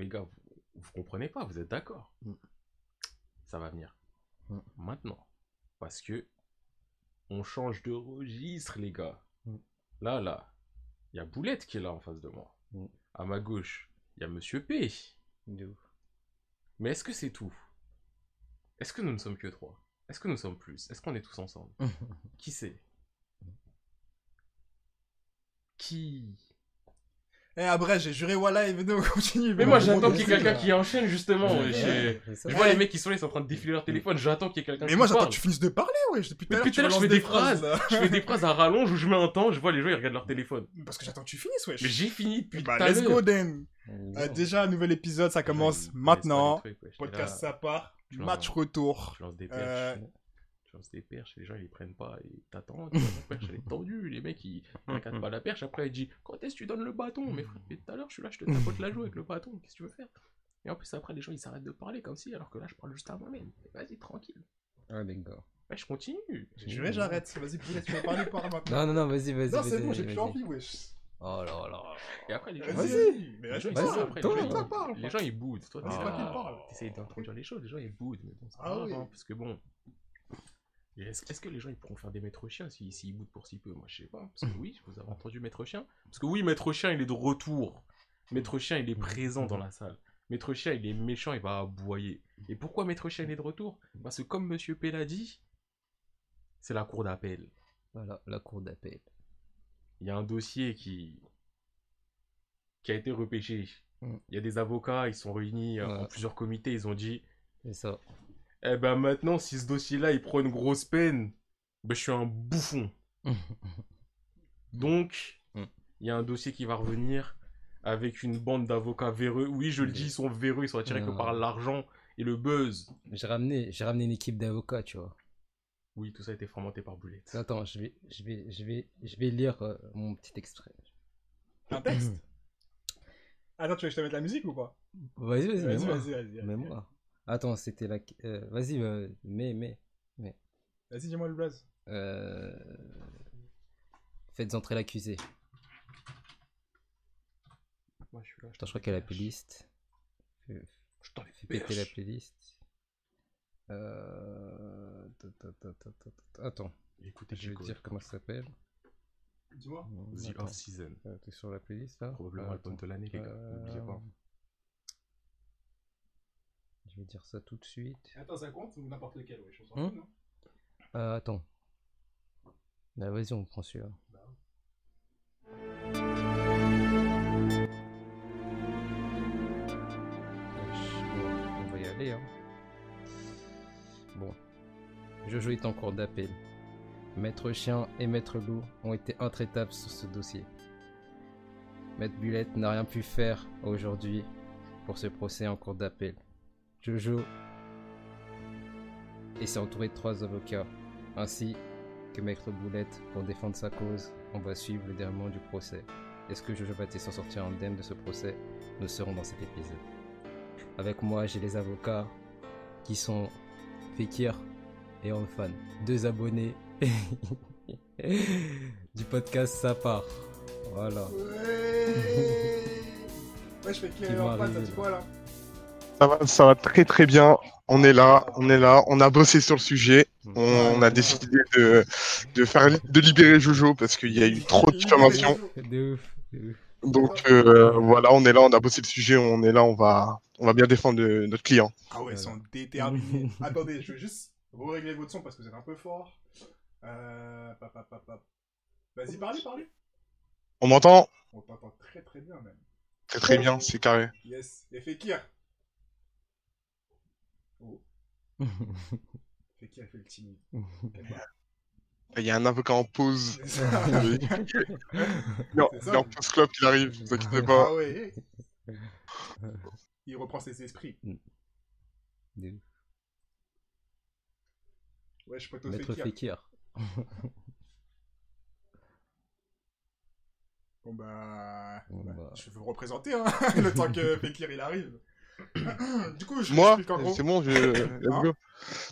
Mais gars, vous, vous comprenez pas, vous êtes d'accord. Mm. Ça va venir. Mm. Maintenant. Parce que on change de registre, les gars. Mm. Là, là, il y a Boulette qui est là en face de moi. À ma gauche, il y a Monsieur P. De ouf. Mais est-ce que c'est tout? Est-ce que nous ne sommes que trois? Est-ce que nous sommes plus? Est-ce qu'on est tous ensemble? Qui c'est Qui Eh, après, j'ai juré, voilà, et venez, on continue. Mais moi j'attends qu'il y ait quelqu'un qui enchaîne justement. Ouais, ouais. Je vois Eh. les mecs qui sont là, ils sont en train de défiler leur téléphone. J'attends qu'il y ait quelqu'un Mais qui moi, j'attends que tu finisses de parler, ouais. Depuis tout à Mais l'heure, l'heure, je fais des phrases. Je fais des phrases à rallonge où je mets un temps, je vois les gens ils regardent leur téléphone. Parce que j'attends que tu finisses, wesh. Mais j'ai fini depuis Bah, tout à let's go, l'heure. then. Euh, déjà, nouvel épisode, ça commence maintenant. Podcast, ça part. Match un- retour. Tu lances des perches. Perches, les gens ils les prennent pas et t'attends. La perche elle est tendue. Les mecs ils ils regardent pas la perche. Après il dit Quand est-ce que tu donnes le bâton? Mais frère, tout à l'heure je suis là, je te tapote la joue avec le bâton. Qu'est-ce que tu veux faire? Et en plus après les gens ils s'arrêtent de parler comme si alors que là je parle juste à moi-même. Vas-y tranquille. Ah, gars. Ouais, je continue. J'ai juré, j'arrête. Vas-y, Poulet, tu vas parler, parle maintenant. Non, non, non, vas-y, vas-y. Non, c'est bon, j'ai plus envie, wesh. Oh là là. Et après les gens, Vas-y. Mais les gens, vas-y, ils sont parle. après, toi, les gens, toi, ils- parle. les gens ils boudent. Toi, Ah, tu c'est toi qui parle. essayes d'introduire les choses, les gens ils boudent. Mais bon, c'est Ah pas grave, oui. hein, parce que bon. Est-ce que les gens ils pourront faire des maîtres chiens s'ils s'ils boudent pour si peu? Moi je sais pas. Parce que oui, vous avez entendu maître chien. Parce que oui, maître chien il est de retour. Maître chien il est présent dans la salle. Maître chien il est méchant, il va aboyer. Et pourquoi maître chien il est de retour? Parce que comme monsieur P l'a dit, c'est la cour d'appel. Voilà, la cour d'appel. il y a un dossier qui, qui a été repêché. Mm. Il y a des avocats, ils sont réunis euh, en plusieurs comités, ils ont dit C'est ça. Eh ben maintenant, si ce dossier-là, il prend une grosse peine, ben je suis un bouffon. Donc, Mm. il y a un dossier qui va revenir avec une bande d'avocats véreux. Oui, je le dis, ils sont véreux, ils sont attirés que par l'argent et le buzz. J'ai ramené, j'ai ramené une équipe d'avocats, tu vois. Oui, tout ça a été fomenté par Boulette. Attends, je vais, je vais, je vais, je vais lire euh, mon petit extrait. Un texte Attends, tu veux que je te mette la musique ou pas? Vas-y, vas-y, Vas-y, mets-moi. vas-y, vas-y. vas-y. Attends, c'était la. euh, vas-y, euh, mets, mets. Vas-y, dis-moi le blaze. Euh... Faites entrer l'accusé. Moi, je suis là. Attends, je crois qu'il y a la playlist. Je t'en fais péter la playlist. Euh... Attends, Écoutez, je vais te dire comment ça s'appelle. Dis-moi. The Attends, Off-Season. euh, T'es sur la playlist là? Probablement Euh, l'album de l'année, les gars. Euh, N'oubliez pas. Je vais dire ça tout de suite. Attends, ça compte ou n'importe lequel, ouais, je fout, non Euh, attends. Bah, vas-y, on prend celui-là. Bon, on va y aller. Hein. Bon. Jojo est en cours d'appel. Maître Chien et Maître Loup ont été intraitables sur ce dossier. Maître Bulette n'a rien pu faire aujourd'hui pour ce procès en cours d'appel. Jojo et s'est entouré de trois avocats, ainsi que Maître Boulette pour défendre sa cause. On va suivre le déroulement du procès. Est-ce que Jojo va s'en sortir indemne de ce procès? Nous serons dans cet épisode. Avec moi, j'ai les avocats qui sont Fekir et Anfan, deux abonnés du podcast Ça part. Voilà. Ouais Ouais, je fais ça arriver, dit quoi là? Ça va, ça va très très bien. On est là, on est là, on a bossé sur le sujet. On, on a décidé de, de faire de libérer Jojo parce qu'il y a eu trop de diffamation. Donc euh, voilà, on est là, on a bossé le sujet, on est là, on va on va bien défendre notre client. Ah ouais, ils sont déterminés. Attendez, je vais juste régler votre son parce que vous êtes un peu fort. Euh... Vas-y, parlez, parlez. On m'entend? On t'entend très très bien même. Très très bien, c'est carré. Yes. Et Fekir? Oh, Fekir fait le timide. Il y a un avocat en pause. Non, il est en post club, il arrive, vous inquiétez pas. Ah ouais. Il reprend ses esprits. Ouf. Ouais, je peux te Maître Fekir. Fekir. Bon bah, Bon, bah, bah. je vais vous représenter hein, le temps que Fekir il arrive. du coup, je Moi, c'est bon, je. let's go.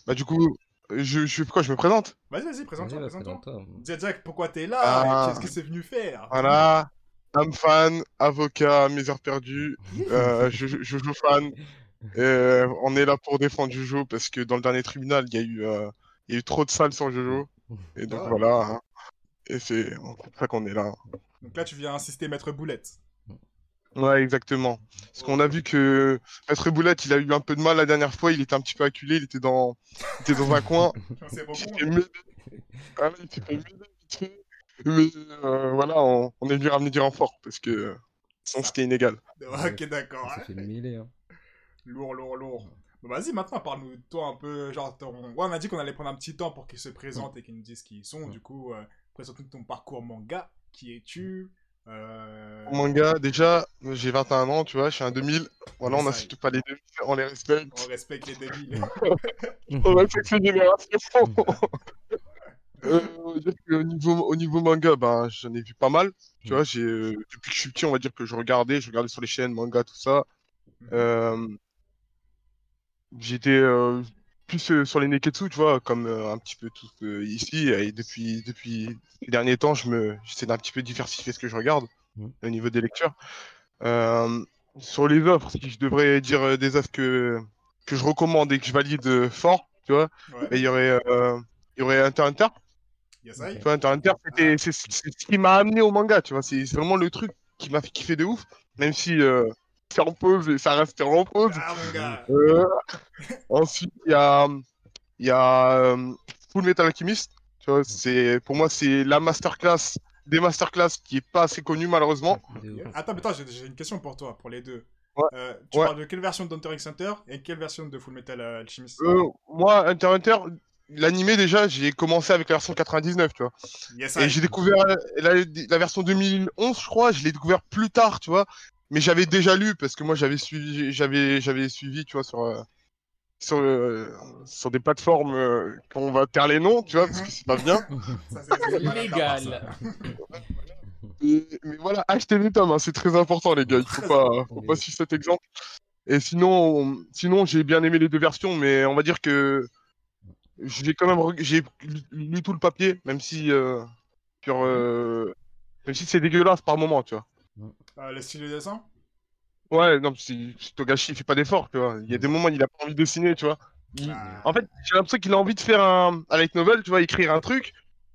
Bah du coup, je, je quoi, je me présente? Vas-y, vas-y, présente-toi, Vas-y, va, présente-toi. présente-toi. Dis à Jack pourquoi t'es là? Ah. qu'est-ce que c'est venu faire? Voilà. âme fan, avocat, mes heures perdues, euh, Jojo Jojo fan. Euh, on est là pour défendre Jojo parce que dans le dernier tribunal, il y a eu, euh, il y a eu trop de salles sur Jojo. Et donc Ah. voilà. hein. Et c'est pour ça qu'on est là. Donc là, tu viens insister Maître Boulette. Ouais, exactement. Parce qu'on a vu que Maître Boulette, il a eu un peu de mal la dernière fois, il était un petit peu acculé, il était dans, il était dans un coin. C'est mêler. Voilà, il s'est fait. Mais euh, voilà, on, on est venu ramener du renfort parce que sinon c'était inégal. Ok, d'accord. Ça fait mêler, hein. Lourd, lourd, lourd. Bon, vas-y, maintenant, parle-nous de toi un peu. Genre, ton... ouais, on a dit qu'on allait prendre un petit temps pour qu'ils se présentent et qu'ils nous disent qui ils sont. Du coup, euh, présente-nous ton parcours manga. Qui es-tu? Euh... Manga, déjà, j'ai 21 ans, tu vois, je suis un 2000. Voilà, on n'insulte pas les 2000, on les respecte. On respecte les débiles. On respecte les générations. Euh, on va dire qu'au niveau, au niveau manga, ben, j'en ai vu pas mal. Tu vois, j'ai, euh, depuis que je suis petit, on va dire que je regardais, je regardais sur les chaînes, manga, tout ça. Euh, j'étais euh, plus euh, sur les Neketsu, tu vois, comme euh, un petit peu tout euh, ici. Et depuis, depuis les derniers temps, je me, j'essaie d'un petit peu diversifier ce que je regarde Mhm. au niveau des lectures. Euh, sur les offres, si je devrais dire euh, des offres que, que je recommande et que je valide euh, fort, tu vois, Ouais, il y aurait, euh, il y aurait Hunter Hunter. yes, vois, Hunter Hunter, c'était, c'est, c'est ce qui m'a amené au manga, tu vois. C'est, c'est vraiment le truc qui m'a fait kiffer de ouf, même si euh, c'est en pause et ça reste en pause. Ah, mon gars. Euh, ensuite, il y a, il y a euh, Full Metal Alchemist. Tu vois, c'est, pour moi, c'est la masterclass des masterclass qui est pas assez connue malheureusement. De. Attends, mais attends, j'ai une question pour toi, pour les deux. Ouais. Euh, tu Ouais. parles de quelle version d'Hunter x Hunter et quelle version de Full Metal euh, Alchemist? Euh, moi, Hunter x Hunter, l'animé déjà, j'ai commencé avec la version 99, tu vois. Yes, Et j'ai découvert euh, la, la version 2011, je crois, je l'ai découvert plus tard, tu vois. Mais j'avais déjà lu parce que moi j'avais suivi, j'avais, j'avais suivi, tu vois, sur, euh, sur, euh, sur des plateformes euh, qu'on va taire les noms, tu vois, parce que c'est pas bien. Ça, c'est- Légal. Et- mais voilà, achetez les tomes, hein, c'est très important, les gars. Il faut pas, faut pas suivre cet exemple. Et sinon, sinon j'ai bien aimé les deux versions, mais on va dire que j'ai quand même, j'ai lu- lu tout le papier, même si, euh, sur, euh, même si c'est dégueulasse par moment, tu vois. Euh, le style de dessin? Ouais, non, c'est c'est Togashi, il fait pas d'effort, tu vois. Il y a des moments, il a pas envie de dessiner, tu vois. Il- Ah. En fait, j'ai l'impression qu'il a envie de faire un, light novel, tu vois, écrire un truc,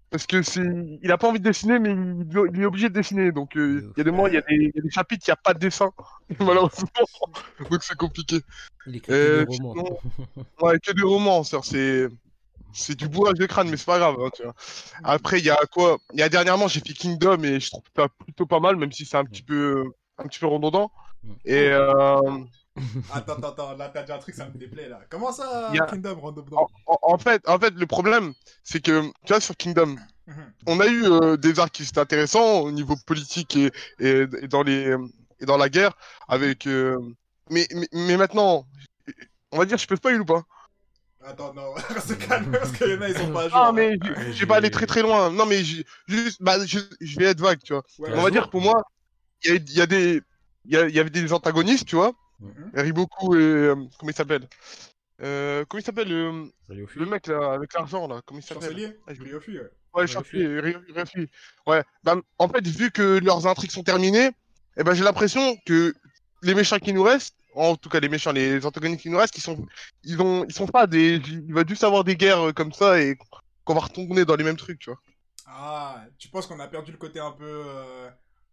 parce que c'est, il a pas envie de dessiner, mais il, est obligé de dessiner. Donc, euh, il y a des moments, il y a des, il y a des chapitres, il n'y a pas de dessin, malheureusement. Donc, c'est compliqué. Il écrit Euh, que des romans. sinon, ouais, que des romans, c'est, c'est du bourrage de crâne, mais c'est pas grave, hein, tu vois. Après, il y a quoi? Il y a dernièrement, j'ai fait Kingdom et je trouve ça plutôt pas mal, même si c'est un petit peu, un petit peu redondant. Et, euh, Attends, attends, attends, là t'as dit un truc, ça me déplaît là. Comment ça, Il y a- Kingdom Random en, en- en fait, en fait, le problème, c'est que, tu vois, sur Kingdom, Mhm. on a eu euh, des artistes intéressants au niveau politique et, et, et dans les et dans la guerre avec euh, mais, mais mais maintenant on va dire je peux spoil ou pas? Attends, non, reste calme parce qu'il y en a, ils sont pas à jour. ah mais je- je vais pas aller très très loin non mais j'ai- juste bah je, je vais être vague tu vois Ouais, on va dire pour moi il y y a des il y, a- il y avait des antagonistes tu vois Mhm. Riboku et euh, comment il s'appelle? Euh, comment il s'appelle le, Ryofu. le mec là avec l'argent là comment il s'appelle? Ah, je- ouais. Ouais. Ouais. Bah, en fait, vu que leurs intrigues sont terminées, eh ben, j'ai l'impression que les méchants qui nous restent, en tout cas les méchants, les antagonistes qui nous restent, ils sont, ils ont, ils sont pas des, il va juste avoir des guerres euh, comme ça et qu'on va retourner dans les mêmes trucs, tu vois. Ah, tu penses qu'on a perdu le côté un peu. euh,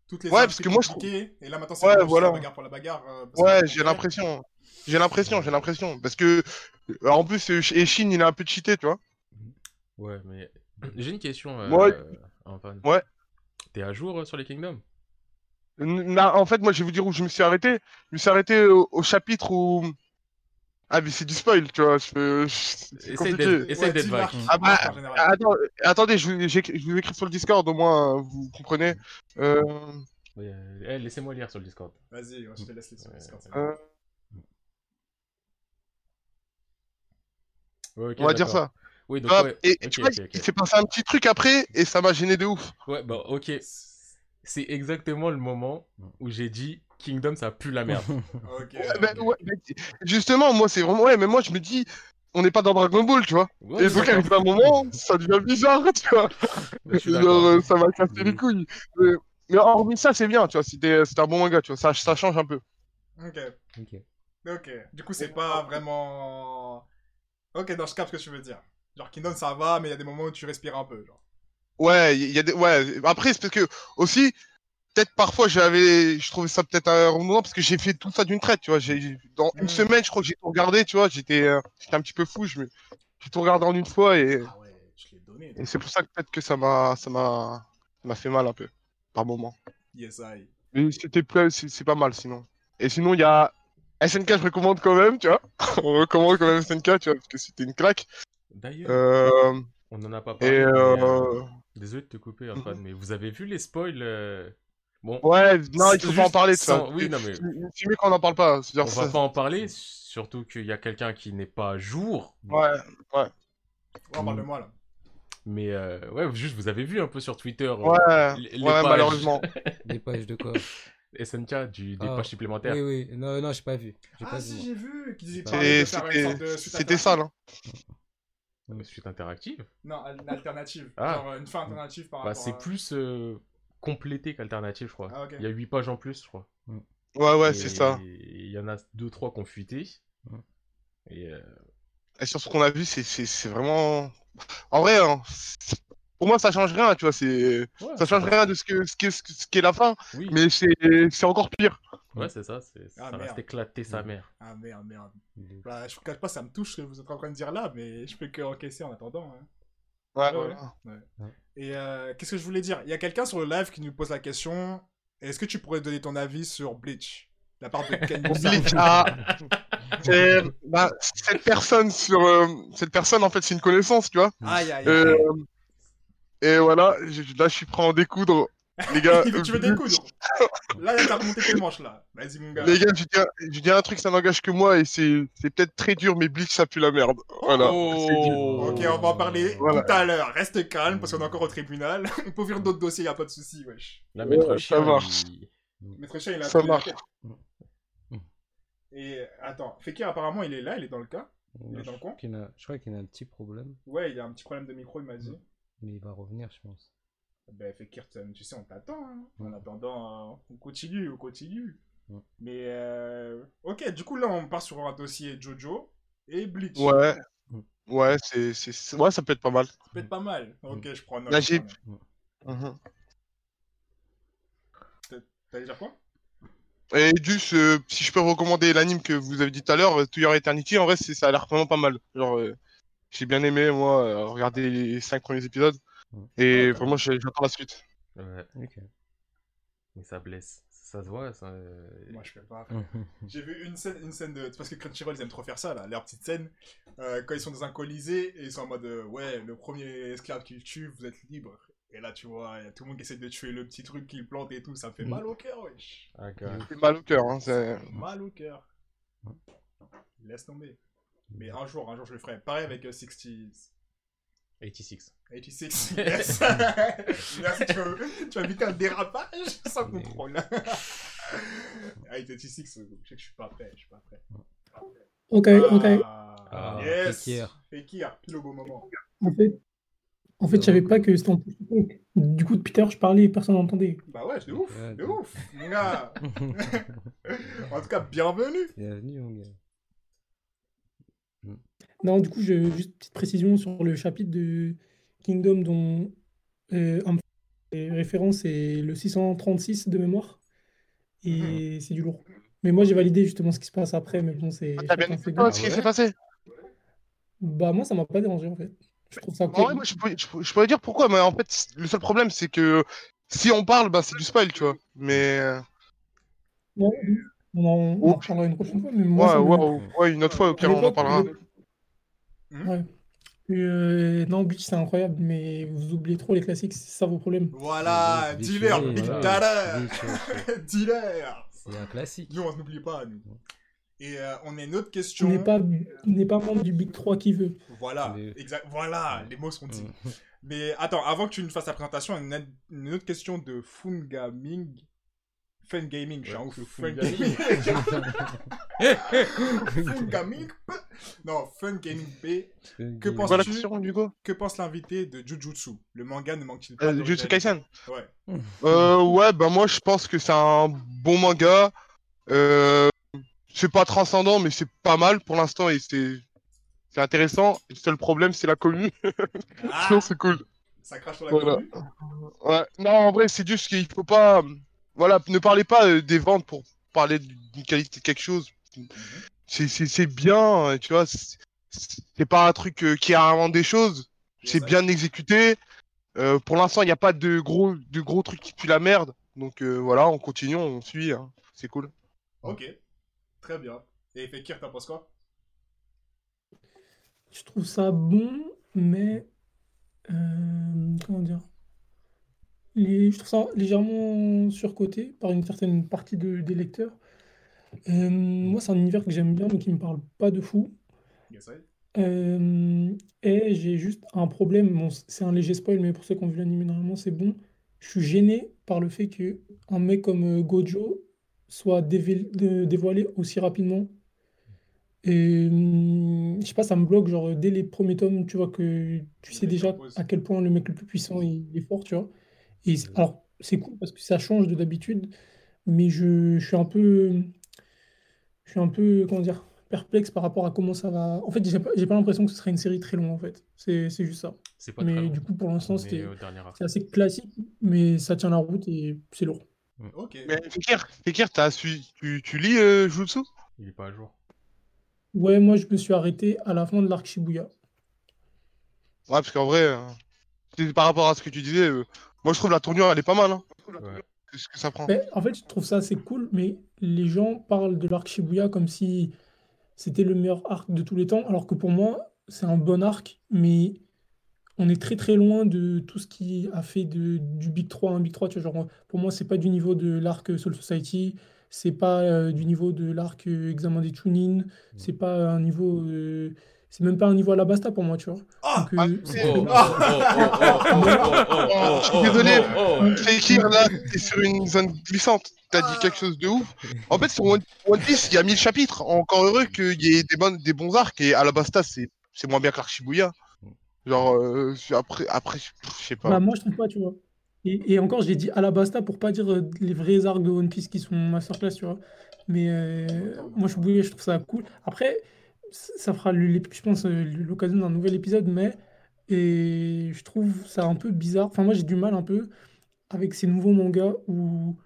toutes les Ouais, parce que moi, je Et là maintenant c'est Ouais, voilà. la bagarre pour la bagarre. euh, Ouais, j'ai l'impression, j'ai l'impression, j'ai l'impression, parce que, en plus, et Shin, il a un peu cheaté, tu vois. Ouais, mais j'ai une question. euh, Ouais. Ouais. T'es à jour euh, sur les Kingdoms? En fait, moi, je vais vous dire où je me suis arrêté. Je me suis arrêté au, au chapitre où, ah, mais c'est du spoil, tu vois. Je, Essaye compliqué. d'être essaye Ouais, d'être dis vague. Ah bah. Attends, attendez, je je vous écris sur le Discord, au moins euh, vous comprenez. Euh, Ouais, euh, eh, Laissez-moi lire sur le Discord. Vas-y, je te laisse les sur le Discord, euh, on va dire ça. Oui, donc Ah, ouais. et tu vois, il s'est passé un petit truc après et ça m'a gêné de ouf. Ouais, bah ok. C'est exactement le moment où j'ai dit Kingdom ça pue la merde. Ouais, ouais, ben, justement, moi c'est vraiment ouais, mais moi je me dis, on n'est pas dans Dragon Ball, tu vois. Ouais, et donc arrive un moment, ça devient bizarre, tu vois. Genre, euh, ça m'a cassé les couilles. Mais, mais hormis ça, c'est bien, tu vois. C'était c'était un bon manga, tu vois. Ça, ça change un peu. Ok. Ok. Ok. Du coup, c'est pas vraiment. Ok, non, je capte ce que tu veux dire. Genre, Kingdom, ça va, mais il y a des moments où tu respires un peu. Genre. Ouais, il y a des. Ouais, après, c'est parce que aussi, peut-être parfois, j'avais. Je trouvais ça peut-être un redondant parce que j'ai fait tout ça d'une traite, tu vois. J'ai Dans une Mm. semaine, je crois que j'ai tout regardé, tu vois. J'étais euh, j'étais un petit peu fou. je me- J'ai tout regardé en une fois et, Ah ouais, je l'ai donné. et c'est pour ça que peut-être que ça m'a ça m'a ça m'a fait mal un peu par moment. Yes, I. Mais c'était plus- c'est c'est pas mal sinon. Et sinon, il y a SNK, je recommande quand même, tu vois. On recommande quand même SNK, tu vois, parce que c'était une claque. D'ailleurs, Euh, on n'en a pas parlé. et mais, euh, euh, Désolé de te couper, Antoine, mais vous avez vu les spoils euh, Bon, ouais, non, il faut pas en parler de ça. Oui, non, mais C'est mieux qu'on n'en parle pas. on va pas en parler, surtout qu'il y a quelqu'un qui n'est pas à jour. Ouais, Ouais, parle de moi là. Mais euh, ouais, juste vous avez vu un peu sur Twitter ouais, les- les ouais, pages. malheureusement. Des pages de quoi? SNK du, des Ah, pages supplémentaires. Oui, oui. Non, non, j'ai pas vu. J'ai Ah, pas si, j'ai vu qu'ils disaient C'est- parlaient de C'est- faire une suite. Euh, interactive. Non, une alternative. Ah. Genre une fin alternative par Bah, rapport c'est à... plus euh, complété qu'alternative, je crois. Ah, ok. Il y a 8 pages en plus, je crois. Ouais, ouais, Et c'est ça. Il y en a 2-3 qui ont fuité. Ouais. Et euh, Et sur ce qu'on a vu, c'est- c'est c'est vraiment. En vrai, hein, pour moi, ça change rien, tu vois. c'est ouais, Ça change rien de ce que ce qu'est ce ce qu'est la fin, Oui, mais c'est c'est encore pire. ouais, c'est ça. c'est- Ah, ça merde. reste éclaté sa mère. Ah merde, merde. De- Bah, je vous cache pas, ça me touche ce que vous êtes en train de dire là, mais je peux que encaisser en attendant. hein. Ouais, Ouais, ouais. Et euh, qu'est-ce que je voulais dire? Il y a quelqu'un sur le live qui nous pose la question est-ce que tu pourrais donner ton avis sur Bleach? La part de Ken ah, c'est- bah, cette personne sur euh, cette personne en fait c'est une connaissance tu vois Aïe, aïe, aïe. Euh, et voilà je- là je suis prêt à en découdre les gars tu veux euh, découdre. Là, t'as remonté tes manches là. Vas-y, mon gars. les gars je dis, un- je dis un truc ça n'engage que moi et c'est c'est peut-être très dur mais Bleach ça pue la merde voilà. Oh. Ok, on va en parler Voilà. tout à l'heure. Reste calme parce qu'on est encore au tribunal. on peut ouvrir d'autres dossiers, y a pas de souci, wesh. La maître Ouais, ça chien, marche. il- Maître Chien, il a Ça marche. Et attends, Fekir apparemment il est là, il est dans le cas. Il est dans le coin Je crois qu'il a un petit problème, Ouais, il a un petit problème de micro, il m'a dit. Mais il va revenir, je pense. Ben Fekir, tu tu sais, on t'attend. hein. En attendant, euh, on continue, on continue. Ouais. Mais euh... ok, du coup là on part sur un dossier Jojo et Bleach. ouais ouais c'est ouais ça peut être pas mal Ça peut être pas mal. Ok, je prends note. Note. Mhm. T'allais dire quoi? Et juste, euh, si je peux recommander l'anime que vous avez dit tout à l'heure, euh, To Your Eternity, en vrai, c'est- ça a l'air vraiment pas mal. Genre, euh, j'ai bien aimé, moi, euh, regarder les cinq premiers épisodes. Ouais. Et Ouais, vraiment, j'ai- j'attends la suite. Ouais, Ok. mais ça blesse. Ça se voit, ça. euh, Moi je peux pas. J'ai vu une scène, une scène de. c'est Parce que Crunchyroll ils aiment trop faire ça là, leurs petites scènes. euh, quand ils sont dans un colisée et ils sont en mode euh, ouais, le premier esclave qu'il tue, vous êtes libre. Et là tu vois, il y a tout le monde qui essaie de tuer le petit truc qu'il plante et tout, ça me fait Mm. mal au cœur, wesh. Ah, gars. C'est mal au cœur, hein, c'est- Mal au cœur. Ouais. Laisse tomber. Mais un jour, un jour je le ferai. Pareil avec euh, 60s. 86. 86, yes Merci, tu vas, tu vas éviter un dérapage sans Mais- contrôle. ah, 86, euh, je sais que je suis pas prêt, je suis pas prêt. Ok, ok. Ah, Ah, yes Fekir. Fekir, pile au bon moment. En fait, en fait, je savais pas que c'était en. Du coup, depuis tout à l'heure, je parlais et personne n'entendait. Bah ouais, de ouf, de- ouf, mon gars. En tout cas, bienvenue. Bienvenue, mon gars. Non, du coup, je, juste une petite précision sur le chapitre de Kingdom dont euh, référence est le 636 de mémoire. Et c'est du lourd. Mais moi, j'ai validé justement ce qui se passe après, mais bon, c'est. Ah, T'as bien fait ce qui ouais s'est passé Bah, moi, ça m'a pas dérangé en fait. Je trouve ça En cool. vrai, moi, je pourrais, je pourrais- je pourrais dire pourquoi, mais en fait, le seul problème, c'est que si on parle, bah, c'est du spoil, tu vois. Mais. euh, Ouais, on en, on en Oh. une prochaine fois, mais moi, Ouais, ça me- ouais, ouais, une autre fois, auquel on en parlera. Hmm Ouais. Euh, non, Bleach, c'est incroyable, mais vous oubliez trop les classiques, c'est ça vos problèmes. Voilà, dealer, big voilà. ouais, ouais. Dealer. C'est un classique. Nous, on n'oublie pas, nous. Et euh, on a une autre On question. n'est pas, on n'est pas membre du Big 3 qui veut. Voilà, Mais- exact. Voilà, les mots sont dits. Mais attends, avant que tu nous fasses la présentation, une, une autre question de Fun Gaming. Fun Gaming, je suis un Ouais, Fun Fun Gaming. Fun Gaming. Non, Fun Gaming. Euh, Que il- penses- Voilà la tu- question, du coup. Que pense l'invité de Jujutsu? Le manga ne manque-t-il pas Euh, de Jujutsu Kaisen Ouais. Euh, ouais, bah moi je pense que c'est un bon manga. Euh, c'est pas transcendant, mais c'est pas mal pour l'instant et c'est c'est intéressant. Le seul problème, c'est la commune. Ah, Sinon, c'est cool. ça crache sur la Voilà. commu. Ouais. Non, en vrai, c'est juste qu'il faut pas. Voilà, ne parlez pas euh, des ventes pour parler d'une qualité de quelque chose. C'est c'est- bien, euh, tu vois. c'est- pas un truc euh, qui invente des choses. C'est bien exécuté. Euh, pour l'instant, il n'y a pas de gros, de gros trucs qui puent la merde. Donc euh, voilà, on continue, on suit. hein. C'est cool. Ok. Très bien. Et Fekir, t'en penses quoi? Je trouve ça bon, mais euh? Les- je trouve ça légèrement surcoté par une certaine partie de- des lecteurs. Euh, moi, c'est un univers que j'aime bien, mais qui me parle pas de fou. Yes. Euh, et j'ai juste un problème. Bon, c'est un léger spoil, mais pour ceux qui ont vu l'anime, normalement, c'est bon. Je suis gêné par le fait que un mec comme euh, Gojo soit dévoilé aussi rapidement. Et hum, je sais pas, ça me bloque. Genre, dès les premiers tomes, tu vois que tu sais déjà à quel point le mec le plus puissant il est fort, tu vois. Et c'est- alors, c'est cool parce que ça change de d'habitude, mais je, je suis un peu, je suis un peu, comment dire, perplexe par rapport à comment ça va. En fait, j'ai pas, l'impression que ce serait une série très longue, en fait. C'est, c'est juste ça. C'est pas très Mais long. du coup, pour l'instant, c'était, assez classique, mais ça tient la route et c'est lourd. Ok. Mais Fekir, Fekir, t'as su... tu, tu lis euh, Jutsu Il est pas à jour. Ouais, moi, je me suis arrêté à la fin de l'arc Shibuya. Ouais, parce qu'en vrai, euh, c'est par rapport à ce que tu disais, euh, moi je trouve la tournure elle est pas mal. Hein. Ouais. Qu'est-ce que ça prend Mais en fait, je trouve ça assez cool, mais les gens parlent de l'arc Shibuya comme si c'était le meilleur arc de tous les temps, alors que pour moi, c'est un bon arc, mais on est très très loin de tout ce qui a fait de, du Big 3 un Big 3. Tu vois, genre, pour moi, c'est pas du niveau de l'arc Soul Society, c'est pas euh, du niveau de l'arc euh, Examen des Chunin, c'est pas un niveau. euh, c'est même pas un niveau à la basta pour moi, tu vois. Ah Donc, euh, ah, Oh, oh, oh, oh, oh, oh, oh, oh, Je suis oh, désolé. oh, oh. Fekir, là, t'es sur une zone glissante. T'as dit quelque chose de ouf. En fait, sur One, One Piece, il y a 1000 chapitres. Encore heureux qu'il y ait des, bonnes, des bons arcs. Et Alabasta, c'est c'est moins bien Shibuya. Genre, euh, après, après, je sais pas. Bah, moi, je trouve pas, tu vois. Et, et encore, j'ai dit Alabasta pour pas dire euh, les vrais arcs de One Piece qui sont masterclass, tu vois. Mais euh, moi, je, trouve ça cool. Après, ça fera, je pense, euh, l'occasion d'un nouvel épisode, mais et je trouve ça un peu bizarre. Enfin, moi, j'ai du mal un peu avec ces nouveaux mangas où,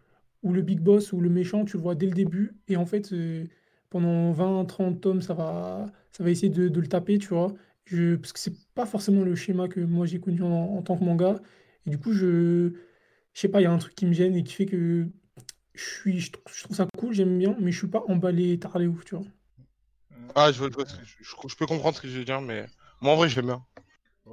où le big boss ou le méchant, tu le vois dès le début. Et en fait, euh, pendant 20, 30 tomes, ça va, ça va essayer de, le taper, tu vois. Je, parce que c'est pas forcément le schéma que moi j'ai connu en, tant que manga. Et du coup, je, je sais pas, il y a un truc qui me gêne et qui fait que je suis, je, trouve, ça cool, j'aime bien, mais je suis pas emballé tard les ouf, tu vois. Ah, je, peux comprendre ce que je veux dire, mais moi en vrai, je l'aime bien.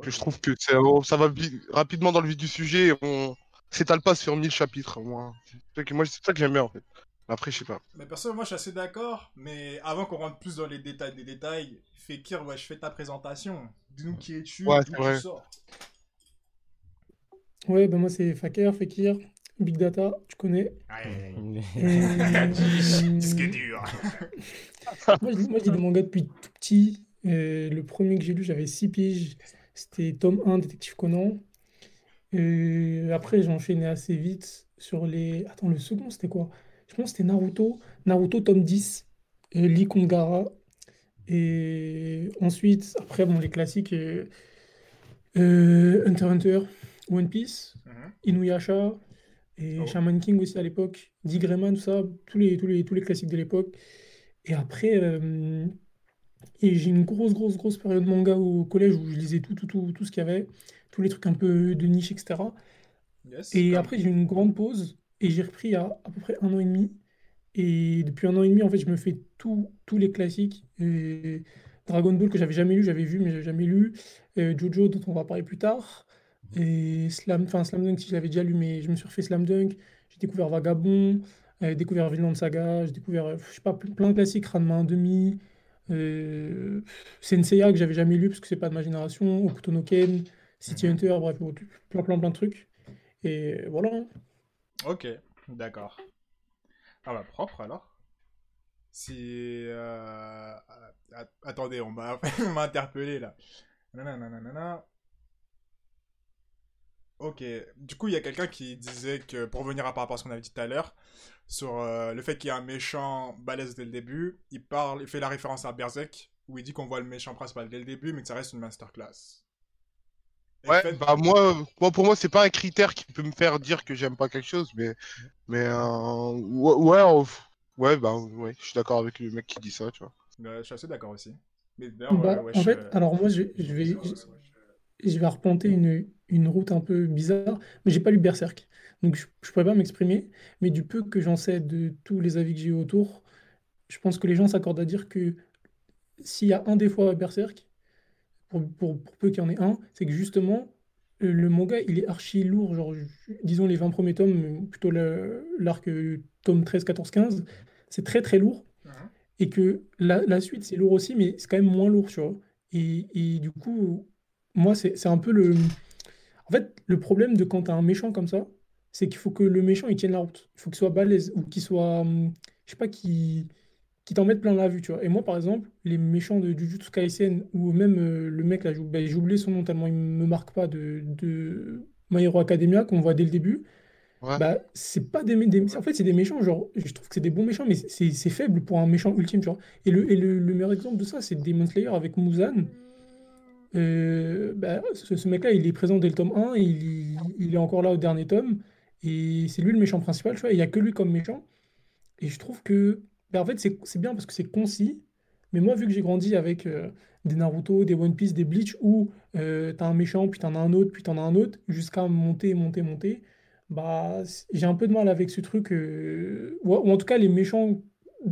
Je trouve que c'est- ça va rapidement dans le vif du sujet. et On s'étale pas sur 1000 chapitres. Moi, c'est ça que, moi, c'est ça que j'aime bien en fait. Après, je sais pas. Mais perso, moi je suis assez d'accord, mais avant qu'on rentre plus dans les détails des détails, Fekir, ouais, je fais ta présentation. Dis-nous qui es-tu, Ouais, d'où c'est vrai. tu sors. Ouais, ben moi c'est Fakir, Fekir, Big Data, tu connais. Ouais. Euh, Disque dur. Moi, je lis moi, je des mangas depuis tout petit. Euh, le premier que j'ai lu, j'avais 6 piges. C'était tome 1, Détective Conan. Euh, après, j'ai enchaîné assez vite sur les. Attends, le second, c'était quoi? Je pense que c'était Naruto. Naruto, tome 10. Euh, Lee Kongara. Et ensuite, après, bon, les classiques. euh, euh, Hunter Hunter, One Piece, Mhm. Inuyasha. Et Oh. Shaman King aussi à l'époque. Dick Grayman, tout ça. Tous les, tous les, tous les classiques de l'époque. Et après, euh, et j'ai une grosse, grosse, grosse période manga au collège où je lisais tout, tout, tout, tout ce qu'il y avait, tous les trucs un peu de niche, etc. Yes, Et après, j'ai eu une grande pause et j'ai repris à à peu près un an et demi. Et depuis un an et demi, en fait, je me fais tous les classiques. Et Dragon Ball que j'avais jamais lu, j'avais vu, mais j'avais jamais lu. Euh, Jojo, dont on va parler plus tard. Et Slam, enfin Slam Dunk, si je l'avais déjà lu, mais je me suis refait Slam Dunk. J'ai découvert Vagabond, euh, découvert Vinland Saga, j'ai découvert, euh, je sais pas, plein de classiques, Ranma 1,5, euh, Senseiya que j'avais jamais lu parce que c'est pas de ma génération, Hokuto no Ken, City Mhm. Hunter, bref, plein, plein, plein de trucs. Et voilà. Ok, d'accord. Ah bah propre alors. Si euh, At- Attendez, on m'a on m'a interpellé là. Nanana. Ok, du coup, il y a quelqu'un qui disait que, pour revenir à par rapport à ce qu'on avait dit tout à l'heure, sur euh, le fait qu'il y a un méchant balèze dès le début, il parle, il fait la référence à Berserk, où il dit qu'on voit le méchant principal dès le début, mais que ça reste une masterclass. Et Ouais, fait- bah moi, moi, pour moi, c'est pas un critère qui peut me faire dire que j'aime pas quelque chose, mais, mais, euh, ouais, ouais, euh, ouais, bah, ouais, je suis d'accord avec le mec qui dit ça, tu vois. Euh, je suis assez d'accord aussi. Mais Bah, ouais, en je- fait, alors moi, je, je vais, je, vais arpenter une, une route un peu bizarre, mais j'ai pas lu Berserk, donc je, je pourrais pas m'exprimer. Mais du peu que j'en sais de tous les avis que j'ai eu autour, je pense que les gens s'accordent à dire que s'il y a un défaut à Berserk, pour, pour, pour peu qu'il y en ait un, c'est que justement, le manga, il est archi lourd. Genre, disons les 20 premiers tomes, plutôt l'arc euh, tome 13, 14, 15, c'est très très lourd. Et que la, la suite, c'est lourd aussi, mais c'est quand même moins lourd, tu vois. Et, et du coup, moi, c'est un peu le. En fait, le problème de quand t'as un méchant comme ça, c'est qu'il faut que le méchant, il tienne la route. Il faut qu'il soit balèze ou qu'il soit. Je sais pas, qui qui t'en mettent plein la vue, tu vois. Et moi, par exemple, les méchants de Jujutsu Kaisen, ou même euh, le mec, là, j'ai ben, j'ai oublié son nom tellement il me marque pas, de, de My Hero Academia, qu'on voit dès le début, Ouais. bah, c'est pas des, En fait, c'est des méchants, genre, je trouve que c'est des bons méchants, mais c'est c'est faible pour un méchant ultime, tu vois. Et le, et le, le meilleur exemple de ça, c'est Demon Slayer avec Muzan. Euh, bah, ce, mec-là, il est présent dès le tome 1, et il, est encore là au dernier tome, et c'est lui le méchant principal, tu vois, il n'y a que lui comme méchant. Et je trouve que, bah, en fait, c'est bien parce que c'est concis, mais moi, vu que j'ai grandi avec euh, des Naruto, des One Piece, des Bleach, où euh, t'as un méchant, puis t'en as un autre, puis t'en as un autre, jusqu'à monter, monter, monter, bah, j'ai un peu de mal avec ce truc, euh, ou en tout cas, les méchants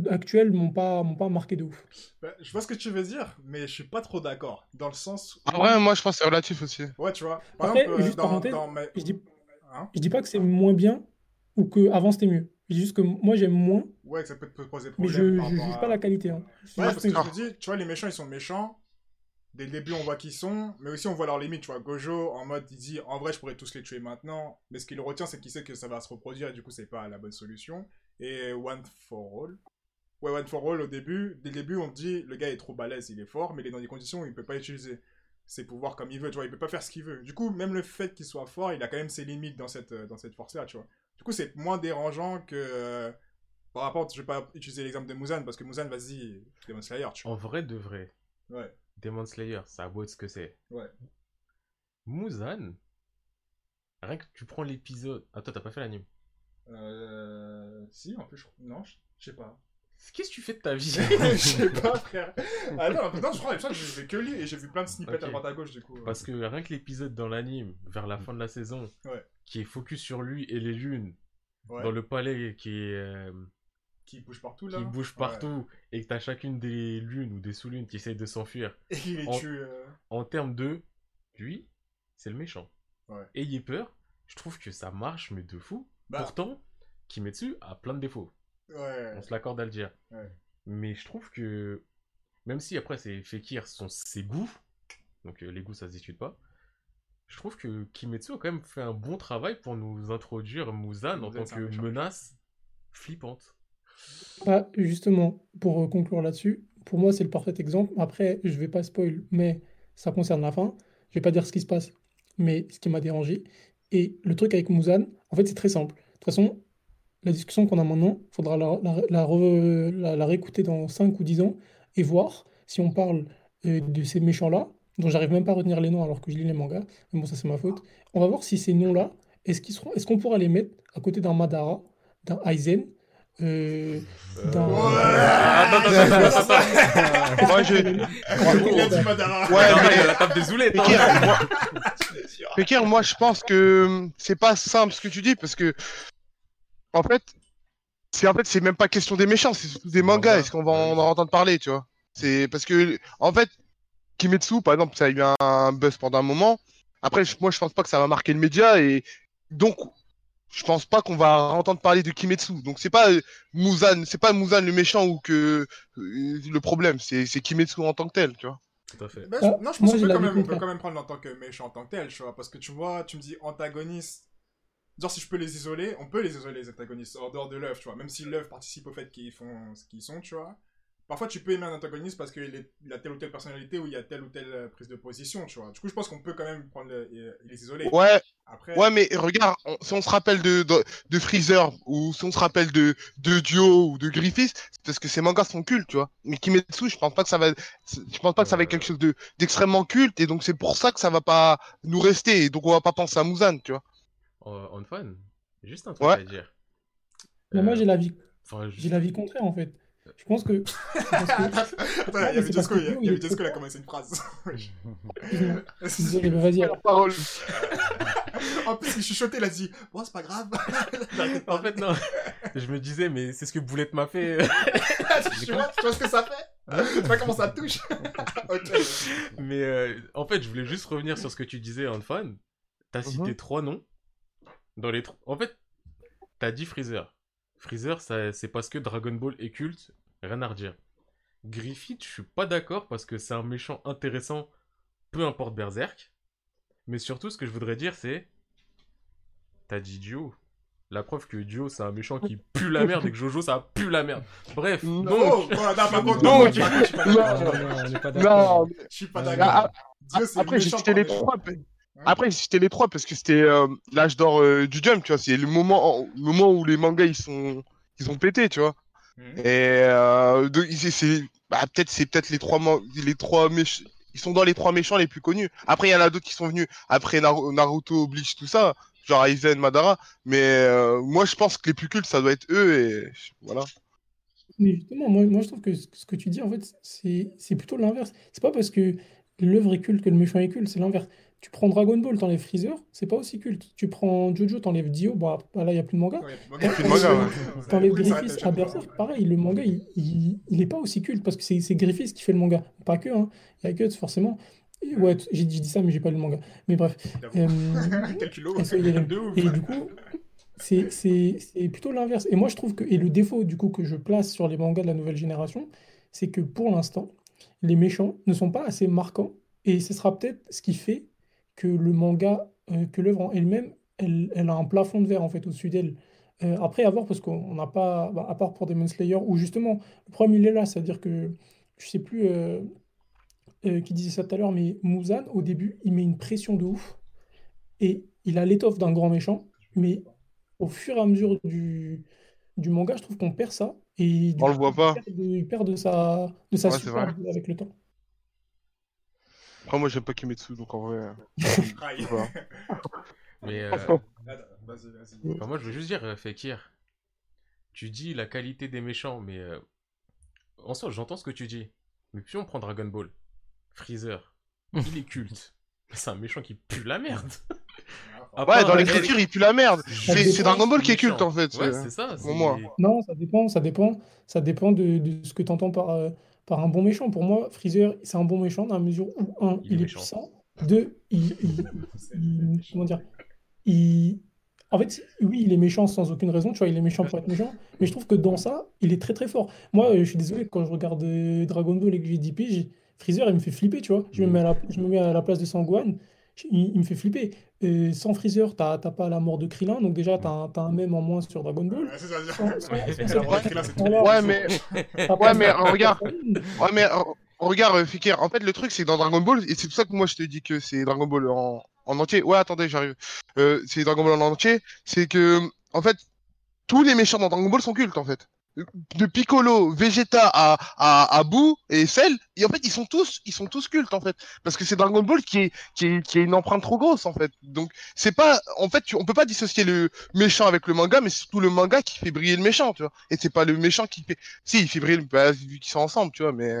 actuels m'ont pas, m'ont pas marqué de ouf. Bah, je vois ce que tu veux dire, mais je suis pas trop d'accord. Dans le sens où... En vrai, moi, je pense que c'est relatif aussi. Ouais, tu vois. Par Après, exemple, euh, juste dans, parenthèse, dans ma- Je dis, Hein je dis pas que c'est moins bien, ou que avant c'était mieux. Je dis juste que moi, j'aime moins, Ouais, que ça peut te poser mais problème je, par je rapport juge à- pas la qualité. hein. Ouais, parce que que- je te dis, tu vois, les méchants, ils sont méchants. Dès le début, on voit qu'ils sont, mais aussi on voit leurs limites. Tu vois, Gojo, en mode, il dit, en vrai, je pourrais tous les tuer maintenant, mais ce qu'il retient, c'est qu'il sait que ça va se reproduire, et du coup, c'est pas la bonne solution. Et One for All. Ouais, One for All, au début, dès le début, on te dit, le gars est trop balèze, il est fort, mais il est dans des conditions où il peut pas utiliser ses pouvoirs comme il veut, tu vois, il peut pas faire ce qu'il veut. Du coup, même le fait qu'il soit fort, il a quand même ses limites dans cette, euh, dans cette force-là, tu vois. Du coup, c'est moins dérangeant que... euh, par rapport, je vais pas utiliser l'exemple de Muzan, parce que Muzan, vas-y, Demon Slayer, tu vois. En vrai de vrai, Ouais. Demon Slayer, ça être ce que c'est. Ouais. Muzan, rien que tu prends l'épisode. Ah, toi, t'as pas fait l'anime? Euh... Si, en plus, je... non, je sais pas. Qu'est-ce que tu fais de ta vie je sais pas, frère. Ah non, non, je crois que j'ai fait que lui et j'ai vu plein de snippets à droite à gauche, du coup. euh. Parce que rien que l'épisode dans l'anime, vers la fin de la saison, Ouais. qui est focus sur lui et les lunes, Ouais. dans le palais qui est. euh, Qui bouge partout, là. qui bouge Ouais. partout et que t'as chacune des lunes ou des sous-lunes qui essayent de s'enfuir. Et il les En- tue. euh, En termes de, lui, c'est le méchant. Ouais. Ayez peur, je trouve que ça marche, mais de fou. Bah. Pourtant, Kimetsu a plein de défauts. Ouais. On se l'accorde à le dire. Ouais. Mais je trouve que, même si après c'est Fekir sont ses goûts, donc euh, les goûts ça se discute pas, je trouve que Kimetsu a quand même fait un bon travail pour nous introduire Muzan en tant que menace flippante. Ah, justement, pour euh, conclure là-dessus, pour moi, c'est le parfait exemple. Après, je vais pas spoil, mais ça concerne la fin. Je vais pas dire ce qui se passe, mais ce qui m'a dérangé. Et le truc avec Muzan, en fait, c'est très simple. De toute façon, la discussion qu'on a maintenant, il faudra la, la- la re- la- la réécouter dans 5 ou 10 ans et voir si on parle euh, de ces méchants-là, dont j'arrive même pas à retenir les noms alors que je lis les mangas. Mais bon, ça, c'est ma faute. On va voir si ces noms-là, est-ce qu'ils seront, est-ce qu'on pourra les mettre à côté d'un Madara, d'un Aizen, euh, d'un. Moi, je... Ouais, mais- il y a la table des oulettes. Fekir, moi... Moi, je pense que c'est pas simple ce que tu dis parce que, en fait, c'est en fait, c'est même pas question des méchants, c'est surtout des mangas. Est-ce qu'on va en, en entendre parler, tu vois? C'est parce que, en fait, Kimetsu, par exemple, ça a eu un, un buzz pendant un moment. Après, moi, je pense pas que ça va marquer le média et donc, je pense pas qu'on va entendre parler de Kimetsu. Donc, c'est pas euh, Muzan, c'est pas Muzan le méchant ou que euh, le problème, c'est Kimetsu en tant que tel, tu vois? Tout à fait. Bah, je- Ah, non, je pense qu'on peut, peut quand même prendre en tant que méchant en tant que tel, tu vois. Parce que tu vois, tu me dis antagoniste. Genre, si je peux les isoler, on peut les isoler, les antagonistes, hors dehors de l'œuvre, tu vois. Même si l'œuvre participe au fait qu'ils font ce qu'ils sont, tu vois. parfois tu peux aimer un antagoniste parce qu'il est- a telle ou telle personnalité ou il y a telle ou telle euh, prise de position, tu vois. Du coup, je pense qu'on peut quand même prendre le- les isoler. Ouais, Après, ouais, mais regarde, on- si on se rappelle de, de, de Freezer ou si on se rappelle de, de Dio ou de Griffith, c'est parce que ces mangas sont cultes, tu vois. Mais Kimetsu, je pense pas que ça va, je pense pas que ça va être quelque chose de d'extrêmement culte et donc c'est pour ça que ça va pas nous rester et donc on va pas penser à Muzan, tu vois. Euh, on juste un truc Ouais. à dire. Mais moi, Euh, j'ai l'avis enfin, j'ai l'avis contraire, en fait. Je pense que... il y avait il y avait Dio, il a commencé une phrase. Vas-y. alors. Parole. en plus, il chuchotait, il a dit Bon, c'est pas grave. En fait, non. je me disais, mais c'est ce que Boulette m'a fait. tu, vois, tu vois ce que ça fait? Tu vois comment ça touche? Mais euh, en fait, je voulais juste revenir sur ce que tu disais, Antoine. T'as cité Mhm. trois noms. Dans les En fait, t'as dit Freezer. Freezer, ça- c'est parce que Dragon Ball est culte, rien à redire. Griffith, je suis pas d'accord parce que c'est un méchant intéressant, peu importe Berserk. Mais surtout, ce que je voudrais dire, c'est. T'as dit Dio. La preuve que Dio, c'est un méchant qui pue la merde et que Jojo, ça pue la merde. Bref, Non. donc. Oh, non, Non, je suis pas d'accord. Non, Je suis pas c'est après j'ai cité les trois. Après cité les trois parce que c'était euh, l'âge d'or euh, du jump, tu vois. C'est le moment, le moment où les mangas ils sont, ils ont pété, tu vois. Mhm. Et euh, de- c'est, c'est- bah, peut-être c'est peut-être les trois les trois méchants. Ils sont dans les trois méchants les plus connus. Après il y en a d'autres qui sont venus après Naru- Naruto, Bleach, tout ça, genre Aizen, Madara. Mais euh, moi je pense que les plus cultes ça doit être eux et voilà. Mais justement, moi, moi je trouve que ce ce que tu dis, en fait, c'est c'est plutôt l'inverse. C'est pas parce que l'œuvre est culte que le méchant est culte, c'est l'inverse. Tu prends Dragon Ball, t'enlèves Freezer, c'est pas aussi culte. Tu prends Jojo, t'enlèves Dio, bon, bah, là, il n'y a plus de manga. Ouais, Il y a plus de manga, ouais. T'enlèves Oui, ça arrête Griffith à. Berserk, pareil, le manga, il, il, il est pas aussi culte parce que c'est c'est Griffith qui fait le manga. Pas que, hein. Il y a Guts, forcément. Et ouais, j'ai dit ça, mais j'ai pas lu le manga. Mais bref. Euh, et, et du coup, c'est c'est- c'est plutôt l'inverse. Et moi, je trouve que, et le défaut du coup que je place sur les mangas de la nouvelle génération, c'est que pour l'instant, les méchants ne sont pas assez marquants. Et ce sera peut-être ce qui fait que le manga, euh, que l'œuvre en elle-même, elle, elle a un plafond de verre en fait au-dessus d'elle. Euh, après, à voir, parce qu'on n'a pas, bah, à part pour Demon Slayer, où justement, le problème il est là, c'est-à-dire que, je sais plus euh, qui disait ça tout à l'heure, mais Muzan, au début, il met une pression de ouf, et il a l'étoffe d'un grand méchant, mais au fur et à mesure du, du manga, je trouve qu'on perd ça, et du On le voit pas. il perd de, il perd de sa, de sa Ouais, avec le temps. Après moi j'aime pas Kimetsu donc en vrai. euh, voilà. Mais euh. Enfin, moi, je veux juste dire, euh, Fekir, tu dis la qualité des méchants, mais euh, en soi, j'entends ce que tu dis. Mais puis on prend Dragon Ball, Freezer, il est culte. Mais C'est un méchant qui pue la merde. À Ouais, dans l'écriture il pue la merde. C'est Dragon Ball qui est culte en fait. Ouais, c'est- c'est ça. pour moi. Non, ça dépend, ça dépend, ça dépend de, de ce que tu entends par, euh, par un bon méchant. Pour moi, Freezer, c'est un bon méchant dans la mesure où, un, Il est il est méchant. puissant, deux, il, il- il- comment dire, il, en fait, oui, il est méchant sans aucune raison, tu vois, il est méchant pour être méchant, mais je trouve que dans ça, il est très très fort. Moi, euh, je suis désolé, quand je regarde euh, Dragon Ball et que j'ai 10 piges, Freezer, il me fait flipper, tu vois. Je me mets à la, je me mets à la place de Sangwan, je- il, il me fait flipper. Euh, sans Freezer, t'as t'as pas la mort de Krillin, donc déjà, t'as un, t'as un mème en moins sur Dragon Ball. Ouais, c'est ça, mais t'as ouais mais euh, regarde. Ouais, mais euh, regarde, euh, Fikir, en fait, le truc, c'est que dans Dragon Ball, et c'est pour ça que moi je te dis que c'est Dragon Ball en, en entier. Ouais, attendez, j'arrive. Euh, c'est Dragon Ball en entier. C'est que, en fait, tous les méchants dans Dragon Ball sont cultes, en fait. De Piccolo, Vegeta à, à, à Boo et Cell, et en fait, ils sont tous, ils sont tous cultes, en fait. Parce que c'est Dragon Ball qui est, qui est, qui est une empreinte trop grosse, en fait. Donc, c'est pas, en fait, tu- on peut pas dissocier le méchant avec le manga, mais c'est surtout le manga qui fait briller le méchant, tu vois. Et c'est pas le méchant qui fait, si, il fait briller, bah, vu qu'ils sont ensemble, tu vois, mais.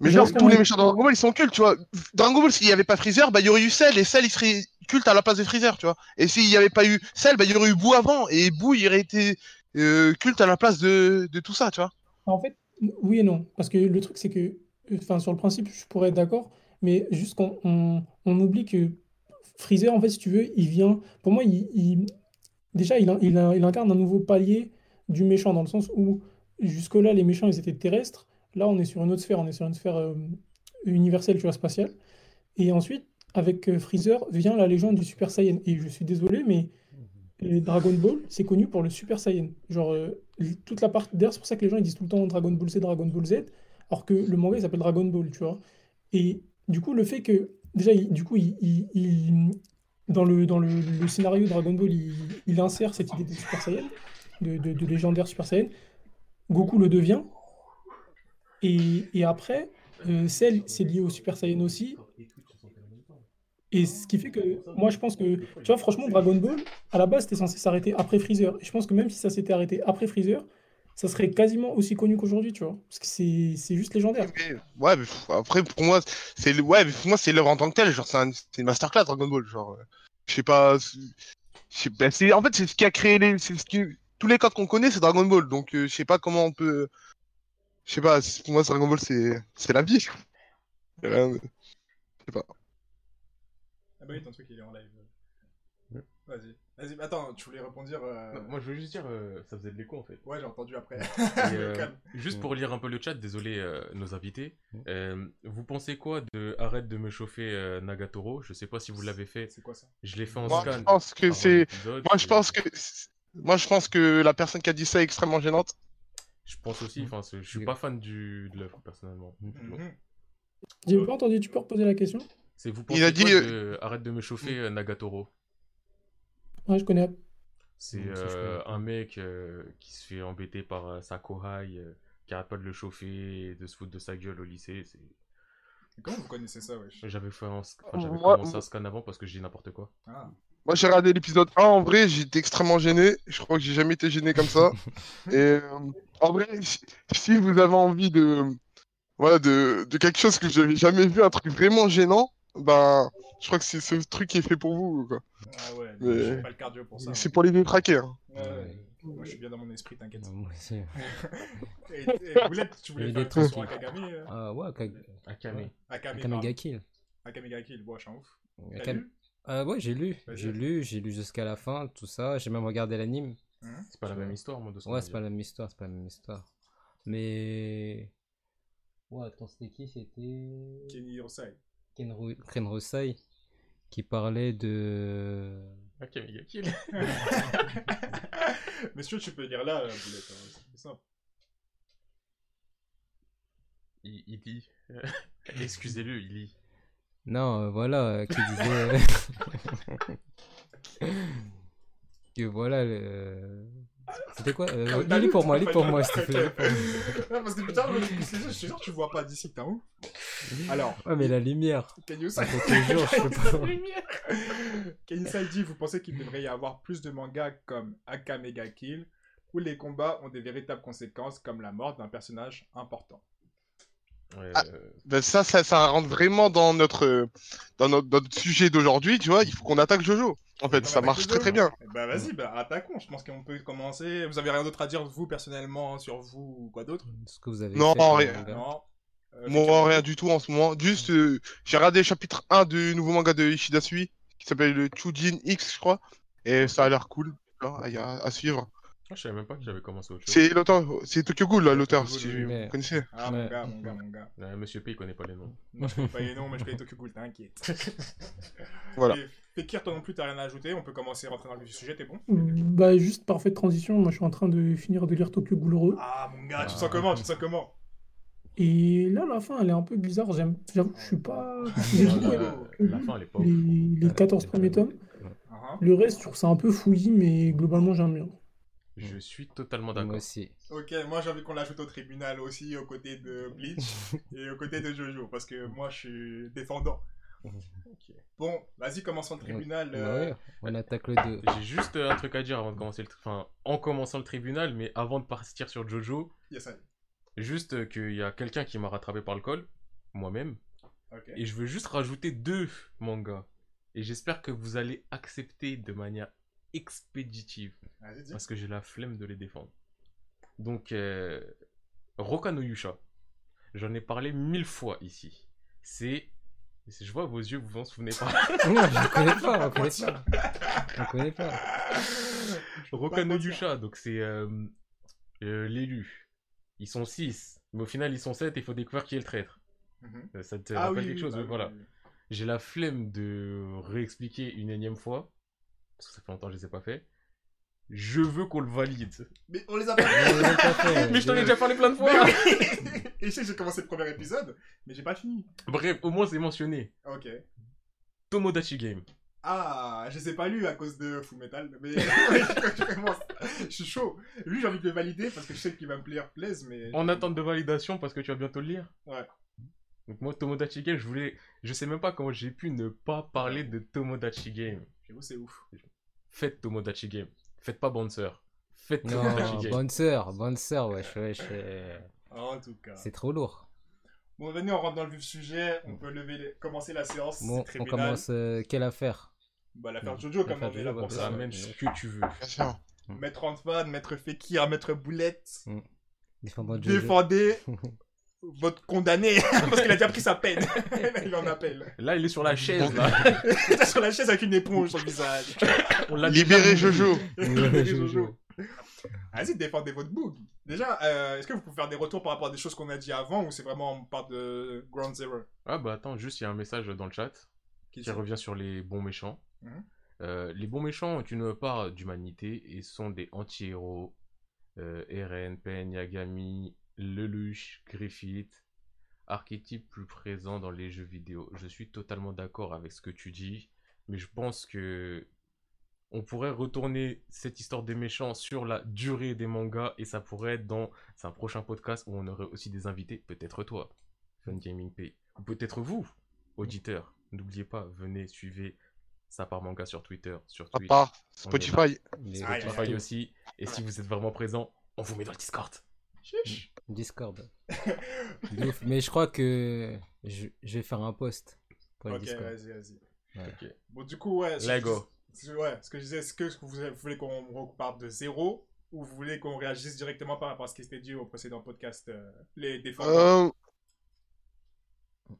Mais genre, tous les méchants de Dragon Ball, ils sont cultes, tu vois. Dragon Ball, s'il y avait pas Freezer, bah, il y aurait eu Cell, et Cell, il serait culte à la place de Freezer, tu vois. Et s'il y avait pas eu Cell, bah, il y aurait eu Boo avant, et Boo, il aurait été euh, culte à la place de, tout ça, tu vois. En fait, oui et non. Parce que le truc, c'est que, enfin, sur le principe, je pourrais être d'accord, mais juste qu'on on, oublie que Freezer, en fait, si tu veux, il vient. Pour moi, déjà, il incarne un nouveau palier du méchant, dans le sens où, jusque-là, les méchants, ils étaient terrestres. Là, on est sur une autre sphère, on est sur une sphère euh, universelle, tu vois, spatiale. Et ensuite, avec euh, Freezer, vient la légende du Super Saiyan. Et je suis désolé, mais Dragon Ball, c'est connu pour le Super Saiyan. Genre, euh, toute la part. D'ailleurs, c'est pour ça que les gens ils disent tout le temps Dragon Ball Z, Dragon Ball Z, alors que le manga il s'appelle Dragon Ball, tu vois. Et du coup, le fait que. Déjà, du coup, il, dans, le, dans le, scénario Dragon Ball, il, insère cette idée de Super Saiyan, de, légendaire Super Saiyan. Goku le devient. Et, après, euh, c'est lié au Super Saiyan aussi. Et ce qui fait que, moi, je pense que, tu vois, franchement, Dragon Ball, à la base, c'était censé s'arrêter après Freezer. Et je pense que même si ça s'était arrêté après Freezer, ça serait quasiment aussi connu qu'aujourd'hui, tu vois. Parce que c'est juste légendaire. Mais- ouais, après, pour moi, c'est ouais, l'œuvre en tant que telle. Genre, c'est un- c'est une masterclass, Dragon Ball. Genre, euh, je sais pas. je sais pas, en fait, c'est ce qui a créé les. ce qui- Tous les codes qu'on connaît, c'est Dragon Ball. Donc, euh, je sais pas comment on peut. Je sais pas, pour moi, Dragon Ball, c'est la vie. Rien de- Ah bah oui, ton truc il est en live. Vas-y. Vas-y, attends, tu voulais répondre euh, Non, Moi, je veux juste dire, euh, ça faisait de l'écho en fait. Ouais, j'ai entendu après. Euh, juste pour lire un peu le chat, désolé euh, nos invités. Mm. Euh, vous pensez quoi de Arrête de me chauffer euh, Nagatoro? Je sais pas si vous l'avez fait. C'est quoi ça? Je l'ai fait en Moi, scan. je pense que c'est. Moi, je pense que. Moi, je pense que la personne qui a dit ça est extrêmement gênante. Je pense aussi. Enfin, je suis pas fan du, de l'œuvre personnellement. Bon. Mhm. J'ai pas entendu, tu peux reposer la question? C'est vous Il pensez a dit, quoi euh, de Arrête de me chauffer euh, Nagatoro? Ouais, je connais. C'est euh, un mec euh, qui se fait embêter par euh, Sakurai, euh, qui arrête pas de le chauffer et de se foutre de sa gueule au lycée. c'est- Comment vous connaissez ça, wesh? J'avais fait un... enfin, j'avais Moi- commencé un scan avant parce que je dis n'importe quoi. Ah. Moi, j'ai regardé l'épisode 1, en vrai, j'étais extrêmement gêné. Je crois que j'ai jamais été gêné comme ça. Et euh, en vrai, si, si vous avez envie de, voilà, de, de quelque chose que j'avais jamais vu, un truc vraiment gênant, ben, je crois que c'est ce truc qui est fait pour vous. quoi. Ah ouais, Mais- j'ai pas le cardio pour ça. C'est pour les détraquer. Hein. Ouais, ouais. Moi, je suis bien dans mon esprit, t'inquiète. Euh, moi aussi. Et, et Boulette, tu voulais faire question à tranquille. Kagame euh, Ah ouais, Kag... Akame. Akame, Akame pardon. ga Kill. Akame ga Kill, bon, je suis un ouf. Akame- lu? Ah ouais, j'ai lu. J'ai lu, j'ai lu jusqu'à la fin, tout ça. J'ai même regardé l'anime. C'est pas la même histoire, moi, de ce Ouais, c'est pas la même histoire, c'est pas la même histoire. Mais. Ouais, attends, c'était qui? C'était. Kenny Hirosai. Kenro... Kenrosai qui parlait de. Akame ga Kill. Mais si tu peux lire là, euh, Boulette. hein, C'est plus simple. il, il lit. Excusez-le, il lit. Non, euh, voilà, euh, qui disait. que voilà, le... C'était quoi euh, Lis pour moi, lis pour moi, s'il te plaît. Parce que putain, je te jure, tu vois pas d'ici que t'as où Alors, Ouais, mais la lumière. Kenny Hirosai dit Vous pensez qu'il devrait y avoir plus de mangas comme Akame ga Kill où les combats ont des véritables conséquences comme la mort d'un personnage important? Ouais, Ah. euh, Ben, ça, ça, ça rentre vraiment dans notre, dans notre, notre sujet d'aujourd'hui, tu vois. Il faut qu'on attaque Jojo. En fait, On ça attaque marche très très bien. Bah vas-y, bah attaquons. Je pense qu'on peut commencer. Vous avez rien d'autre à dire, vous, personnellement, sur vous ou quoi d'autre? Ce que vous avez Non, fait rien. Non. Euh, Moi, rien du tout en ce moment. Juste, euh, j'ai regardé le chapitre 1 du nouveau manga de Ishida Sui, qui s'appelle le Chujin X, je crois. Et ça a l'air cool. Alors, à, à- à suivre. Ah, je savais même pas que j'avais commencé autre chose. C'est l'auteur, c'est Tokyo Ghoul, là, l'auteur, si vous connaissez. Ah, mon gars, mon gars, mon gars. Euh, Monsieur P, il connaît pas les noms. Moi, je connais pas les noms, mais je connais Tokyo Ghoul, t'inquiète. Voilà. Et Fekir, toi non plus, t'as rien à ajouter. On peut commencer à rentrer dans le sujet, t'es bon Bah, juste parfaite transition. Moi, je suis en train de finir de lire Tokyo Ghoul Heureux. Ah, mon gars, tu te Ah. sens comment Tu te sens comment? Et là, la fin, elle est un peu bizarre. J'aime- J'avoue que je suis pas. J'ai Ah, beaucoup la, aimé la fin, elle est pas les, les 14 premiers tomes. Le reste, je trouve ça un peu fouillis, mais globalement, j'aime bien. Je suis totalement Moi d'accord. aussi. Ok, moi j'ai envie qu'on l'ajoute au tribunal aussi, aux côtés de Bleach et aux côtés de Jojo, parce que moi je suis défendant. Ok. Bon, vas-y, commençons le tribunal. Bah euh, ouais, on attaque le 2. J'ai juste un truc à dire avant de commencer le... Enfin, en commençant le tribunal, mais avant de partir sur Jojo, Yes, juste euh, qu'il y a quelqu'un qui m'a rattrapé par le col, moi-même, et je veux juste rajouter deux mangas. Et j'espère que vous allez accepter de manière expéditive, parce que j'ai la flemme de les défendre. Donc, euh, Roka no Yusha, j'en ai parlé mille fois ici. C'est... Je vois vos yeux, vous vous en souvenez pas. Non, je connais pas, on connaît pas. On connaît pas. Roka no Yusha, donc c'est euh, euh, l'élu. Ils sont 6, mais au final ils sont 7 et il faut découvrir qui est le traître. Mhm. Ça te Ah rappelle oui, quelque oui, chose bah Voilà. oui. J'ai la flemme de réexpliquer une énième fois, parce que ça fait longtemps que je les ai pas fait. Je veux qu'on le valide. Mais on les a pas On l'a pas fait, Mais je t'en ai déjà parlé plein de fois. Et je sais que j'ai commencé le premier épisode, mais j'ai pas fini. Bref, au moins c'est mentionné. Ok. Tomodachi Game. Ah, je les ai pas lus à cause de Full Metal, mais je commence, je suis chaud. Lui, j'ai envie de le valider parce que je sais qu'il va me plaire, plaise, mais. En attente de validation parce que tu vas bientôt le lire. Ouais. Donc moi Tomodachi Game, je voulais, je sais même pas comment j'ai pu ne pas parler de Tomodachi Game. J'avoue, c'est ouf. Faites Tomodachi Game. Faites pas Bouncer. Faites Tomodachi Non, Game. bonne sœur, bonne sœur, wesh, wesh. euh, En tout cas. C'est trop lourd. Bon, venez, on rentre dans le vif du sujet. On peut lever les- commencer la séance. Bon, c'est on commence. euh, quelle affaire? Bah, l'affaire Jojo, comme on est là pour ça. ouais. ce que tu veux. Maître Antoine, Maître Fekir, Maître Boulette. Défendant Jojo. Défendez votre condamné parce qu'il a déjà pris sa peine. il en appelle. Là, il est sur la chaise là. Il était sur la chaise avec une éponge sur le visage. On l'a Libérez déjà- Jojo. Libérez Jojo. Vas-y, défendez votre book. Déjà, euh, est-ce que vous pouvez faire des retours par rapport à des choses qu'on a dit avant ou c'est vraiment on part de Ground Zero? Ah bah attends, juste il y a un message dans le chat Qui revient sur les bons méchants. Mhm. Euh, les bons méchants ont une part d'humanité et sont des anti-héros. Euh, Eren, Pen, Yagami, Lelouch, Griffith, archétypes plus présents dans les jeux vidéo. Je suis totalement d'accord avec ce que tu dis, mais je pense que on pourrait retourner cette histoire des méchants sur la durée des mangas et ça pourrait être dans un prochain podcast où on aurait aussi des invités, peut-être toi, Fun Gaming P, ou peut-être vous, auditeurs. N'oubliez pas, venez, suivez ça par manga sur Twitter, sur À Twitch, part est Spotify. Spotify aussi. Et si vous êtes vraiment présent, on vous met dans le Discord. Chiche. Discord. Ouf. Mais je crois que je, je vais faire un post pour Ok, vas-y, vas-y. Ouais. Ok. Bon, du coup, ouais. ce- Lego. Ouais, ce que je disais, est-ce que vous, vous voulez qu'on reparte de zéro ou vous voulez qu'on réagisse directement par rapport à ce qui s'était dit au précédent podcast euh, Les défendants Euh...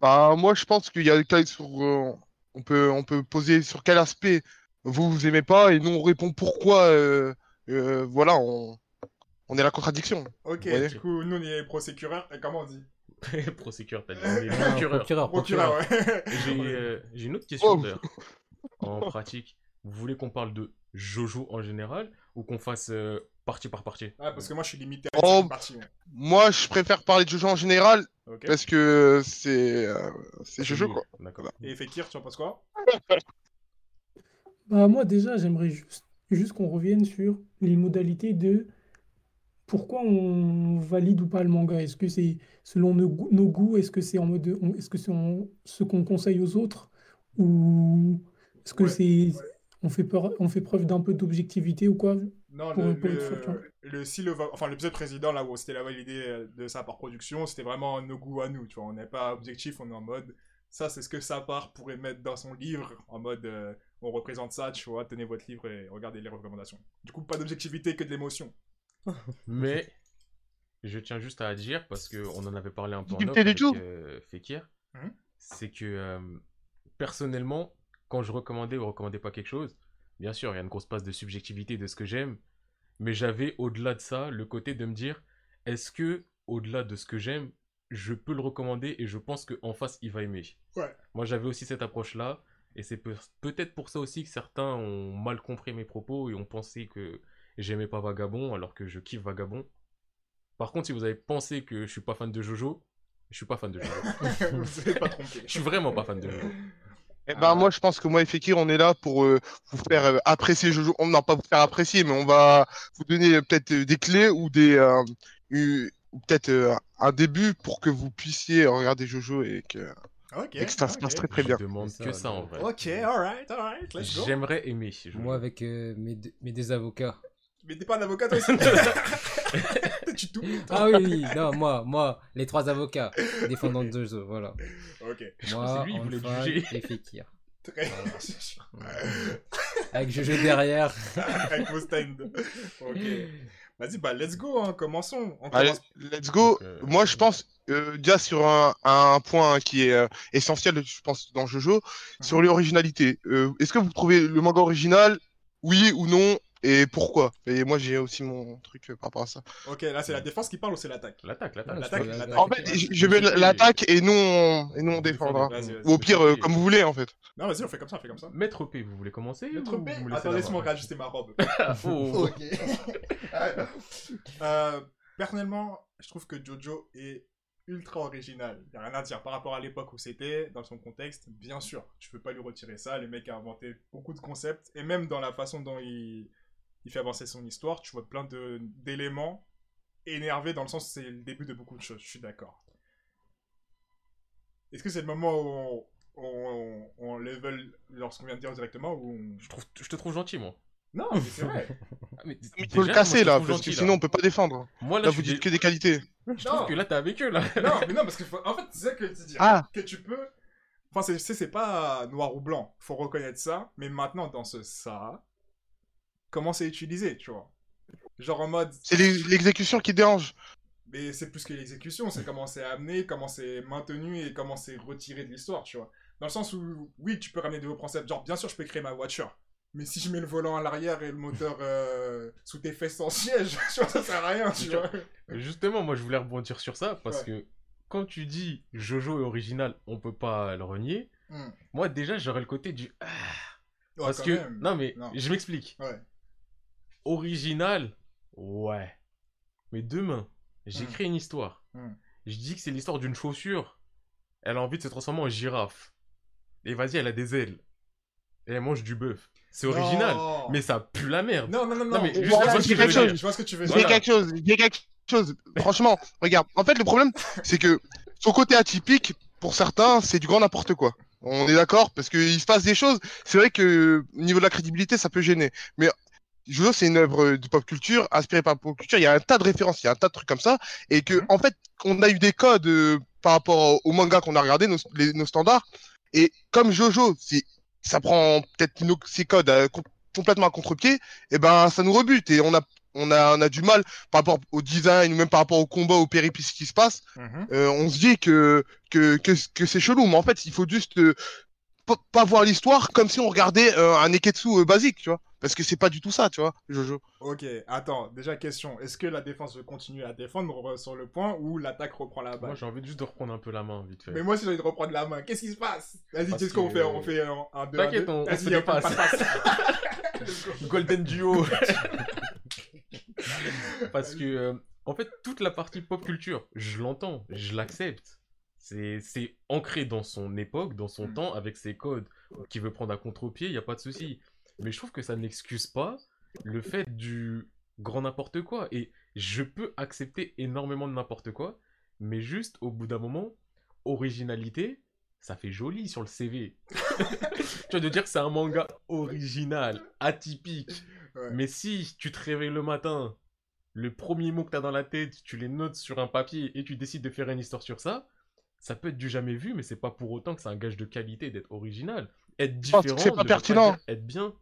Bah, moi, je pense qu'il y a des cas sur. euh, On, peut, on peut poser sur quel aspect vous vous aimez pas et nous on répond pourquoi. euh, euh, voilà, on, on est la contradiction. Ok, Ouais. du coup, nous, on est procureur. Et comment on dit Procureur, t'as dit. On est Non, procureur. procureur, Procureur, procureur. ouais. J'ai euh, j'ai une autre question Oh. d'ailleurs. En pratique, vous voulez qu'on parle de Jojo en général ou qu'on fasse euh, partie par partie? Ah, parce que moi, je suis limité à une Oh. partie. ouais. Moi, je préfère parler de Jojo en général parce que c'est euh, c'est Jojo quoi. D'accord. Et Fekir, tu en penses quoi? Bah, moi, déjà, j'aimerais juste, juste qu'on revienne sur les modalités de pourquoi on valide ou pas le manga? Est-ce que c'est selon nos, goûts- nos goûts? Est-ce que c'est en mode, est-ce que c'est ce qu'on conseille aux autres? Ou est-ce que Ouais, c'est, ouais. on fait peur, on fait preuve d'un peu d'objectivité ou quoi? Non, Pour- le, pour le, sûr, le- si le, enfin, l'épisode précédent, là où c'était la validée euh, de ça par production, c'était vraiment nos goûts à nous, tu vois. On n'est pas objectif, on est en mode, ça, c'est ce que ça part pourrait mettre dans son livre, en mode, euh, on représente ça, tu vois, tenez votre livre et regardez les recommandations. Du coup, pas d'objectivité que de l'émotion. Mais je tiens juste à dire, parce qu'on en avait parlé un peu en off avec euh, Fekir, Mhm. c'est que euh, personnellement, quand je recommandais ou recommandais pas quelque chose, bien sûr, il y a une grosse passe de subjectivité de ce que j'aime, mais j'avais au-delà de ça le côté de me dire, est-ce que au-delà de ce que j'aime, je peux le recommander et je pense qu'en face, il va aimer? Ouais. Moi, j'avais aussi cette approche-là, et c'est peut- peut-être pour ça aussi que certains ont mal compris mes propos et ont pensé que j'aimais pas Vagabond alors que je kiffe Vagabond. Par contre, si vous avez pensé que je suis pas fan de Jojo, je suis pas fan de Jojo. Vous pas trompé. je suis vraiment pas fan de Jojo. Eh ben, moi, je pense que moi et Fekir, on est là pour euh, vous faire euh, apprécier Jojo. On n'a pas vous faire apprécier, mais on va vous donner euh, peut-être euh, des clés ou des euh, peut-être euh, un début pour que vous puissiez regarder Jojo et que, Ok. et que ça se passe très très bien. Je demande C'est que ça, ça en vrai. Ok, alright, alright, let's go. J'aimerais aimer Jojo. Moi, avec euh, mes, mes deux avocats. Mais t'es pas un avocat, toi, Tu tout. Ah oui, oui, non, moi, moi, les trois avocats défendant Jojo, voilà. Ok. Moi, lui, il Antoine juger. et Fekir. Très. Avec Jojo derrière. Avec vos stands. Ok. Vas-y, bah, let's go, hein, commençons. On Allez, commence. let's go. Donc, euh, Moi, je pense euh, déjà sur un, un point qui est euh, essentiel, je pense, dans Jojo, sur l'originalité. Euh, Est-ce que vous trouvez le manga original? Oui ou non? Et pourquoi? Et moi, j'ai aussi mon truc euh, par rapport à ça. Ok, là c'est la défense qui parle ou c'est l'attaque? L'attaque, l'attaque. L'attaque, la- l'attaque. En fait, je- veux l'attaque et nous, on, et nous, on défendra. Ou au pire, euh, comme vous voulez, en fait. Non, vas-y, on fait comme ça, on fait comme ça. Maître P, vous voulez commencer Maître P? Attends, la laisse-moi réajuster ma robe. Oh. ok. Euh, personnellement, je trouve que Jojo est ultra original. Y a rien à dire par rapport à l'époque où c'était, dans son contexte. Bien sûr, tu peux pas lui retirer ça. Le mec a inventé beaucoup de concepts et même dans la façon dont il, il fait avancer son histoire, tu vois plein de d'éléments énervés dans le sens c'est le début de beaucoup de choses. Je suis d'accord. Est-ce que c'est le moment où on, on, on level lorsqu'on vient de dire directement ou on- Je, trouve, je te trouve gentil, moi. Non, mais c'est vrai. Ah, mais Il le casser, là, parce que sinon, on peut pas défendre. Moi, là, Là, vous dites dé- que des qualités. je trouve que là, t'es avec eux, là. non, mais non, parce que faut- en fait, c'est ça que tu dis. Ah. Que tu peux. Enfin, c'est- pas noir ou blanc. Faut reconnaître ça. Mais maintenant, dans ce ça, comment c'est utilisé, tu vois Genre en mode. C'est l'exécution qui dérange. Mais c'est plus que l'exécution, c'est comment c'est amené, comment c'est maintenu et comment c'est retiré de l'histoire, tu vois. Dans le sens où, oui, tu peux ramener de nouveaux concepts. Genre, bien sûr, je peux créer ma voiture. Mais si je mets le volant à l'arrière et le moteur euh, sous tes fesses sans siège, tu vois, ça sert à rien, tu vois. Justement, moi, je voulais rebondir sur ça parce Ouais. que quand tu dis Jojo est original, on peut pas le renier. Hmm. Moi, déjà, j'aurais le côté du. Ah, Ouais, parce que. même. Non, mais Non. je m'explique. Ouais. Original, ouais. Mais demain, j'écris une histoire. Hmm. Je dis que c'est l'histoire d'une chaussure. Elle a envie de se transformer en girafe. Et vas-y, elle a des ailes. Et elle mange du bœuf. C'est original. Non. Mais ça pue la merde. Non, non, non, non. Non, mais je juste vois avant ce que que tu je veux dise- dire. Je vois ce que tu veux J'ai Voilà. dire. quelque chose, j'ai quelque chose. Franchement, regarde. En fait, le problème, c'est que son côté atypique, pour certains, c'est du grand n'importe quoi. On est d'accord parce qu'il se passe des choses. C'est vrai que au niveau de la crédibilité, ça peut gêner. Mais Jojo, c'est une œuvre de pop culture, inspirée par pop culture. Il y a un tas de références, il y a un tas de trucs comme ça, et que Mhm. en fait, on a eu des codes euh, par rapport au manga qu'on a regardé, nos, les- nos standards. Et comme Jojo, ça prend peut-être ces codes euh, com- complètement à contre-pied, et ben ça nous rebute et on a on a on a du mal par rapport au design ou même par rapport au combat, aux péripéties qui se passent. Mhm. Euh, on se dit que que que, que c'est chelou, mais en fait il faut juste euh, pas, voir l'histoire comme si on regardait euh, un Neketsu euh, basique, tu vois, parce que c'est pas du tout ça, tu vois, Jojo. Ok, attends, déjà question. Est-ce que la défense veut continuer à défendre sur le point ou l'attaque reprend la Moi, balle j'ai envie juste de reprendre un peu la main, vite fait. Mais moi aussi j'ai envie de reprendre la main. Qu'est-ce qui se passe? Vas-y, qu'est-ce qu'on fait On fait un, un deux, T'inquiète, on- on se fait des on fait passes. pas de passe. Golden Duo. Parce que, euh, en fait, toute la partie pop culture, je l'entends, je l'accepte. C'est ancré dans son époque, dans son Mm. temps, avec ses codes qu'il veut prendre à contre-pied, il n'y a pas de souci. Mais je trouve que ça n'excuse pas le fait du grand n'importe quoi. Et je peux accepter énormément de n'importe quoi, mais juste au bout d'un moment, originalité, ça fait joli sur le CV. tu vois, de dire que c'est un manga original, atypique. Ouais. Mais si tu te réveilles le matin, le premier mot que tu as dans la tête, tu les notes sur un papier et tu décides de faire une histoire sur ça, ça peut être du jamais vu, mais c'est pas pour autant que c'est un gage de qualité d'être original. Être différent, c'est pas pertinent être bien.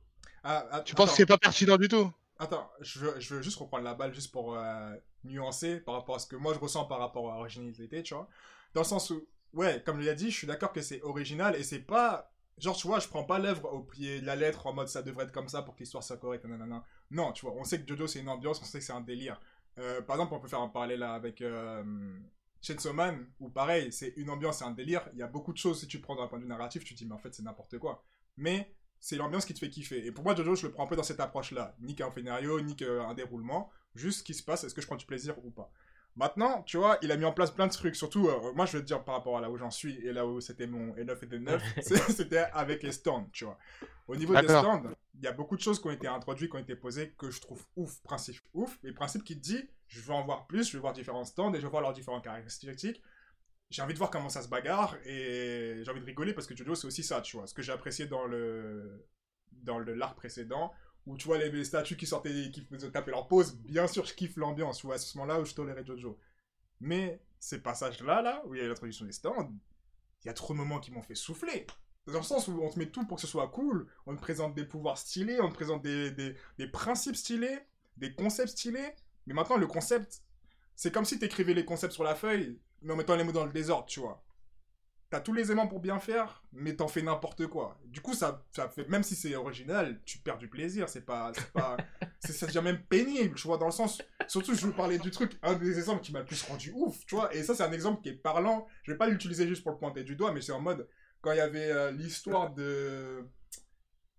Ah, ah, Tu penses que c'est pas pertinent du tout? Attends, je veux, je veux juste reprendre la balle juste pour euh, nuancer par rapport à ce que moi je ressens par rapport à l'originalité, tu vois. Dans le sens où, ouais, comme il a dit, je suis d'accord que c'est original et c'est pas. Genre, tu vois, je prends pas l'œuvre au pied de la lettre en mode ça devrait être comme ça pour que l'histoire soit correcte, nanana. Non, tu vois, on sait que Jojo c'est une ambiance, on sait que c'est un délire. Euh, par exemple, on peut faire un parallèle là avec euh, Chainsaw Man, où pareil, c'est une ambiance, c'est un délire. Il y a beaucoup de choses, si tu prends d'un point de vue narratif, tu te dis, mais en fait, c'est n'importe quoi. Mais c'est l'ambiance qui te fait kiffer. Et pour moi, Jojo, je le prends un peu dans cette approche-là. Ni qu'un scénario, ni qu'un déroulement. Juste ce qui se passe, est-ce que je prends du plaisir ou pas? Maintenant, tu vois, il a mis en place plein de trucs. Surtout, euh, moi, je veux te dire par rapport à là où j'en suis et là où c'était mon E9 et D9, c'est- c'était avec les stands, tu vois. Au niveau des stands, il y a beaucoup de choses qui ont été introduites, qui ont été posées, que je trouve ouf, principe ouf. Et principe qui te dit, je veux en voir plus, je veux voir différents stands et je veux voir leurs différentes caractéristiques. J'ai envie de voir comment ça se bagarre et j'ai envie de rigoler parce que Jojo, c'est aussi ça, tu vois. Ce que j'ai apprécié dans le dans le l'arc précédent, où tu vois les, les statues qui sortaient, qui faisaient taper leur pose, bien sûr, je kiffe l'ambiance, tu vois, à ce moment-là où je tolérais Jojo. Mais ces passages-là, là, où il y a l'introduction des stands, il y a trop de moments qui m'ont fait souffler. Dans le sens où on te met tout pour que ce soit cool, on te présente des pouvoirs stylés, on te présente des, des, des principes stylés, des concepts stylés, mais maintenant le concept, c'est comme si tu écrivais les concepts sur la feuille, mais en mettant les mots dans le désordre, tu vois. t'as tous les aimants pour bien faire, mais t'en fais n'importe quoi. Du coup, ça, ça fait, même si c'est original, tu perds du plaisir. C'est pas, c'est pas, c'est, ça devient même pénible, tu vois, dans le sens. Surtout, je veux parler du truc, un des exemples qui m'a le plus rendu ouf, tu vois. Et ça, c'est un exemple qui est parlant. Je vais pas l'utiliser juste pour le pointer du doigt, mais c'est en mode quand il y avait euh, l'histoire de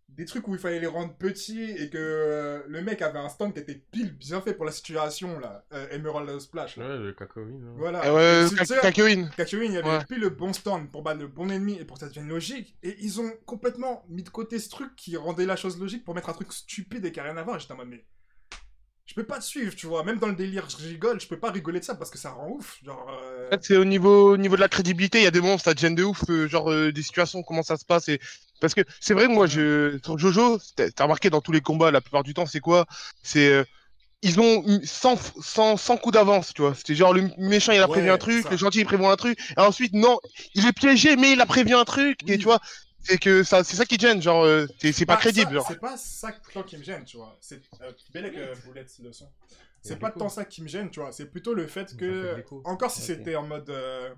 des trucs où il fallait les rendre petits et que euh, le mec avait un stand qui était pile bien fait pour la situation là, euh, Emerald Splash. Là. Ouais, le cacao-win. hein. Voilà. Eh Kakyoin. Kakyoin, il y avait Ouais. pile le bon stand pour battre le bon ennemi et pour que ça devienne logique. Et ils ont complètement mis de côté ce truc qui rendait la chose logique pour mettre un truc stupide et qui a rien à voir. J'étais en mode, mais. Je peux pas te suivre, tu vois. Même dans le délire, je rigole, je peux pas rigoler de ça parce que ça rend ouf. Genre. euh, En fait, c'est au niveau, au niveau de la crédibilité, il y a des moments où ça te gêne de ouf, euh, genre euh, des situations, comment ça se passe. Et... Parce que c'est vrai que moi, je... sur Jojo, t'as remarqué dans tous les combats, la plupart du temps, c'est quoi? C'est. Ils ont eu 100, 100, 100 coups d'avance, tu vois. C'était genre le méchant, il a Ouais, prévu un truc, ça. le gentil, il prévoit un truc. Et ensuite, non, il est piégé, mais il a prévu un truc. Et tu vois, c'est que ça, c'est ça qui gêne, genre, euh, c'est c'est pas Bah, crédible, ça, genre. C'est pas ça qui me gêne, tu vois. C'est euh, euh, Boulette, le son. C'est pas tant ça qui me gêne, tu vois. C'est plutôt le fait que, encore si c'était en mode euh,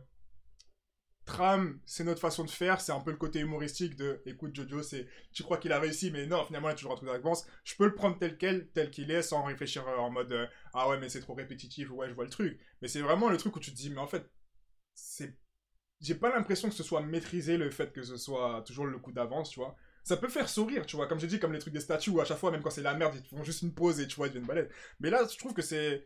tram, c'est notre façon de faire, c'est un peu le côté humoristique de, écoute Jojo, c'est, tu crois qu'il a réussi, mais non, finalement il a toujours un truc d'avance. Je peux le prendre tel quel, tel qu'il est, sans réfléchir euh, en mode, euh, ah ouais, mais c'est trop répétitif, ouais, je vois le truc. Mais c'est vraiment le truc où tu te dis, mais en fait, c'est, j'ai pas l'impression que ce soit maîtrisé le fait que ce soit toujours le coup d'avance, tu vois ça peut faire sourire, tu vois, comme j'ai dit, comme les trucs des statues, où à chaque fois, même quand c'est la merde, ils font juste une pause et tu vois, ils deviennent balèzes. Mais là, je trouve que c'est...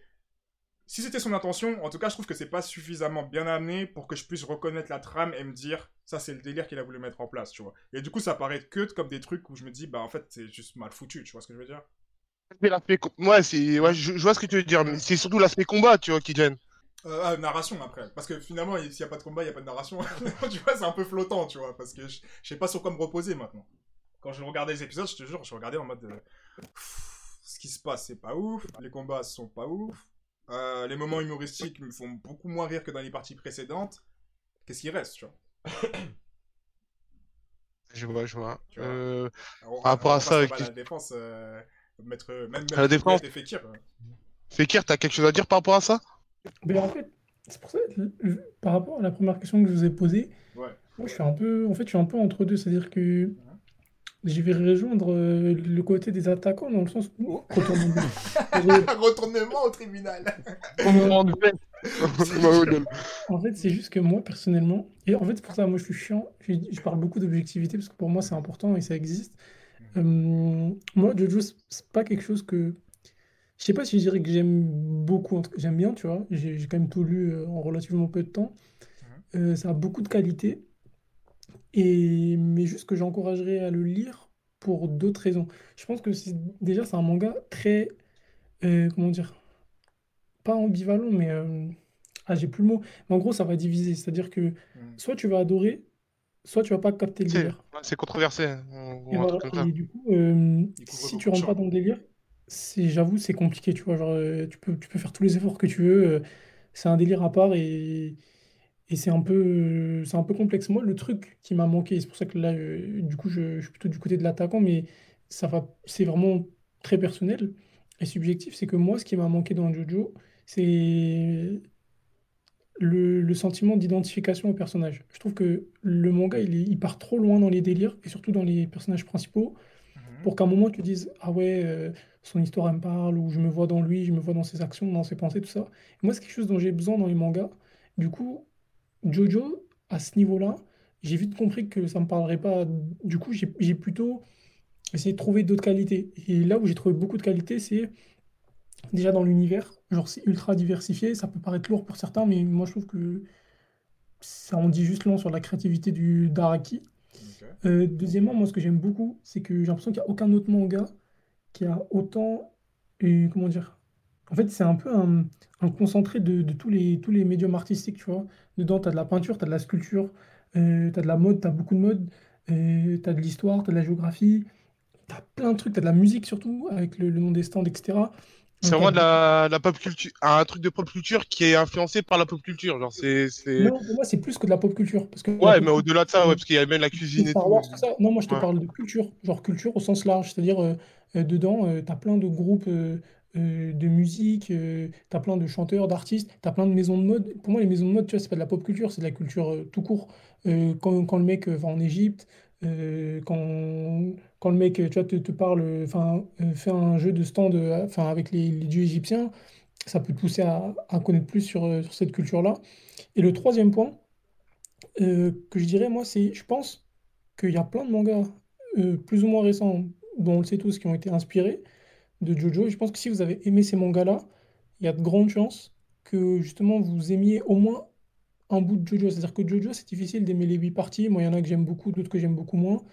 Si c'était son intention, en tout cas, je trouve que c'est pas suffisamment bien amené pour que je puisse reconnaître la trame et me dire, ça, c'est le délire qu'il a voulu mettre en place, tu vois. Et du coup, ça paraît que comme des trucs où je me dis, bah, en fait, c'est juste mal foutu, tu vois ce que je veux dire? Ouais, je vois ce que tu veux dire, mais c'est surtout l'aspect combat, tu vois, qui gêne. Euh, ah, narration après. Parce que finalement, s'il n'y a pas de combat, il n'y a pas de narration. tu vois, c'est un peu flottant, tu vois. Parce que je, sais pas sur quoi me reposer maintenant. Quand je regardais les épisodes, je te jure, je regardais en mode. euh, pff, ce qui se passe, c'est pas ouf. Les combats sont pas ouf. Euh, les moments humoristiques me font beaucoup moins rire que dans les parties précédentes. Qu'est-ce qui reste, tu vois? Je vois, je vois. Euh, Alors, Par rapport à ça, à la défense, mettre, même, même la défense. Fekir. Fekir, t'as quelque chose à dire par rapport à ça? Mais en fait, c'est pour ça, par rapport à la première question que je vous ai posée, Ouais. moi je suis un peu, en fait, je suis un peu entre deux, c'est-à-dire que je vais rejoindre euh, le côté des attaquants dans le sens où retournement de- Retournement au tribunal. En fait, c'est juste que moi, personnellement, et en fait, c'est pour ça, moi, je suis chiant, je, je parle beaucoup d'objectivité parce que pour moi, c'est important et ça existe. Euh, moi, Jojo, c'est- c'est pas quelque chose que. Je sais pas si je dirais que j'aime beaucoup, j'aime bien, tu vois. J'ai quand même tout lu euh, en relativement peu de temps. Euh, ça a beaucoup de qualité. Et... Mais juste que j'encouragerais à le lire pour d'autres raisons. Je pense que déjà, c'est un manga très. euh, comment dire? Pas ambivalent, mais. euh, Ah, j'ai plus le mot. Mais en gros, ça va diviser. C'est-à-dire que soit tu vas adorer, soit tu vas pas capter le délire. c'est controversé. Et, voilà. du coup, Il couvre si tu rentres pas dans le délire, c'est, j'avoue, c'est compliqué, tu vois. Genre, euh, tu peux, tu peux faire tous les efforts que tu veux. euh, c'est un délire à part et, et c'est un peu, euh, c'est un peu complexe. Moi, le truc qui m'a manqué, c'est pour ça que là, du coup, je, suis plutôt du côté de l'attaquant, mais ça va, c'est vraiment très personnel et subjectif. C'est que moi, ce qui m'a manqué dans Jojo, c'est le, sentiment d'identification au personnage. Je trouve que le manga, il, il part trop loin dans les délires, et surtout dans les personnages principaux, pour qu'à un moment tu dises, ah ouais, euh, son histoire, me parle, ou je me vois dans lui, je me vois dans ses actions, dans ses pensées, tout ça. Moi, c'est quelque chose dont j'ai besoin dans les mangas. Du coup, Jojo, à ce niveau-là, j'ai vite compris que ça me parlerait pas. Du coup, j'ai j'ai plutôt essayé de trouver d'autres qualités. Et là où j'ai trouvé beaucoup de qualités, c'est déjà dans l'univers. Genre, c'est ultra diversifié. Ça peut paraître lourd pour certains, mais moi, je trouve que ça en dit juste long sur la créativité du d'Araki. Euh, deuxièmement, moi, ce que j'aime beaucoup, c'est que j'ai l'impression qu'il n'y a aucun autre manga qui a autant. euh, comment dire? En fait, c'est un peu un, concentré de, tous les, médiums artistiques, tu vois. Dedans, tu as de la peinture, tu as de la sculpture, tu as de la mode, tu as beaucoup de mode, tu as de l'histoire, tu as de la géographie, tu as plein de trucs, tu as de la musique surtout, avec le nom des stands, etc. C'est vraiment de la, la pop culture, un truc de pop culture qui est influencé par la pop culture. Genre, c'est. Non, pour moi, c'est plus que de la pop culture. Parce que Ouais, mais au-delà de ça, ouais, parce qu'il y a même la cuisine et tout. Wars, tout ça. Non, moi je te Ouais. parle de culture, genre culture au sens large, c'est-à-dire euh, euh, dedans, tu as plein de groupes euh, euh, de musique, euh, t'as plein de chanteurs, d'artistes, t'as plein de maisons de mode. Pour moi, les maisons de mode, tu vois, c'est pas de la pop culture, c'est de la culture euh, tout court. Euh, quand, quand le mec euh, va en Égypte, euh, quand, quand le mec, tu vois, te, parle, enfin, euh, fait un jeu de stand, euh, avec les, dieux égyptiens, ça peut te pousser à, connaître plus sur, euh, sur cette culture-là. Et le troisième point que je dirais, moi, c'est, je pense qu'il y a plein de mangas plus ou moins récents, dont on le sait tous, qui ont été inspirés de Jojo. Je pense que si vous avez aimé ces mangas-là, il y a de grandes chances que justement vous aimiez au moins un bout de Jojo. C'est-à-dire que Jojo, c'est difficile d'aimer les huit parties. Moi, il y en a que j'aime beaucoup, d'autres que j'aime beaucoup moins.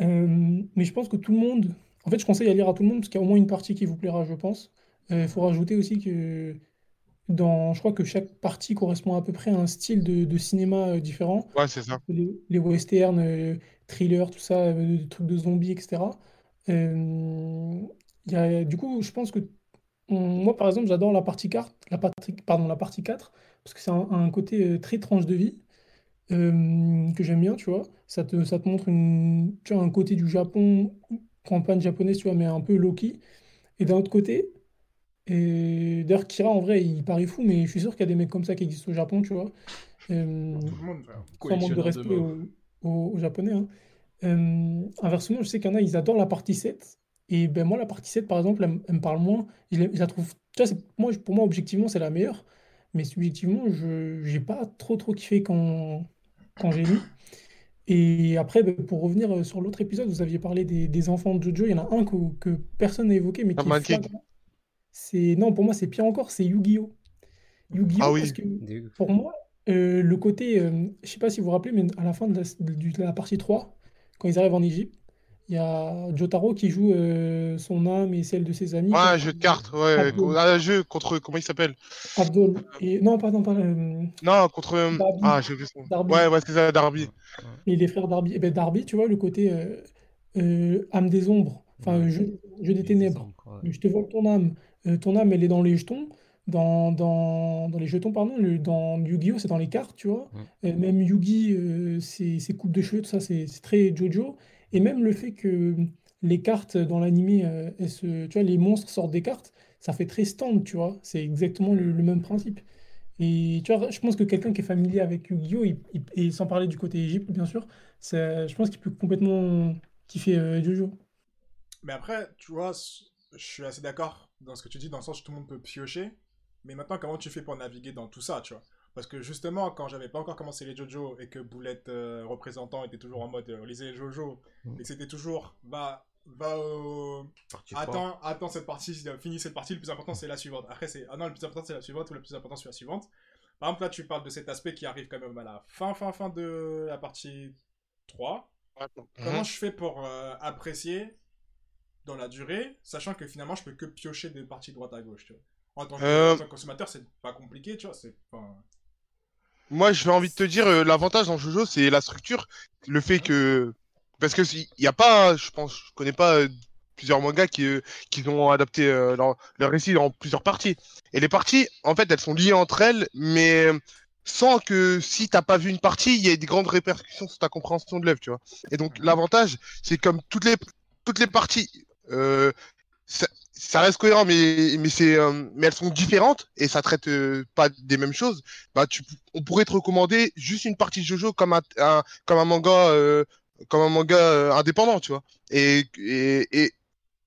Euh, mais je pense que tout le monde. En fait, je conseille à lire à tout le monde parce qu'il y a au moins une partie qui vous plaira, je pense. Il faut rajouter aussi que dans, je crois que chaque partie correspond à peu près à un style de, de cinéma euh, différent. Ouais, c'est ça. Les, les westerns, euh, thrillers, tout ça, euh, des trucs de zombies, etc. Euh, il y a, du coup, je pense que on- moi, par exemple, j'adore la partie 4, la partie, pardon, la partie 4 parce que c'est un, un côté euh, très tranche de vie euh, que j'aime bien, tu vois. Ça te, ça te montre une, tu vois, un côté du Japon, campagne japonaise, tu vois, mais un peu low-key. Et d'un autre côté, et d'ailleurs, Kira, en vrai, il paraît fou, mais je suis sûr qu'il y a des mecs comme ça qui existent au Japon, tu vois. Euh, Tout le monde, sans manque de de respect meubles. aux, aux- aux Japonais. hein. Euh, inversement, je sais qu'il y en a, ils adorent la partie 7. Et ben moi, la partie 7, par exemple, elle, me parle moins. Je, la je la trouve. Tu vois, c'est- moi, pour moi, objectivement, c'est la meilleure. Mais subjectivement, je j'ai pas trop trop kiffé quand, quand j'ai lu. Et après, ben, pour revenir euh, sur l'autre épisode, vous aviez parlé des, des enfants de Jojo. Il y en a un que, que personne n'a évoqué, mais qui King. flagrant. C'est, non, pour moi, c'est pire encore, c'est Yu-Gi-Oh! Yu-Gi-Oh! Ah oui. parce que pour moi, euh, le côté, euh, je sais pas si vous vous rappelez, mais à la fin de la, de la partie 3, quand ils arrivent en Égypte, il y a Jotaro qui joue euh, son âme et celle de ses amis Ouais, un jeu de cartes, ouais. Abdul. Un jeu contre. Comment il s'appelle? Abdul. Et, non, pardon, pas, euh, Non, contre. euh, Darby. Ah, j'ai oublié son. Darby. Ouais, ouais, c'est ça, Darby. et les frères Darby. Et ben Darby, tu vois, le côté euh, euh, âme des ombres, enfin, Ouais. jeu, jeu des ténèbres. ouais. Je te vole ton âme. Euh, ton âme, elle est dans les jetons. Dans, dans, dans les jetons, pardon. Le- dans Yu-Gi-Oh! c'est dans les cartes, tu vois. Euh, même Yugi, euh, ses, ses coupes de cheveux, tout ça, c'est c'est très JoJo. Et même le fait que les cartes dans l'animé, euh, les monstres sortent des cartes, ça fait très stand, tu vois. C'est exactement le, même principe. Et tu vois, je pense que quelqu'un qui est familier avec Yu-Gi-Oh! et sans parler du côté Égypte, bien sûr, je pense qu'il peut complètement kiffer euh, JoJo. Mais après, tu vois, je suis assez d'accord dans ce que tu dis, dans le sens où tout le monde peut piocher. Mais maintenant, comment tu fais pour naviguer dans tout ça, tu vois? Parce que justement, quand j'avais pas encore commencé les JoJo et que Boulette euh, représentant était toujours en mode euh, lisez les JoJo, Mm. et que c'était toujours va, va au. Attends, attends cette partie, finis cette partie, le plus important c'est la suivante. Après, c'est ah non, le plus important c'est la suivante ou le plus important c'est la suivante. Par exemple, là, tu parles de cet aspect qui arrive quand même à la fin, fin, fin de la partie 3. Comment Mhm. je fais pour euh, apprécier dans la durée, sachant que finalement je peux que piocher des parties droite à gauche, tu vois. En tant que, Euh, en tant que consommateur, c'est pas compliqué, tu vois. C'est enfin, Moi, j'ai envie de te dire, euh, l'avantage dans Jojo, c'est la structure. Le fait que. Parce que il n'y a pas, je pense, je connais pas euh, plusieurs mangas qui, euh, qui ont adapté euh, leur, leur récit en plusieurs parties. Et les parties, en fait, elles sont liées entre elles, mais euh, sans que si t'as pas vu une partie, il y ait des grandes répercussions sur ta compréhension de l'œuvre, tu vois. Et donc, l'avantage, c'est comme toutes les, toutes les parties, ça, ça reste cohérent, mais, mais, c'est, euh, mais elles sont différentes et ça traite euh, pas des mêmes choses. Bah tu, on pourrait te recommander juste une partie de Jojo comme un, un- comme un manga euh, comme un manga euh, indépendant tu vois. Et, et, et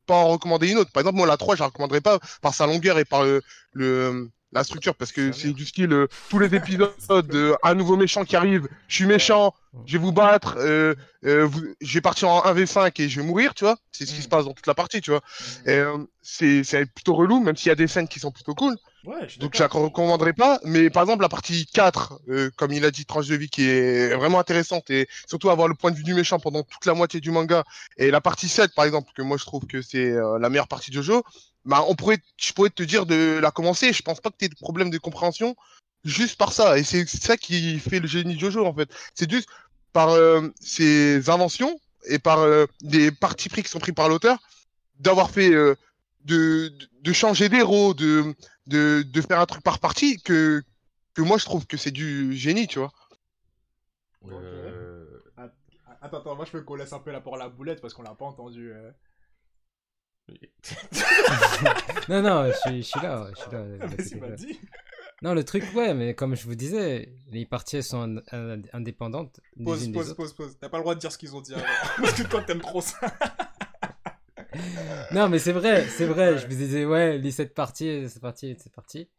pas en recommander une autre. Par exemple moi la 3 je la recommanderais pas par sa longueur et par le, le la structure parce que c'est du style euh, tous les épisodes euh, un nouveau méchant qui arrive je suis méchant je vais vous battre euh, euh, vous- je vais partir en 1v5 et je vais mourir tu vois. C'est ce qui Mm. se passe dans toute la partie tu vois. Euh, c'est plutôt relou même s'il y a des scènes qui sont plutôt cool. Ouais, je donc je la recommanderais pas, mais par exemple la partie 4, euh, comme il a dit, tranche de vie qui est vraiment intéressante et surtout avoir le point de vue du méchant pendant toute la moitié du manga, et la partie 7 par exemple, que moi je trouve que c'est la meilleure partie de Jojo, bah on pourrait, je pourrais te dire de la commencer, je pense pas que tu aies de problème de compréhension juste par ça, et c'est ça qui fait le génie de Jojo en fait, c'est juste par euh, ses inventions et par euh, des parties pris qui sont pris par l'auteur, d'avoir fait... euh, de, de- de changer d'héros, de, de, de faire un truc par partie que, que moi je trouve que c'est du génie, tu vois. Euh, Attends, attends, moi je veux qu'on laisse un peu la parole à la boulette parce qu'on l'a pas entendu. Non, non, je suis, je suis là, je suis là. pas. vas-y. Non, le truc, ouais, mais comme je vous disais, les parties elles sont ind- ind- indépendantes des Pause, unes des pause, autres. pause, pause. T'as pas le droit de dire ce qu'ils ont dit avant. Parce que toi, t'aimes trop ça. Non, mais c'est vrai, c'est vrai. Ouais. Je vous disais, ouais, les 7 parties, cette partie, cette partie.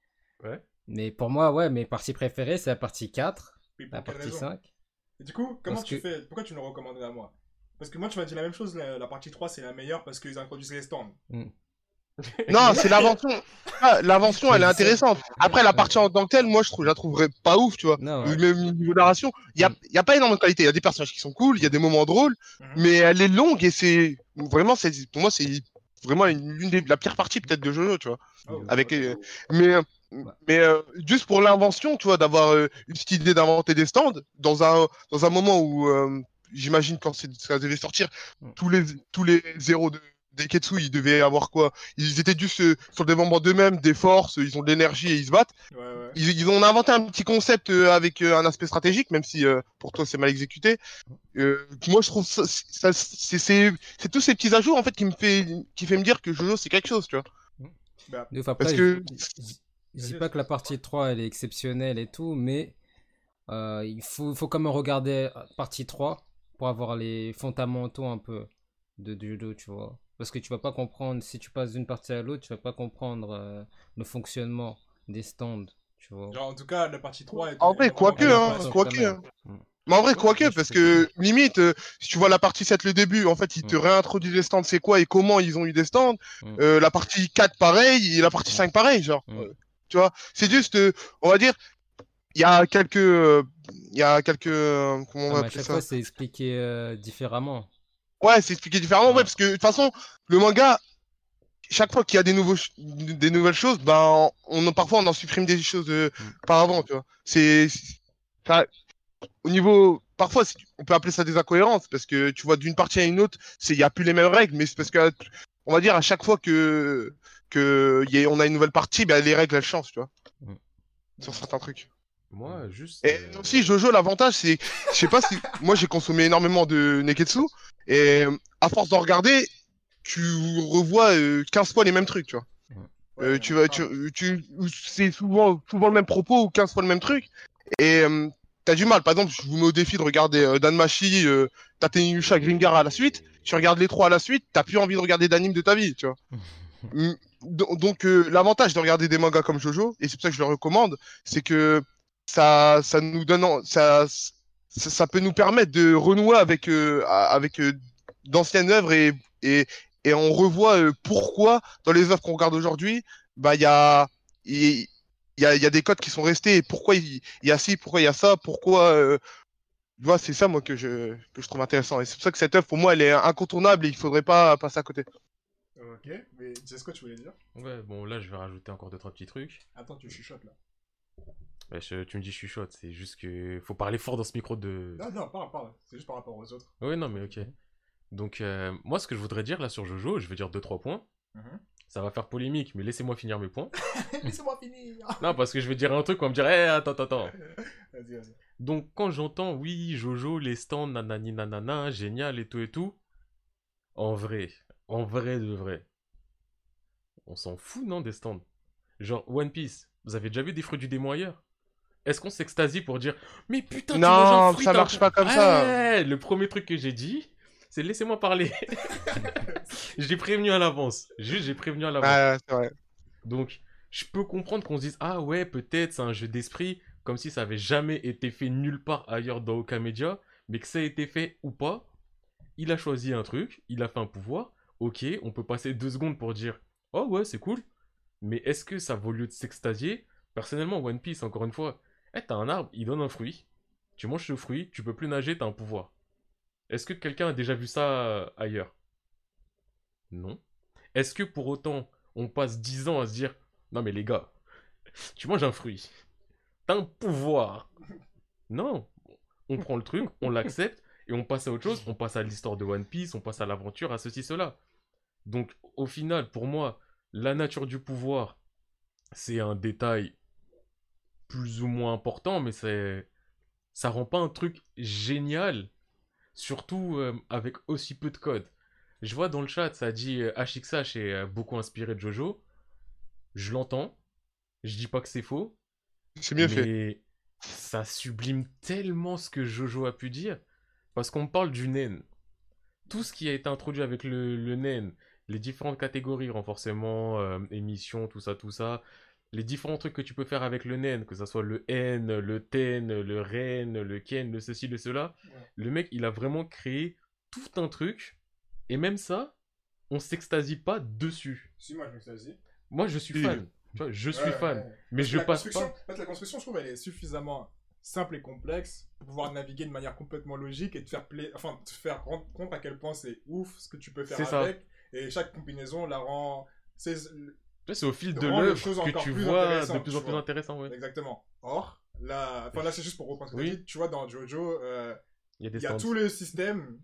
Ouais. Mais pour moi, ouais, mes parties préférées, c'est la partie 4, Mais la pour quelle partie raison? 5. Et du coup, comment Parce tu que- fais? Pourquoi tu me le recommanderais à moi? Parce que moi, tu m'as dit la même chose, la, la partie 3, c'est la meilleure parce qu'ils introduisent les stands. Non, c'est l'invention. Ah, L'invention, elle est intéressante. Après, la partie en tant que telle, moi, je trouve, je la trouverais pas ouf, tu vois. Non, Ou ouais. Même niveau narration, il y a, Mm. il y a pas énormément de qualité. Il y a des personnages qui sont cool, il y a des moments drôles, Mhm. mais elle est longue et c'est vraiment, c'est pour moi, c'est vraiment une, l'une des la pire partie peut-être de Jojo, tu vois. Oh, Avec, euh, Mais, euh, mais euh, juste pour l'invention, tu vois, d'avoir euh, eu cette idée d'inventer des stands dans un dans un moment où euh, j'imagine quand ça devait sortir, Mm. tous les tous les zéros de des Ketsu, ils devaient avoir quoi? Ils étaient juste euh, sur le développement d'eux-mêmes, des forces, ils ont de l'énergie et ils se battent. Ouais, ouais. Ils, ils ont inventé un petit concept euh, avec euh, un aspect stratégique, même si euh, pour toi c'est mal exécuté. Euh, moi je trouve ça, ça- c'est tous ces petits ajouts en fait qui me fait qui fait me dire que Jojo c'est quelque chose, tu vois. Bah, De ouf, après, Parce je- que je, je dis pas que la partie 3 elle est exceptionnelle et tout, mais euh, il faut, faut quand même regarder la partie 3 pour avoir les fondamentaux un peu de du judo, tu vois. Parce que tu vas pas comprendre, si tu passes d'une partie à l'autre, tu vas pas comprendre euh, le fonctionnement des stands, tu vois. Genre, en tout cas, la partie 3 est. en vrai quoique hein, quoique. hein. Mm. Mais en vrai quoique parce que limite euh, si tu vois la partie 7 le début, en fait ils te réintroduisent les stands c'est quoi et comment ils ont eu des stands. Euh, la partie 4 pareil et la partie Mm. 5 pareil genre. Tu vois, c'est juste euh, on va dire il y a quelques euh, il y a quelques euh, comment on Ah, va appeler chaque ça fois, c'est expliqué euh, différemment. Ouais, c'est expliqué différemment, ouais, Ouais. parce que de toute façon, le manga, chaque fois qu'il y a des, nouveaux des nouvelles choses, ben, on, parfois on en supprime des choses euh, Mm. par avant, tu vois. C'est. Au niveau. Parfois, on peut appeler ça des incohérences, parce que tu vois, d'une partie à une autre, il n'y a plus les mêmes règles, mais c'est parce que, on va dire, à chaque fois que, que y a- on a une nouvelle partie, ben, les règles, elles changent, tu vois. Mm. Sur certains trucs. Moi, juste. Et euh, aussi, Jojo, l'avantage, c'est, je sais pas si, moi j'ai consommé énormément de Neketsu, et euh, à force d'en regarder, tu revois euh, 15 fois les mêmes trucs, tu vois. Ouais, Euh, tu vas, tu, tu, c'est souvent, souvent le même propos ou 15 fois le même truc, et euh, t'as du mal. Par exemple, je vous mets au défi de regarder euh, Danmachi, euh, Tatenyusha, Gringar à la suite, tu regardes les trois à la suite, t'as plus envie de regarder d'anime de ta vie, tu vois. Mm, do- Donc, euh, l'avantage de regarder des mangas comme Jojo, et c'est pour ça que je le recommande, c'est que ça, ça nous donne, en- ça, ça, ça peut nous permettre de renouer avec, euh, avec euh, d'anciennes œuvres et, et, et on revoit euh, pourquoi dans les œuvres qu'on regarde aujourd'hui, bah il y a, il il y a, il y a des codes qui sont restés et pourquoi il, y a ci, pourquoi il y a ça, pourquoi. Euh, tu vois, c'est ça moi que je, que je trouve intéressant et c'est pour ça que cette œuvre pour moi elle est incontournable et il faudrait pas passer à côté. Ok, mais c'est ce que tu voulais dire? Ouais, bon, là, je vais rajouter encore deux, trois petits trucs. Attends, tu chuchotes là. Ouais, je- tu me dis chuchote, c'est juste que faut parler fort dans ce micro de. Non, non, parle, parle. C'est juste par rapport aux autres. Ouais, non, mais ok. Donc, euh, moi, ce que je voudrais dire là sur Jojo, je vais dire deux, trois points. Mhm. Ça va faire polémique, mais laissez-moi finir mes points. Laissez-moi finir. non, parce que je vais dire un truc, on va me dire, eh, attends, attends, attends. Vas-y, vas-y. Donc, quand j'entends, oui, Jojo, les stands, nanani, nanana, génial et tout et tout, en vrai, en vrai de vrai, on s'en fout, non, des stands Genre, One Piece, vous avez déjà vu des fruits du démon ailleurs? Est-ce qu'on s'extasie pour dire, mais putain, tu Non, manges un fruit, ça marche pas comme ça. Le premier truc que j'ai dit, c'est laissez-moi parler. j'ai prévenu à l'avance. Juste, j'ai prévenu à l'avance. Ouais, c'est vrai. Donc, je peux comprendre qu'on se dise Ah ouais, peut-être c'est un jeu d'esprit, comme si ça avait jamais été fait nulle part ailleurs dans aucun média, mais que ça a été fait ou pas. Il a choisi un truc, il a fait un pouvoir. Ok, on peut passer deux secondes pour dire Oh ouais, c'est cool. Mais est-ce que ça vaut lieu de s'extasier? Personnellement, One Piece, encore une fois, eh, t'as un arbre, il donne un fruit. Tu manges ce fruit, tu peux plus nager, t'as un pouvoir. Est-ce que quelqu'un a déjà vu ça euh, ailleurs? Non. Est-ce que pour autant, on passe 10 ans à se dire Non, mais les gars, tu manges un fruit, t'as un pouvoir Non. On prend le truc, on l'accepte et on passe à autre chose. On passe à l'histoire de One Piece, on passe à l'aventure, à ceci, cela. Donc, au final, pour moi, la nature du pouvoir, c'est un détail plus ou moins important, mais c'est ça rend pas un truc génial, surtout euh, avec aussi peu de code. Je vois dans le chat, ça dit euh, HXH est euh, beaucoup inspiré de Jojo. Je l'entends. Je dis pas que c'est faux. C'est bien fait. mais ça sublime tellement ce que Jojo a pu dire. Parce qu'on parle du naine. Tout ce qui a été introduit avec le, le naine, les différentes catégories, renforcement, euh, émission, tout ça, tout ça, les différents trucs que tu peux faire avec le naine, que ça soit le N, le Ten, le Ren, le Ken, le ceci, le cela, Ouais. le mec, il a vraiment créé tout un truc. Et même ça, on s'extasie pas dessus. Si, moi, je m'extasie. Moi, je suis fan. Tu vois, je suis Ouais, fan. ouais. Mais je la passe construction, pas. en fait, la construction, je trouve, elle est suffisamment simple et complexe pour pouvoir naviguer de manière complètement logique et te faire, pla- enfin, te faire rendre compte à quel point c'est ouf ce que tu peux faire C'est ça. avec. Et chaque combinaison la rend. C'est au fil de les l'œuvre que tu vois de plus en plus vois. intéressant. Ouais. exactement. Or, là, enfin, là c'est juste pour reprendre ce que Oui. tu dit. Tu vois, dans Jojo, euh, Il y a des il y a stands. tout le système,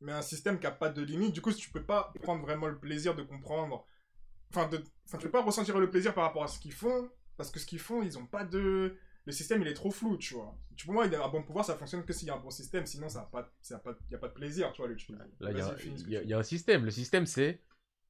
mais un système qui a pas de limite. Du coup, tu peux pas prendre vraiment le plaisir de comprendre. Enfin, de... enfin, tu peux pas ressentir le plaisir par rapport à ce qu'ils font, parce que ce qu'ils font, ils ont pas de. Le système, il est trop flou, tu vois. Tu, pour moi, un bon pouvoir, ça fonctionne que s'il y a un bon système, sinon, ça a pas, ça a pas, y a pas de plaisir, tu vois, l'utiliser. Là, y y il y a un système. Le système, c'est.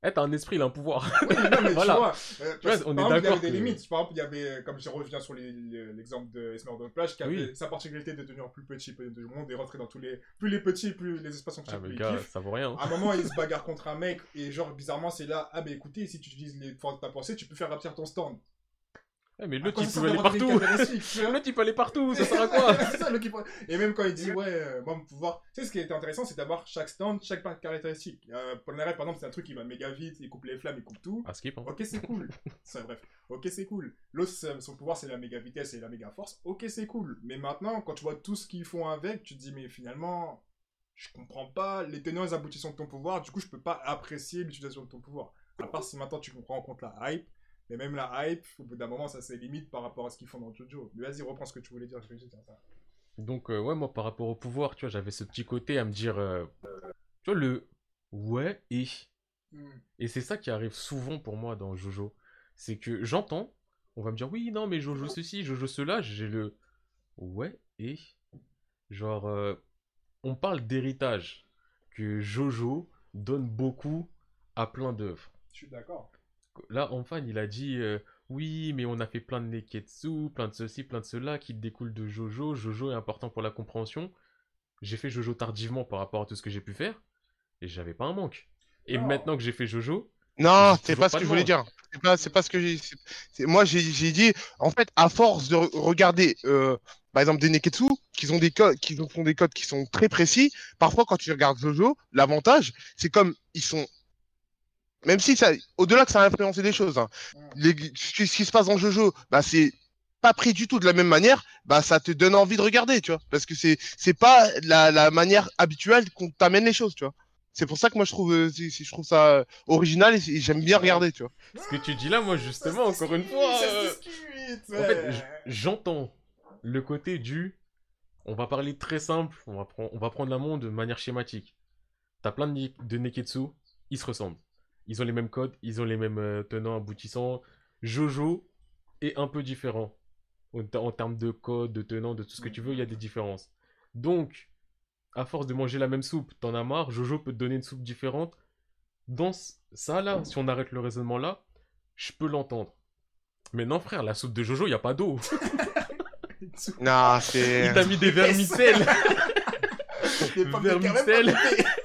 Eh, t'as un esprit, il a un pouvoir. Oui, non, mais Voilà. tu vois, euh, Tu vois, on par est exemple, il y avait des que- limites. Par exemple, il y avait, euh, comme je reviens sur l'exemple de Esmeralda Plage, qui avait Oui. sa particularité de devenir plus petit du monde et rentrer dans tous les. Plus les petits, plus les espaces sont petits, Ah, mais gars, ça vaut rien. À un moment, il se bagarre contre un mec et genre bizarrement c'est là ah bah écoutez si tu utilises les forces de ta pensée tu peux faire rapetir ton stand. Eh, mais À l'autre, il ça peut aller partout. L'autre, il peut aller partout. Ça sert à quoi ça, le qui- Et même quand il dit ouais euh, mon pouvoir, tu sais ce qui était intéressant c'est d'avoir chaque stand, chaque caractéristique. Euh, Polnareff par exemple c'est un truc qui va méga vite, il coupe les flammes, il coupe tout. Ah, skip. Hein. Ok c'est cool. C'est bref. Ok c'est cool. L'autre son pouvoir c'est la méga vitesse et la méga force. Ok c'est cool. Mais maintenant quand tu vois tout ce qu'ils font avec, tu te dis mais finalement je comprends pas les tenants et les aboutissants de ton pouvoir, du coup je peux pas apprécier l'utilisation de ton pouvoir. À part si maintenant tu comprends en compte la hype, mais même la hype, au bout d'un moment ça c'est limite par rapport à ce qu'ils font dans Jojo. Mais vas-y reprends ce que tu voulais dire, je vais dire ça. Donc, euh, ouais, moi, par rapport au pouvoir, tu vois, j'avais ce petit côté à me dire. euh, tu vois, le. Ouais, et. Et c'est ça qui arrive souvent pour moi dans Jojo. C'est que j'entends, on va me dire oui, non, mais Jojo ceci, Jojo cela, j'ai le ouais, et genre, euh, on parle d'héritage, que Jojo donne beaucoup à plein d'œuvres. Je suis d'accord. Là, enfin, il a dit euh, oui, mais on a fait plein de Neketsu, plein de ceci, plein de cela qui découlent de Jojo. Jojo est important pour la compréhension. J'ai fait Jojo tardivement par rapport à tout ce que j'ai pu faire, et j'avais pas un manque. Et maintenant que j'ai fait Jojo, Non, c'est pas ce que je voulais dire. C'est pas, c'est pas ce que j'ai. Moi, j'ai dit, en fait, à force de re- regarder, euh, par exemple, des Neketsu, qui ont des codes, qui ont font des codes qui sont très précis. Parfois, quand tu regardes Jojo, l'avantage, c'est comme ils sont. Même si ça, au-delà que ça a influencé des choses, hein, les- ce qui ce qui se passe dans Jojo, bah c'est pas pris du tout de la même manière. Bah ça te donne envie de regarder, tu vois, parce que c'est c'est pas la, la manière habituelle qu'on t'amène les choses, tu vois. C'est pour ça que moi je trouve, euh, je trouve ça euh, original et, j'aime bien regarder, tu vois. Ce que tu dis là, moi, justement, Ça encore une fois. euh, En fait, j'entends le côté du. On va parler très simple, on va, prendre, on va prendre la monde de manière schématique. T'as plein de, de Neketsu, ils se ressemblent. Ils ont les mêmes codes, ils ont les mêmes euh, tenants, aboutissants. Jojo est un peu différent. En, ter- en termes de code, de tenants, de tout ce que tu veux, il y a des différences. Donc, à force de manger la même soupe, t'en as marre, Jojo peut te donner une soupe différente. Dans ça là, si on arrête le raisonnement là, je peux l'entendre. Mais non frère, la soupe de Jojo, il y a pas d'eau. Non, c'est. Il t'a mis des vermicelles, Des vermicelles.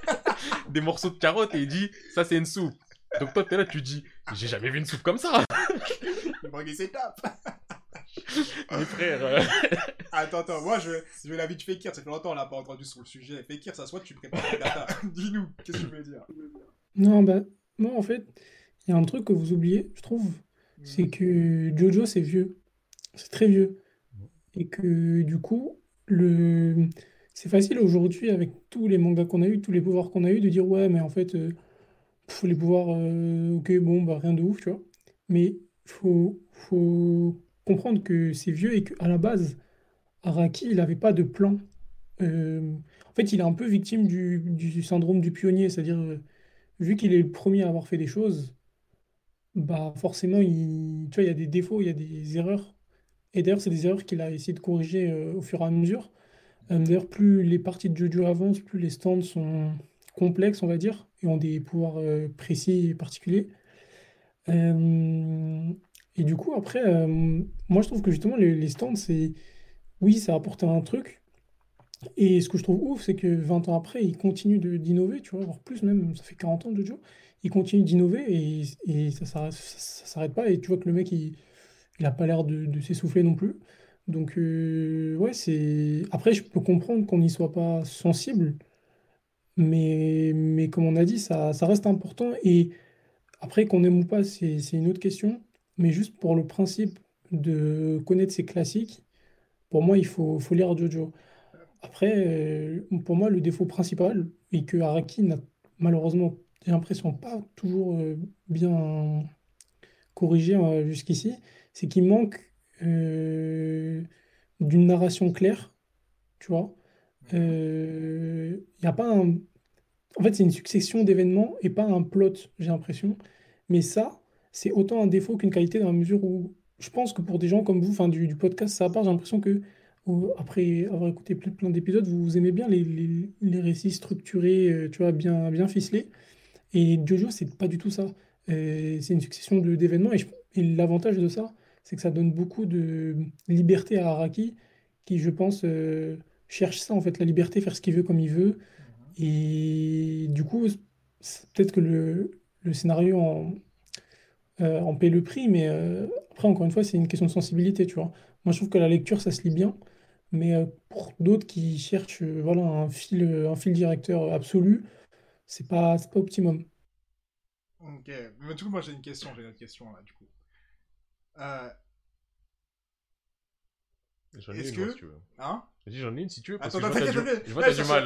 des morceaux de carottes et il dit ça c'est une soupe. Donc toi t'es là, tu dis j'ai jamais vu une soupe comme ça. Le Braguet s'étape. Mes frères. euh, Attends, attends, moi je, je vais la vie de Fekir, ça fait longtemps on l'a pas entendu sur le sujet. Fekir, ça soit tu prépares la data. Dis-nous, qu'est-ce que tu veux dire? Non, bah, moi, en fait, il y a un truc que vous oubliez, je trouve, c'est que Jojo, c'est vieux. C'est très vieux. Et que, du coup, le... c'est facile aujourd'hui, avec tous les mangas qu'on a eu, tous les pouvoirs qu'on a eu, de dire, ouais, mais en fait, euh, pff, les pouvoirs, euh, ok, bon, bah, rien de ouf, tu vois. Mais faut, faut comprendre que c'est vieux et qu'à la base, Araki, il n'avait pas de plan. Euh, en fait, il est un peu victime du, syndrome du pionnier, c'est-à-dire, euh, vu qu'il est le premier à avoir fait des choses, bah forcément, il, tu vois, il y a des défauts, il y a des erreurs. Et d'ailleurs, c'est des erreurs qu'il a essayé de corriger au fur et à mesure. D'ailleurs, plus les parties de Jojo avancent, plus les stands sont complexes, on va dire, et ont des pouvoirs euh, précis et particuliers. Euh, et du coup, après, euh, moi, je trouve que justement, les, stands, c'est... Oui, ça a apporté un truc. Et ce que je trouve ouf, c'est que 20 ans après, ils continuent d'innover, tu vois, voire plus même, ça fait 40 ans de Jojo. Ils continuent d'innover et, et ça ça, ça s'arrête pas. Et tu vois que le mec, il, il a pas l'air de, s'essouffler non plus. Donc, ouais, c'est... Après, je peux comprendre qu'on n'y soit pas sensible, mais, mais comme on a dit, ça, ça reste important. Et après, qu'on aime ou pas, c'est, une autre question. Mais juste pour le principe de connaître ses classiques, pour moi, il faut, faut lire Jojo. Après, euh, pour moi, le défaut principal, et que Araki n'a malheureusement, j'ai l'impression, pas toujours euh, bien corrigé euh, jusqu'ici, c'est qu'il manque d'une narration claire, tu vois. Il n'y a pas un... En fait, c'est une succession d'événements et pas un plot, j'ai l'impression. Mais ça, c'est autant un défaut qu'une qualité dans la mesure où je pense que pour des gens comme vous, enfin du, podcast, ça part, j'ai l'impression que après avoir écouté plein, d'épisodes, vous aimez bien les, les- récits structurés, euh, tu vois, bien, bien ficelés. Et Jojo, c'est pas du tout ça. Euh, c'est une succession d'événements. Et, l'avantage de ça, c'est que ça donne beaucoup de liberté à Araki, qui, je pense, euh, cherche ça, en fait, la liberté, faire ce qu'il veut comme il veut. Et du coup, peut-être que le, le scénario en, euh, en paie le prix, mais euh, après, encore une fois, c'est une question de sensibilité, tu vois. Moi, je trouve que la lecture, ça se lit bien, mais euh, pour d'autres qui cherchent euh, voilà, un fil, un fil directeur absolu, c'est pas, c'est pas optimum. Ok, mais du coup, moi j'ai une question, j'ai une autre question là, du coup. Euh, J'en ai une, que- si tu veux. hein? Dit, j'en ai une si tu veux, parce Attends, que je vois t'as du- je vois t'as du mal.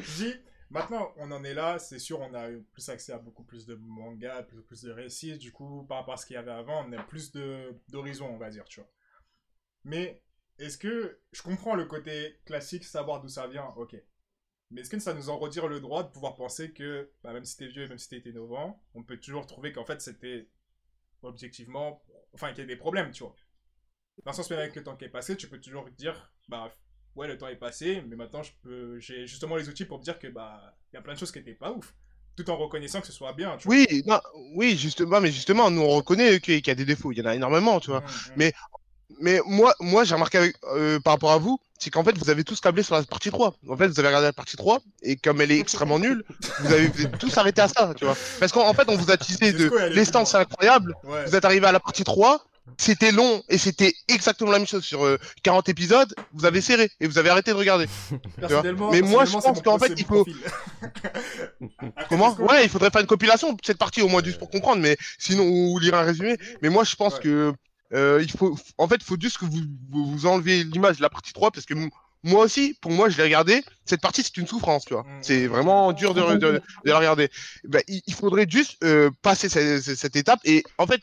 Je dis, maintenant, on en est là, c'est sûr, on a eu plus accès à beaucoup plus de mangas, plus, plus de récits. Du coup, par rapport à ce qu'il y avait avant, on a plus de- d'horizons, on va dire, tu vois. Mais est-ce que je comprends le côté classique, savoir d'où ça vient, ok. Mais est-ce que ça nous en retire le droit de pouvoir penser que, bah, même si t'es vieux et même si t'es innovant, on peut toujours trouver qu'en fait c'était objectivement, enfin qu'il y a des problèmes, tu vois. Dans le sens avec le temps qui est passé, tu peux toujours dire, bah ouais, le temps est passé, mais maintenant je peux, j'ai justement les outils pour me dire que bah il y a plein de choses qui étaient pas ouf, tout en reconnaissant que ce soit bien, tu vois. Oui, non, oui, justement, mais justement, nous on reconnaît qu'il y a des défauts. Il y en a énormément, tu vois. Mm, mm. Mais- Mais moi, moi j'ai remarqué avec- euh, par rapport à vous, c'est qu'en fait, vous avez tous câblé sur la partie 3. En fait, vous avez regardé la partie 3, et comme elle est extrêmement nulle, vous avez, vous êtes tous arrêté à ça, tu vois. Parce qu'en en fait, on vous a teasé de c'est incroyable. Ouais. Vous êtes arrivé à la partie 3, c'était long, et c'était exactement la même chose sur euh, 40 épisodes. Vous avez serré, et vous avez arrêté de regarder. Personnellement, Mais moi, je pense qu'en fait, il faut- Comment Ouais, il faudrait faire une compilation de cette partie au moins juste pour comprendre, mais sinon ou lire un résumé. Mais moi, je pense Ouais. que euh, il faut, en fait, il faut juste que vous vous, vous enlevez l'image de la partie 3 parce que moi aussi, pour moi, je l'ai regardé. Cette partie, c'est une souffrance, tu vois. Mm. C'est vraiment dur de, de, de la regarder. Ben, il, faudrait juste euh, passer cette- cette étape et en fait,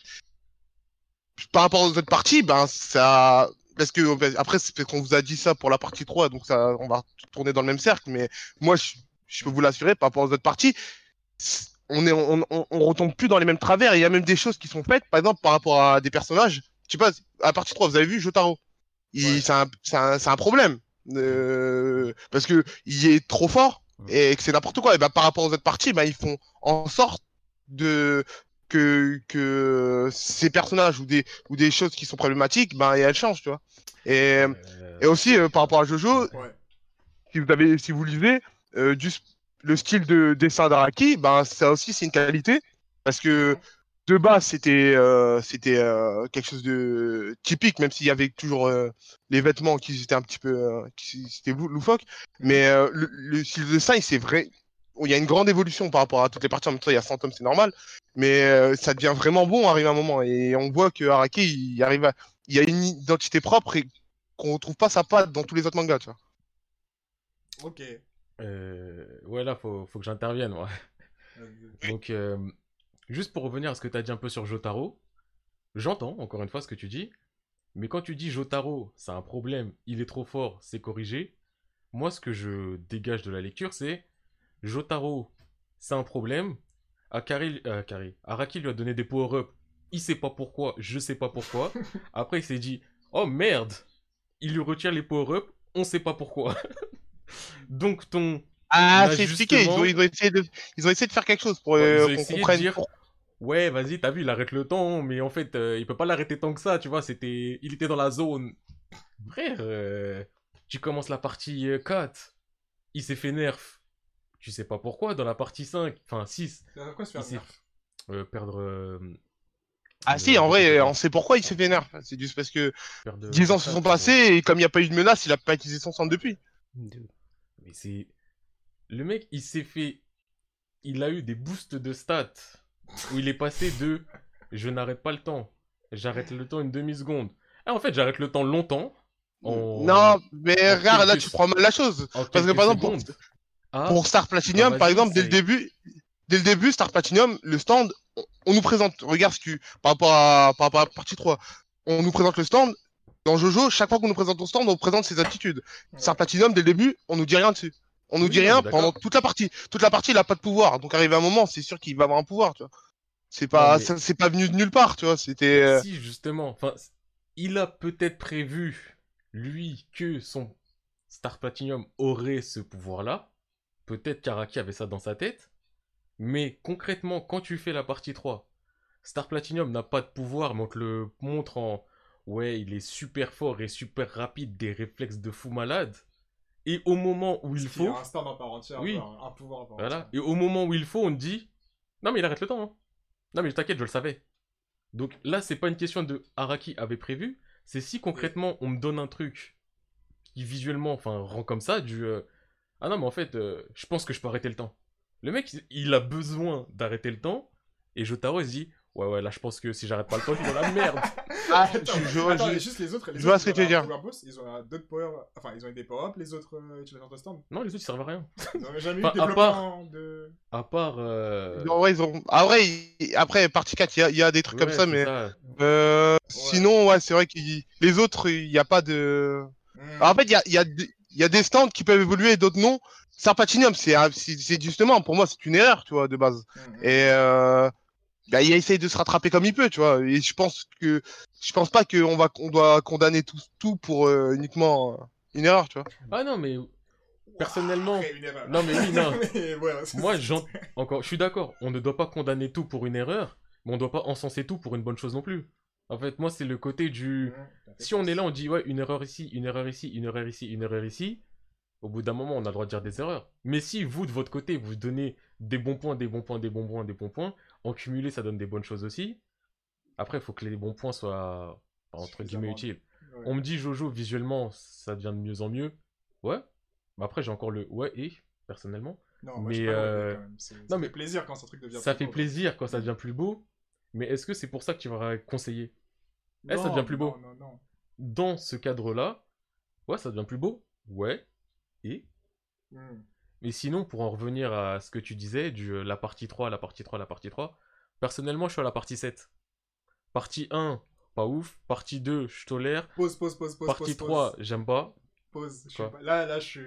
par rapport aux autres parties, ben ça. Parce que après, c'est parce qu'on vous a dit ça pour la partie 3, donc ça, on va tourner dans le même cercle. Mais moi, je, je peux vous l'assurer, par rapport aux autres parties, on est, on, on, on retombe plus dans les mêmes travers. Il y a même des choses qui sont faites, par exemple, par rapport à des personnages. Je sais pas, à la partie 3, vous avez vu Jotaro? Il, Ouais. c'est un, c'est un, c'est un problème. Euh, parce que il est trop fort et que c'est n'importe quoi. Et ben, par rapport aux autres parties, ben, ils font en sorte de que, que ces personnages ou des, ou des choses qui sont problématiques, ben, et elles changent, tu vois. Et, Euh, et aussi, euh, par rapport à Jojo, Ouais. si vous avez, si vous lisez, euh, du, le style de dessin d'Araki, ben ça aussi c'est une qualité parce que de base c'était euh, c'était euh, quelque chose de typique, même s'il y avait toujours euh, les vêtements qui étaient un petit peu, euh, qui c'était lou- loufoque, mais euh, le, le style de dessin, il c'est vrai, il y a une grande évolution par rapport à toutes les parties. En même temps, il y a 100 tomes, c'est normal, mais euh, ça devient vraiment bon arrive à un moment et on voit que Araki il arrive à, il y a une identité propre et qu'on retrouve pas sa patte dans tous les autres mangas, tu vois. Ok. euh, ouais, là, faut, faut que j'intervienne, moi. Donc, euh, juste pour revenir à ce que tu as dit un peu sur Jotaro, j'entends encore une fois ce que tu dis, mais quand tu dis Jotaro, c'est un problème, il est trop fort, c'est corrigé, moi, ce que je dégage de la lecture, c'est Jotaro, c'est un problème, Akari, euh, Akari, Araki lui a donné des power-up, il sait pas pourquoi, je sais pas pourquoi, après il s'est dit, oh merde, il lui retire les power-up, on sait pas pourquoi. Donc ton Ah, c'est expliqué. Ils ont, justement- ils, ont essayé de, ils ont essayé de faire quelque chose pour Ouais, euh, qu'on essayé de comprenne. dire- Ouais, vas-y, t'as vu, il arrête le temps, mais en fait, euh, il peut pas l'arrêter tant que ça, tu vois, c'était... Il était dans la zone. Frère, euh, tu commences la partie euh, 4, il s'est fait nerf. Tu sais pas pourquoi, dans la partie 5, enfin 6, C'est quoi se Il faire s'est- nerf euh, perdre... euh, Ah si, en vrai, le- on sait pourquoi il s'est fait nerf. C'est juste parce que perdre- 10 ans se sont passés et comme il n'y a pas eu de menace, il a pas utilisé son centre depuis. Mais c'est... Le mec, il s'est fait... Il a eu des boosts de stats où il est passé de je n'arrête pas le temps, j'arrête le temps une demi-seconde. Ah, en fait, j'arrête le temps longtemps. en- Non, mais en regarde, là tu prends mal la chose. en Parce que par exemple, pour-. Ah, Pour Star Platinum, bah, par exemple, dès le début, dès le début, Star Platinum, le stand, on, nous présente, regarde ce que, par rapport à, par rapport à partie 3, on nous présente le stand. Dans Jojo, chaque fois qu'on nous présente ton stand, on présente ses aptitudes. Star Platinum, dès le début, on nous dit rien dessus. On nous Oui, dit rien pendant toute la partie. Toute la partie, il a pas de pouvoir. Donc, arrivé un moment, c'est sûr qu'il va avoir un pouvoir, tu vois. C'est pas, mais- c'est pas venu de nulle part, tu vois. C'était, euh, Si, justement. Enfin, il a peut-être prévu, lui, que son Star Platinum aurait ce pouvoir-là. Peut-être qu'Araki avait ça dans sa tête. Mais concrètement, quand tu fais la partie 3, Star Platinum n'a pas de pouvoir, mais on te le montre en... Ouais, il est super fort et super rapide, des réflexes de fou malade. Et au moment où il Il faut... a un stand en part entière, Oui. un, un pouvoir en part Voilà. Et au moment où il faut, on te dit Non, mais il arrête le temps. hein. Non, mais t'inquiète, je le savais. Donc là, c'est pas une question de Araki avait prévu. C'est si concrètement on me donne un truc qui visuellement enfin, rend comme ça, du euh, Ah non, mais en fait, euh, je pense que je peux arrêter le temps. Le mec, il- a besoin d'arrêter le temps. Et Jotaro, il se dit Ouais, ouais, là, je pense que si j'arrête pas le temps, je suis dans la merde. ah, Attends, je, je- attends, je- et juste les autres, les je vois ce que tu veux dire. ils ont un- d'autres power, enfin ils ont eu des power up, les autres euh, utilisateurs de stand. non, les autres, ils servent à rien. Ils n'ont jamais Enfin, eu de à développement de. À part. euh, en vrai, ils ont... ah, ouais, après, partie 4, il y a, il y a des trucs comme ouais, ça, mais, ça. euh, sinon, ouais, c'est vrai que les autres, il n'y a pas de. Alors, en fait, il y a, il y, a, des- il y a des stands qui peuvent évoluer et d'autres non. Star Platinum, c'est justement, pour moi, c'est une erreur, tu vois, de base. Hmm. Et euh, bah, il essaye de se rattraper comme il peut, tu vois. Et je pense que je pense pas qu'on va on doit condamner tout, tout pour euh, uniquement euh, une erreur, tu vois. Ah non, mais personnellement. Non, mais oui, non. Mais voilà, Moi, j'en- encore, je suis d'accord. On ne doit pas condamner tout pour une erreur, mais on ne doit pas encenser tout pour une bonne chose non plus. En fait, moi, c'est le côté du. Si on est là, on dit ouais, une erreur ici, une erreur ici, une erreur ici, une erreur ici. Au bout d'un moment, on a le droit de dire des erreurs. Mais si vous, de votre côté, vous donnez des bons points, des bons points, des bons points, des bons points, en cumulé, ça donne des bonnes choses aussi. Après, il faut que les bons points soient entre guillemets utiles. Ouais. On me dit Jojo, visuellement, ça devient de mieux en mieux. Ouais. Mais après, j'ai encore le ouais et, personnellement. Non, moi, mais, euh, quand même. Non, Ça mais fait plaisir quand ce truc devient Ça plus fait beau. plaisir quand ça devient plus beau. Mais est-ce que c'est pour ça que tu vas conseiller? Eh, ça devient plus beau. Non, non, non. Dans ce cadre-là, ouais, ça devient plus beau. Ouais. Et Hmm. Mais sinon, pour en revenir à ce que tu disais, du euh, la partie 3, la partie 3, la partie 3, personnellement, je suis à la partie 7. Partie 1, pas ouf. Partie 2, je tolère. Pause, pause, pause, pause. Partie pause, 3, j'aime pas. Pause. Je pas- Là, là, je, suis...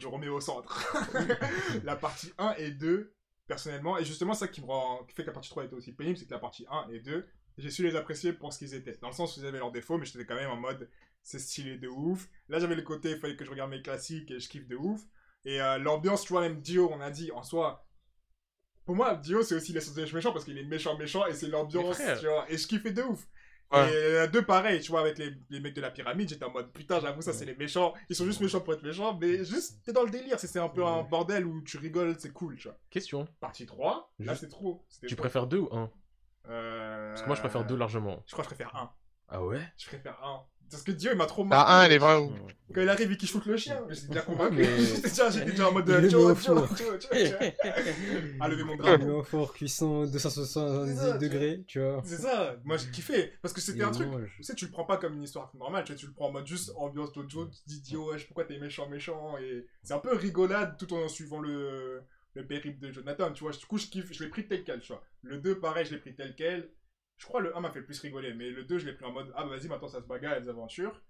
je me remets au centre. la partie 1 et 2, personnellement, et justement, ça qui me rend... qui fait que la partie 3 était aussi pénible, c'est que la partie 1 et 2, j'ai su les apprécier pour ce qu'ils étaient. Dans le sens où ils avaient leurs défauts, mais j'étais quand même en mode, c'est stylé de ouf. Là, j'avais le côté, il fallait que je regarde mes classiques et je kiffe de ouf. Et euh, l'ambiance, tu vois, même Dio, on a dit, en soi, pour moi, Dio, c'est aussi des méchants parce qu'il est méchant, méchant, et c'est l'ambiance, tu vois, et je kiffais de ouf. Ouais. Et la deux, pareil, tu vois, avec les, les mecs de la pyramide, j'étais en mode putain, j'avoue, ça c'est les méchants. Ils sont juste méchants pour être méchants, mais juste, t'es dans le délire. C'est un peu un bordel où tu rigoles, c'est cool, tu vois. Question. Partie 3, là c'est trop. Tu trop. préfères 2 ou 1 Euh, Parce que moi, je préfère 2 largement. Je crois que je préfère 1. Ah ouais? Je préfère 1. Parce que Dio, il m'a trop La marqué. 1, elle est vraiment. Quand il arrive et qu'il shoot le chien, j'étais déjà convaincu. Mais- J'étais déjà, déjà en mode euh, Dio, Dio, four. Dio. À lever mon Il drapeau. est en fort cuisson 270 C'est ça, tu degrés, tu vois. C'est ça, moi j'ai kiffé. Parce que c'était un truc. Tu sais, tu le prends pas comme une histoire normale, tu, vois, tu le prends en mode juste ambiance Jojo, tu te dis Dio, wesh, pourquoi t'es méchant, méchant. Et c'est un peu rigolade tout en suivant le, le périple de Jonathan, tu vois. Du coup, je kiffe, je l'ai pris tel quel, tu vois. Le 2, pareil, je l'ai pris tel quel. Je crois le 1 m'a fait le plus rigoler, mais le 2, je l'ai pris en mode ah bah vas-y, maintenant ça se bagarre, et des aventures.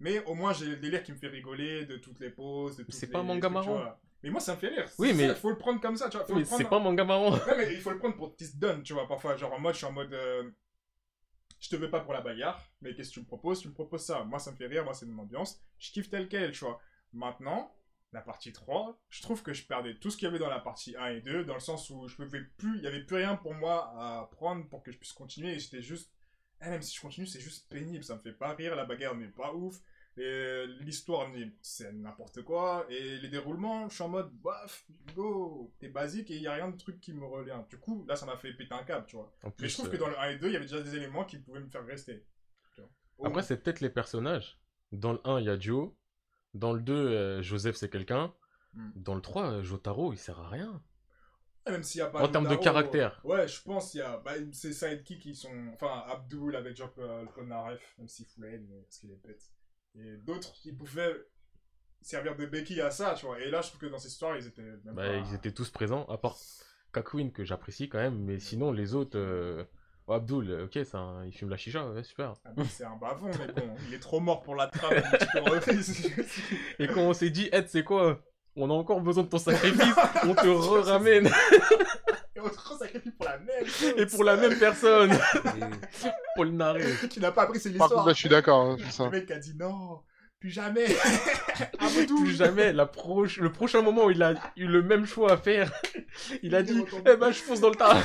Mais au moins, j'ai le délire qui me fait rigoler de toutes les poses, de toutes c'est les pas un manga marrant. Mais moi, ça me fait rire. Oui, C'est mais- ça, faut le prendre comme ça, tu vois. Faut Mais le prendre c'est pas un manga marrant. Ouais, mais il faut le prendre pour te donne, tu vois, parfois. Genre en mode, je suis en mode. euh, je te veux pas pour la bagarre, mais qu'est-ce que tu me proposes? Tu me proposes ça. Moi, ça me fait rire, moi, c'est mon ambiance. Je kiffe tel quel, tu vois. Maintenant, la partie 3, je trouve que je perdais tout ce qu'il y avait dans la partie 1 et 2, dans le sens où je pouvais plus, il y avait plus rien pour moi à prendre pour que je puisse continuer, et c'était juste, eh, même si je continue, c'est juste pénible, ça me fait pas rire, la bagarre n'est pas ouf, et l'histoire n'est- c'est n'importe quoi, et les déroulements, je suis en mode, baf, go, t'es basique, et il y a rien de truc qui me revient. Du coup, là, ça m'a fait péter un câble, tu vois. En Mais je trouve euh, que dans le 1 et 2, il y avait déjà des éléments qui pouvaient me faire rester. tu vois. Au Après, c'est peut-être les personnages. Dans le 1, il y a Joe. Dans le 2, euh, Joseph, c'est quelqu'un. Hmm. Dans le 3, euh, Jotaro, il sert à rien. Même s'il y a pas En termes de caractère. Ouais, je pense qu'il y a. Bah, ces sidekicks qui sont. Enfin, Abdul avec Job euh, le Polnareff, même s'il fout la haine, parce qu'il est bête. Et d'autres qui pouvaient servir de béquille à ça, tu vois. Et là, je trouve que dans cette histoire, ils étaient même Bah, pas- Ils étaient tous présents, à part Kakuin, que j'apprécie quand même. Mais sinon, les autres. euh, oh, Abdul, euh, ok, un- il fume la chicha, ouais, super. Ah, mais c'est un bavon, mais bon, il est trop mort pour la trame. un petit peu refait. Et quand on s'est dit, Ed, c'est quoi? On a encore besoin de ton sacrifice, on te re-ramène. Et on te sacrifie pour la même chose. Et pour la même personne. Et- Polnareff. Tu n'as pas appris, c'est Par contre, l'histoire. là, je suis d'accord. hein. Le mec a dit non, plus jamais. Abdul. Plus jamais, la le prochain moment où il a eu le même choix à faire, il a Il dit, eh ben je fonce dans le tas.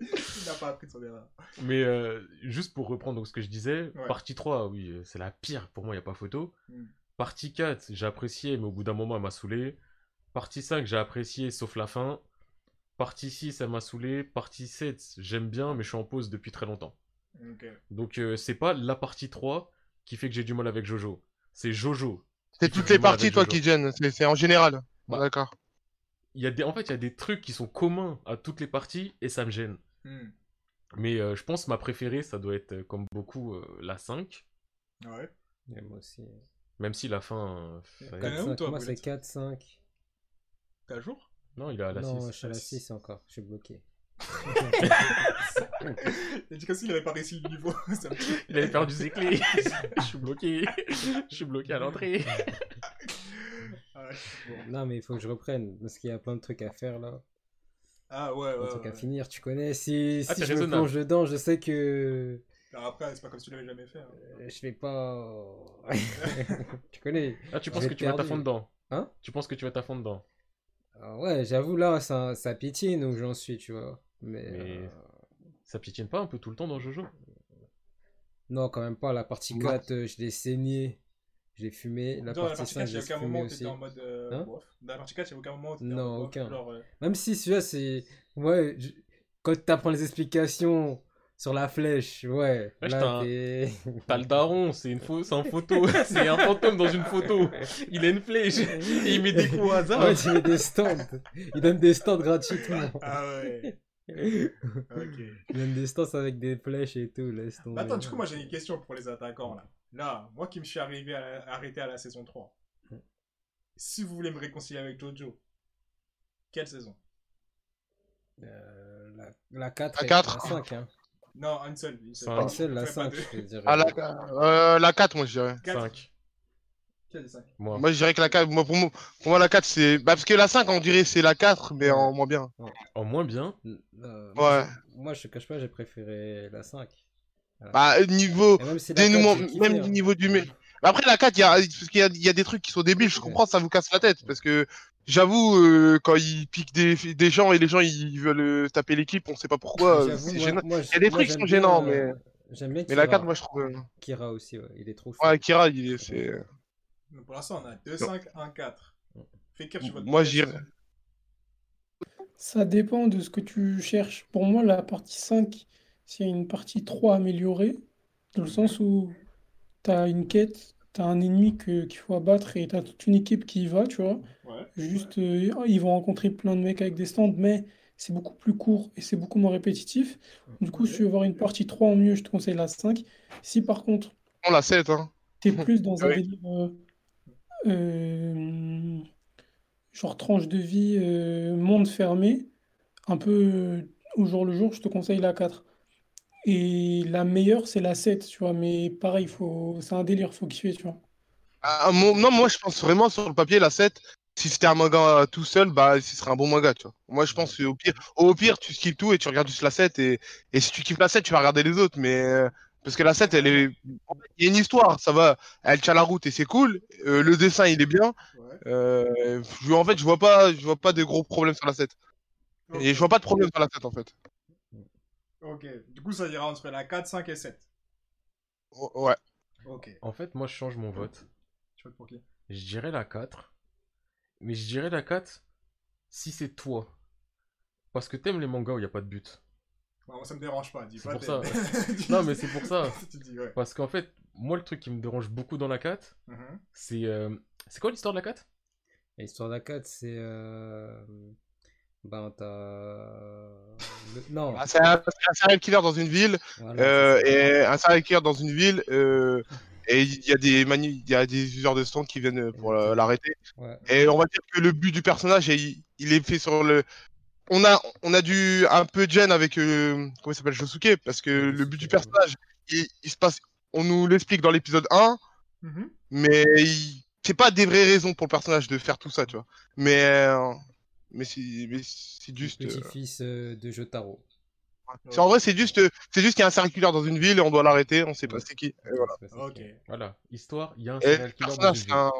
Il n'a pas appris de son erreur. Mais euh, juste pour reprendre donc, ce que je disais, Ouais. partie 3, oui, euh, c'est la pire, pour moi, il n'y a pas photo. Mm. Partie 4, j'ai apprécié, mais au bout d'un moment, elle m'a saoulé. Partie 5, j'ai apprécié, sauf la fin. Partie 6, elle m'a saoulé. Partie 7, j'aime bien, mais je suis en pause depuis très longtemps. Donc euh, c'est pas la partie 3 qui fait que j'ai du mal avec Jojo. C'est Jojo. C'est toutes les parties, toi, Jojo. qui gênent. C'est en général. Bah. D'accord. Il y a des... En fait, il y a des trucs qui sont communs à toutes les parties et ça me gêne. Hmm. Mais euh, je pense que ma préférée, ça doit être, euh, comme beaucoup, euh, la 5. Ouais. et moi aussi. Même si la fin... euh, Et ça y est. quand même, 4, toi, moi, c'est Brulette 4, 5. T'es à jour? Non, il est à la non, 6. je suis à la la 6 encore. Je suis bloqué. Il a dit comme s'il avait pas réussi le niveau. Il avait perdu ses clés. je suis bloqué. Je suis bloqué à l'entrée. Bon. Non, mais il faut que je reprenne. Parce qu'il y a plein de trucs à faire là. Ah ouais, ouais. à ouais. finir. Tu connais. Si, Ah, si je me plonge dedans, je sais que. Alors après, c'est pas comme si tu l'avais jamais fait. hein. euh, Je vais pas. tu connais. Ah, tu Je penses que tu vas fond dedans? Hein? Tu penses que tu vas fond dedans? Ah ouais, j'avoue, là, ça, ça piétine où j'en suis, tu vois. Mais. Mais- euh, Ça piétine pas un peu tout le temps dans Jojo Non, quand même pas. La partie Ouais. 4, euh, je l'ai saigné. Je l'ai fumé. La Dans partie partie 5, 4, il y j'ai a aucun fumé moment où aussi. en mode. euh, Hein. Dans la partie 4, il y a aucun moment où t'étais Non, en mode. aucun. Genre, euh, Même si celui-là, c'est. Ouais, je- quand t'apprends les explications sur la flèche, ouais. Ouais, là. T'as le daron, c'est une faux... c'est un photo. c'est un fantôme dans une photo. Il a une flèche. Et il met des coups au hasard. Ouais, tu mets des stands. Il donne des stands gratuitement. Ah ouais. Il donne des stands avec des flèches et tout, laisse tomber. Attends, du coup, moi j'ai une question pour les attaquants là. Là, moi qui me suis arrivé à la- arrêté à la saison 3. Si vous voulez me réconcilier avec Jojo, quelle saison? Euh, la, la 4 La et 4. la 5, hein. Non, une seule. Une seule, Cinq. Pas- Une seule, la fais pas 5, deux. je dirais. Ah, la, euh, la 4, moi, je dirais. Quatre. 5. Qui a dit cinq? Moi. Moi, je dirais que la 4, moi, pour, moi, pour moi, la 4, c'est. Bah, parce que la 5, on dirait c'est la 4, mais en moins bien. En moins bien? Euh, Ouais. moi, je- Moi, je te cache pas, j'ai préféré la 5. Bah, niveau. La 4, Dénouement, même du niveau du. mé- Après, la 4, il y a, parce qu'il y a, il y a des trucs qui sont débiles, je comprends, ça vous casse la tête. Parce que j'avoue, euh, quand ils piquent des, des gens et les gens ils veulent euh, taper l'équipe, on sait pas pourquoi. euh, Il y a des trucs qui sont bien, gênants, euh, mais. J'aime bien Mais la Kira. 4, moi, je trouve. euh, Kira aussi, ouais, il est trop fou. Ouais, Kira, il est. c'est- Donc, Pour l'instant, on a 2, 5, 1, 4. Fekir, tu votes Moi, saison Ça dépend de ce que tu cherches. Pour moi, la partie 5, c'est une partie 3 améliorée, dans le sens où tu as une quête, tu as un ennemi que- qu'il faut abattre et tu as toute une équipe qui y va, tu vois. Ouais. Juste, euh, ils vont rencontrer plein de mecs avec des stands, mais c'est beaucoup plus court et c'est beaucoup moins répétitif. Du coup, si tu veux voir une partie 3 en mieux, je te conseille la 5. Si par contre, On la 7, hein. T'es plus dans un Oui. délire euh, euh, genre tranche de vie, euh, monde fermé, un peu euh, au jour le jour, je te conseille la 4. Et la meilleure, c'est la 7, tu vois, mais pareil, faut... c'est un délire, faut kiffer, tu vois. Ah, mon- Non, moi, je pense vraiment sur le papier, la 7. Si c'était un manga euh, tout seul, bah, ce serait un bon manga, tu vois. Moi, je pense qu'au pire, au pire, tu skippes tout et tu regardes juste la 7. Et, et si tu kiffes la 7, tu vas regarder les autres. Mais euh, parce que la 7, elle est. Il y a une histoire, ça va. Elle tient la route et c'est cool. Euh, le dessin, il est bien. Ouais. Euh, je- en fait, je vois pas, je vois pas de gros problèmes sur la 7. Et je vois pas de problème sur la 7 en fait. Ok, du coup, ça ira entre la 4, 5 et 7. O- Ouais. Ok. En fait, moi, je change mon vote. Tu votes pour qui? Je dirais la 4. Mais je dirais la 4 si c'est toi. Parce que t'aimes les mangas où il n'y a pas de but. Bah, moi, ça me dérange pas, dis C'est pas. pour ça. Non, mais c'est pour ça. tu dis, ouais. Parce qu'en fait, moi, le truc qui me dérange beaucoup dans la 4, Mhm. c'est. euh, C'est quoi l'histoire de la 4 L'histoire de la 4, c'est. euh, Ben, t'as. le- Non, Ah, c'est un, serial killer dans une ville, voilà, euh, et un serial killer dans une ville, euh, et il y a des manu- il y a des useurs de stand qui viennent pour euh, l'arrêter. Ouais. Et on va dire que le but du personnage, il, il est fait sur le. On a, on a dû un peu de gêne avec euh, comment il s'appelle Josuke parce que le but du personnage, il, il se passe, on nous l'explique dans l'épisode 1, Mhm. mais il- c'est pas des vraies raisons pour le personnage de faire tout ça, tu vois. Mais euh, mais c'est mais c'est juste. Le euh, petit-fils euh, de Jotaro. c'est- en vrai, c'est juste, euh, c'est juste qu'il y a un serial killer dans une ville et on doit l'arrêter, on sait pas c'est qui. Et voilà. Ok, Voilà. Histoire, il y a un serial le killer dans personnage, une c'est ville. un-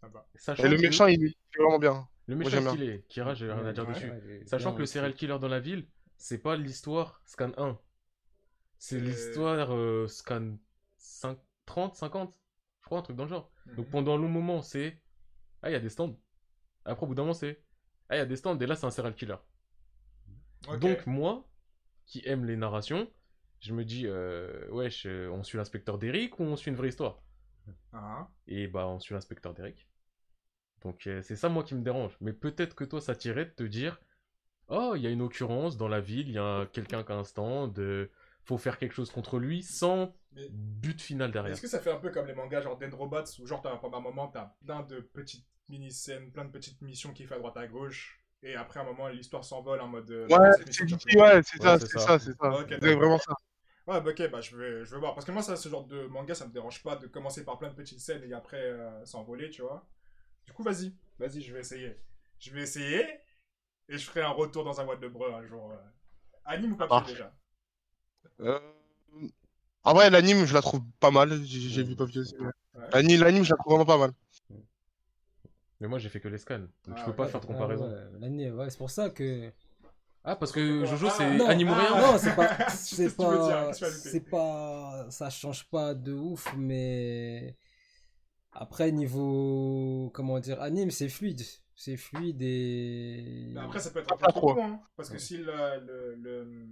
ça va. Sachant et le méchant, il est vraiment bien. Le Moi, méchant j'aime est. Kira, j'ai rien à dire Ouais, dessus. ouais, Sachant que le serial killer dans la ville, c'est pas l'histoire scan 1. C'est l'histoire euh, scan 5, 30, 50. Je crois, un truc dans le genre. Donc Mhm. pendant un long moment, c'est. Ah, il y a des stands. Après, au bout d'un moment, c'est. Ah, il y a des stands. Et là, c'est un serial killer. Donc, moi, qui aime les narrations, je me dis, euh, wesh, euh, on suit l'inspecteur d'Eric ou on suit une vraie histoire? Ah, Et bah, on suit l'inspecteur d'Eric. Donc, euh, c'est ça, moi, qui me dérange. Mais peut-être que toi, ça t'irait de te dire, oh, il y a une occurrence dans la ville, il y a quelqu'un qui a un stand, euh, faut faire quelque chose contre lui, sans Mais- but final derrière. Est-ce que ça fait un peu comme les mangas genre Dendrobots où genre t'as pendant un moment t'as plein de petites mini-scènes, plein de petites missions qui fait à droite à gauche et après un moment l'histoire s'envole en mode. euh, Ouais, c'est ouais, ça, c'est ça. c'est ça. C'est vraiment ça. Ouais, bah ok, bah je vais, je vais voir. Parce que moi, ça, ce genre de manga, ça me dérange pas de commencer par plein de petites scènes et après euh, s'envoler, tu vois. Du coup, vas-y, vas-y, je vais essayer. Je vais essayer et je ferai un retour dans un boîte de breu un jour. euh. Anime ou papier marche. déjà? Euh, En vrai, l'anime, je la trouve pas mal. J'ai vu Papier aussi. ouais. L'anime, je la trouve vraiment pas mal. Mais moi, j'ai fait que les scans. Donc, Ah, je peux ouais. pas faire de Ah comparaison. ouais, l'année, ouais, c'est pour ça que. Ah, parce que Jojo, c'est Ah, anime ou ah, rien Non, c'est pas. C'est pas. C'est. Ça change pas de ouf, mais. Après, niveau. Comment dire Anime, c'est fluide. C'est fluide et. Mais après, ça peut être un peu trop hein, parce que si le, le, le-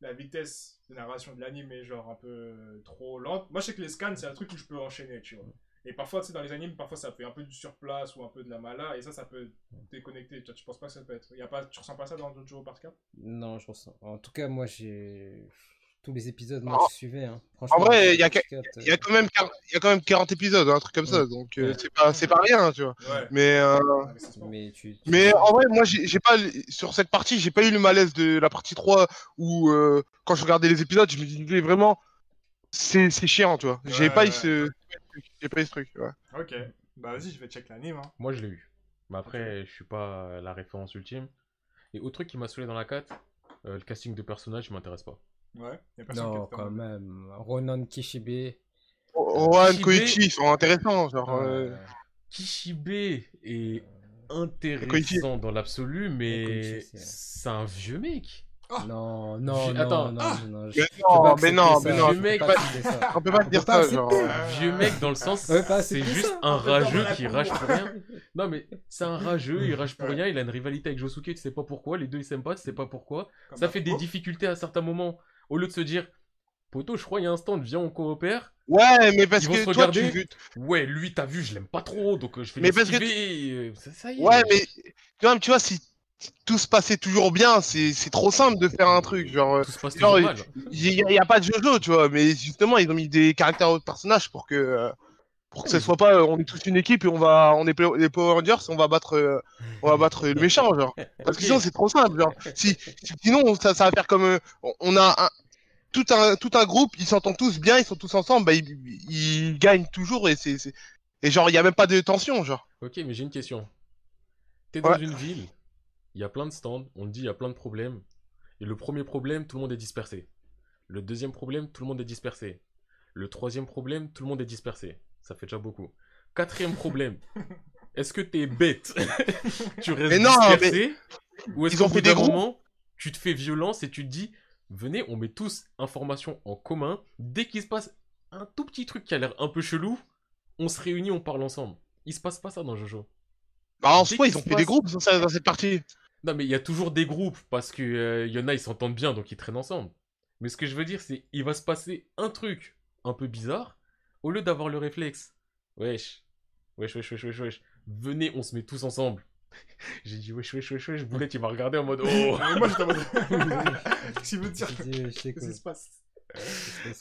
la vitesse de narration de l'anime est genre un peu trop lente, moi je sais que les scans c'est un truc où je peux enchaîner, tu vois. Et parfois, tu sais, dans les animes, parfois ça fait un peu du surplace ou un peu de la mala, et ça, ça peut déconnecter. Tu, vois, tu penses pas que ça peut être. Y a pas, tu ressens pas ça dans Jojo par cas Non, je ressens. En tout cas, moi, j'ai. Tous les épisodes, moi, je suivais. Hein. Franchement, en vrai, il y a y quand même, quar- il y a quand même 40 épisodes, un truc comme ça. Donc, euh, Ouais. c'est pas, c'est pas rien, tu vois. Ouais. Mais, euh, Investissement. Mais tu. tu- mais en vrai, moi, j'ai j'ai pas, sur cette partie, j'ai pas eu le malaise de la partie 3 où, euh, quand je regardais les épisodes, je me disais vraiment, c'est c'est chiant, tu vois. J'ai Ouais, pas eu ouais. ce, j'ai pas eu ce truc, ouais. Ok, bah vas-y, je vais check l'anime. Hein. Moi, je l'ai eu. Mais après, je suis pas la référence ultime. Et autre truc qui m'a saoulé dans la 4, euh, le casting de personnages, il m'intéresse pas. Ouais, y a personne Non, qui est quand même. Ronan Kishibe. Rohan, Kishibe- Koichi, ils sont intéressants, genre. euh, euh, Kishibe est Koichi. intéressant dans l'absolu, mais c'est un vieux mec. Non, non, J'ai- non, attends. non, Ah non, Mais je- non, mais non, mais je non, ce mec, pas. On peut pas On dire ça, genre. Vieux mec dans le sens, Ouais, c'est juste ça. un rageux qui rage pour rien. Non mais c'est un rageux, il rage pour rien, il a une rivalité avec Josuke, tu sais pas pourquoi, les deux ils s'aiment pas, tu sais pas pourquoi. Comme Ça fait des difficultés à certains moments. Au lieu de se dire, poto, je crois il y a un stand, viens on coopère. Ouais, mais parce Ils vont se que toi, regarder. tu veux. Ouais, lui t'as vu, je l'aime pas trop, donc euh, je fais Mais parce que l'esquiver, euh, ça, ça y est. Ouais, mais quand même, tu vois, si tout se passait toujours bien, c'est trop simple de faire un truc. Genre, euh, il y, a- pas de Jojo, tu vois, mais justement, ils ont mis des caractères aux personnages pour que. euh, pour que ce soit pas, euh, on est tous une équipe et on va, on est les Power Rangers, on va battre, on va battre le méchant, genre. Parce que sinon c'est trop simple, genre. Si, si- sinon ça, ça va faire comme, on- a un, tout un, tout un groupe, ils s'entendent tous bien, ils sont tous ensemble, bah ils, ils gagnent toujours et c'est, c'est- et genre il y a même pas de tension, genre. Ok, mais j'ai une question. T'es dans Ouais. une ville, il y a plein de stands, on te dit il y a plein de problèmes. Et le premier problème, tout le monde est dispersé. Le deuxième problème, tout le monde est dispersé. Le troisième problème, tout le monde est dispersé. Ça fait déjà beaucoup. Quatrième problème. Est-ce que t'es bête? Tu restes Mais non, dispersé? Ou est-ce ils ont qu'au fait bout d'un des groupes. moment, tu te fais violence et tu te dis, venez, on met tous informations en commun. Dès qu'il se passe un tout petit truc qui a l'air un peu chelou, on se réunit, on parle ensemble. Il se passe pas ça dans Jojo. Bah, en soi, ils ont fait des groupes dans cette partie. Non, mais il y a toujours des groupes parce que euh, y en a, ils s'entendent bien, donc ils traînent ensemble. Mais ce que je veux dire, c'est il va se passer un truc un peu bizarre, au lieu d'avoir le réflexe. Wesh, wesh, wesh, wesh, wesh, wesh. Venez, on se met tous ensemble. J'ai dit wesh, wesh, wesh, wesh. Boulette, il m'a regardé en mode oh. Moi, j'étais en mode. Qu'est-ce qu'il veut dire Qu'est-ce quoi. qui se passe?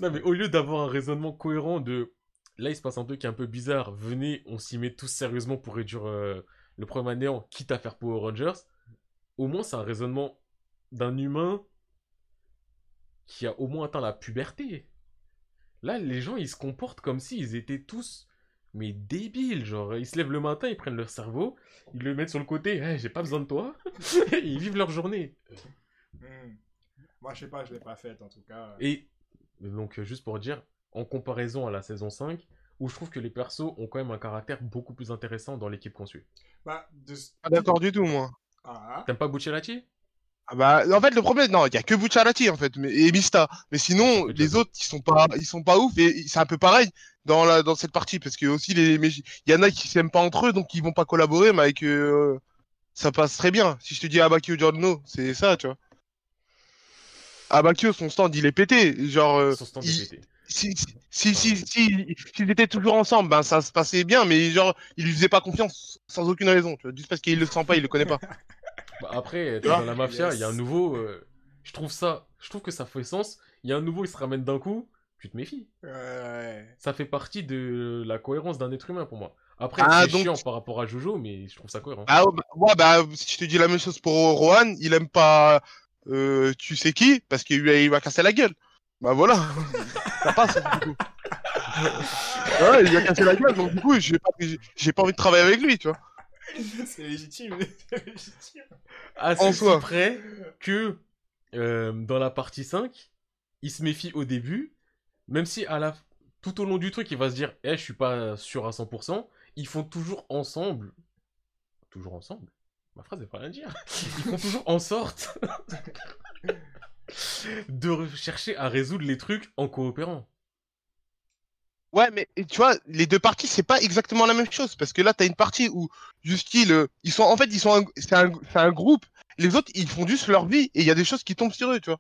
Non, mais au lieu d'avoir un raisonnement cohérent de là, il se passe un truc un peu bizarre, venez, on s'y met tous sérieusement pour réduire euh, le problème à néant, quitte à faire Power Rangers, au moins, c'est un raisonnement d'un humain qui a au moins atteint la puberté. Là, les gens, ils se comportent comme s'ils étaient tous, mais débiles. Genre, ils se lèvent le matin, ils prennent leur cerveau, ils le mettent sur le côté, Eh, j'ai pas besoin de toi, et ils vivent leur journée. Hmm. Moi, je sais pas, je l'ai pas faite en tout cas. Et donc, euh, juste pour dire, en comparaison à la saison 5, où je trouve que les persos ont quand même un caractère beaucoup plus intéressant dans l'équipe qu'on suit. Bah, de... Pas d'accord du tout, moi. Ah, T'aimes pas Bucciarati? Ah bah, en fait, le problème, non, il y a que Bucciarati, en fait, mais, et Mista. Mais sinon, Ouais, les autres, ils sont pas, ils sont pas ouf, et c'est un peu pareil dans la, dans cette partie, parce que aussi, les, mais il y en a qui s'aiment pas entre eux, donc ils vont pas collaborer, mais avec, euh, ça passe très bien. Si je te dis Abakio Giorno, c'est ça, tu vois. Abakio, son stand, il est pété. Genre, euh, Son stand il- est pété. Si, si, si, si, si- s'ils étaient toujours ensemble, ben, ça se passait bien, mais genre, il lui faisait pas confiance sans aucune raison, tu vois. Juste parce qu'il le sent pas, il le connaît pas. Bah, après, dans la mafia, il Yes. y a un nouveau. euh, je trouve ça. Je trouve que ça fait sens. Il y a un nouveau, il se ramène d'un coup. Tu te méfies. ouais. Ça fait partie de la cohérence d'un être humain pour moi. Après, Ah, c'est donc- chiant par rapport à Jojo, mais je trouve ça cohérent. Ah, ouais, bah, ouais, bah, si je te dis la même chose pour Rohan, il aime pas, euh, tu sais qui, parce qu'il lui a- il va casser la gueule. Bah voilà. ça passe, du coup. ouais, il a cassé la gueule, donc du coup, j'ai pas, j'ai- pas envie de travailler avec lui, tu vois. C'est légitime. c'est légitime. À en ce soi. près que euh, dans la partie 5, il se méfie au début, même si à la tout au long du truc, il va se dire Eh, je suis pas sûr à 100%, ils font toujours ensemble. Toujours ensemble? Ma phrase, elle veut rien dire. Ils font toujours en sorte de re- chercher à résoudre les trucs en coopérant. Ouais, mais et tu vois, les deux parties, c'est pas exactement la même chose, parce que là, t'as une partie où, Justy, le, ils sont, en fait, ils sont, un- c'est un, c'est un groupe. Les autres, ils font juste leur vie, et il y a des choses qui tombent sur eux, tu vois.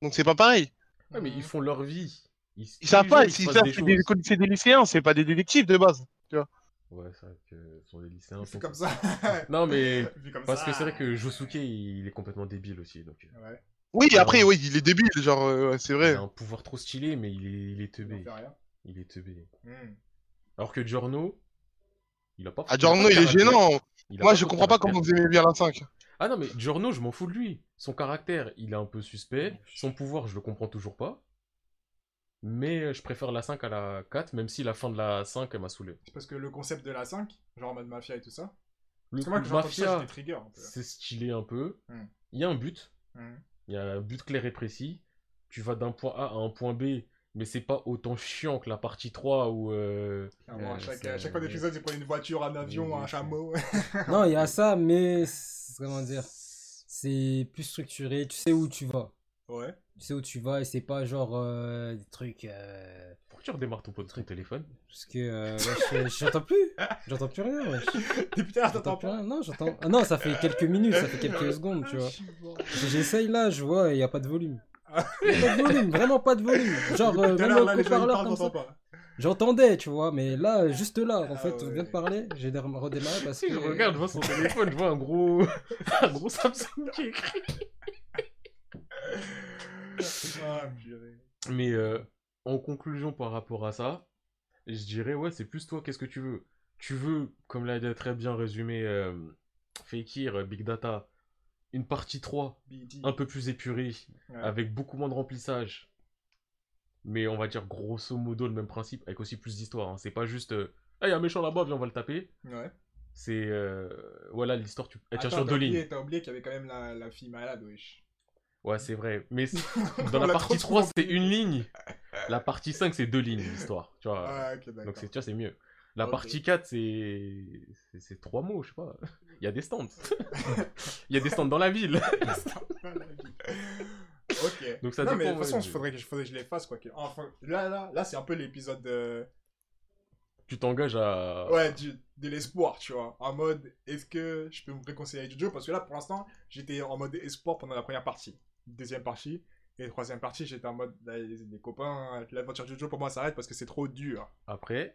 Donc c'est pas pareil. Ouais, mais ils font leur vie. Ils, Ils savent pas, ils c'est des c'est des, choses. c'est des lycéens, c'est pas des détectives de base. Ouais, c'est vrai que ce sont des lycéens. C'est sont- comme ça. Non, mais comme parce ça. que c'est vrai que Josuke, il est complètement débile aussi. Donc, euh, Ouais, Oui, Non. après, oui, il est débile, genre, euh, ouais, c'est il vrai. a un pouvoir trop stylé, mais il est, il est il teubé. Il est teubé. Hmm. Alors que Giorno, il a pas. Ah, Giorno, il est gênant. Il Moi, je comprends pas comment vous aimez bien la 5. Ah non, mais Giorno, je m'en fous de lui. Son caractère, il est un peu suspect. Son pouvoir, je le comprends toujours pas. Mais euh, je préfère la 5 à la 4, même si la fin de la 5, elle m'a saoulé. C'est parce que le concept de la 5, genre en mode mafia et tout ça. Le Parce que moi, Mafia, c'est stylé un peu. Hmm. Il y a un but. Hmm. Il y a un but clair et précis. Tu vas d'un point A à un point B, mais c'est pas autant chiant que la partie 3 où. euh, à chaque, à chaque fin d'épisode, j'ai pris une voiture, un avion, Oui, un chameau. Non, il y a ça, mais c'est- comment dire, c'est plus structuré. Tu sais où tu vas. Ouais. Tu sais où tu vas et c'est pas genre euh, des trucs. euh, Pourquoi tu redémarres ton, ton téléphone parce que euh, je- j'entends plus. J'entends plus rien. wesh. Depuis t'entends plus rien. Non, j'entends. Ah non, ça fait quelques minutes, ça fait quelques secondes, tu vois. J'essaye là, je vois, il y a pas de volume. Il y a pas de volume, vraiment pas de volume. Genre, euh, même au haut-parleur comme ça. J'entendais, tu vois, mais là, juste là, en Ah fait, on vient ouais. de parler, j'ai dé- redémarré parce Si que. je regarde, je vois son téléphone, je vois un gros, un gros Samsung qui est écrit. Ah. Mais euh, en conclusion par rapport à ça, je dirais, ouais, c'est plus toi, qu'est-ce que tu veux? Tu veux, comme l'a très bien résumé euh, Fekir, euh, Big Data, une partie 3 BD. un peu plus épurée, Ouais. avec beaucoup moins de remplissage. Mais on va dire grosso modo le même principe, avec aussi plus d'histoire. hein. C'est pas juste, euh, ah, il y a un méchant là-bas, viens, on va le taper. Ouais. C'est, euh, voilà, l'histoire, tu... elle tient sur deux oublié- lignes. T'as oublié qu'il y avait quand même la, la fille malade, wesh. Ouais, c'est vrai. Mais dans la partie trop 3, c'est une ligne. La partie 5, c'est deux lignes, l'histoire. Tu vois. Ah. Donc, c'est, tu vois, c'est mieux. La partie 4, c'est c'est- trois mots, je sais pas. Il y a des stands. Il y a des stands dans la ville. ok. Donc ça non, mais de dépend, toute façon, il faudrait que, faudrait que je les fasse, quoi. Enfin, là, là, là c'est un peu l'épisode de... Tu t'engages à. Ouais, du- de l'espoir, tu vois. En mode, est-ce que je peux me réconcilier avec Jojo? Parce que là, pour l'instant, j'étais en mode espoir pendant la première partie. Deuxième partie. Et troisième partie, j'étais en mode, là, les, les copains, l'aventure Jojo pour moi s'arrête parce que c'est trop dur. Après,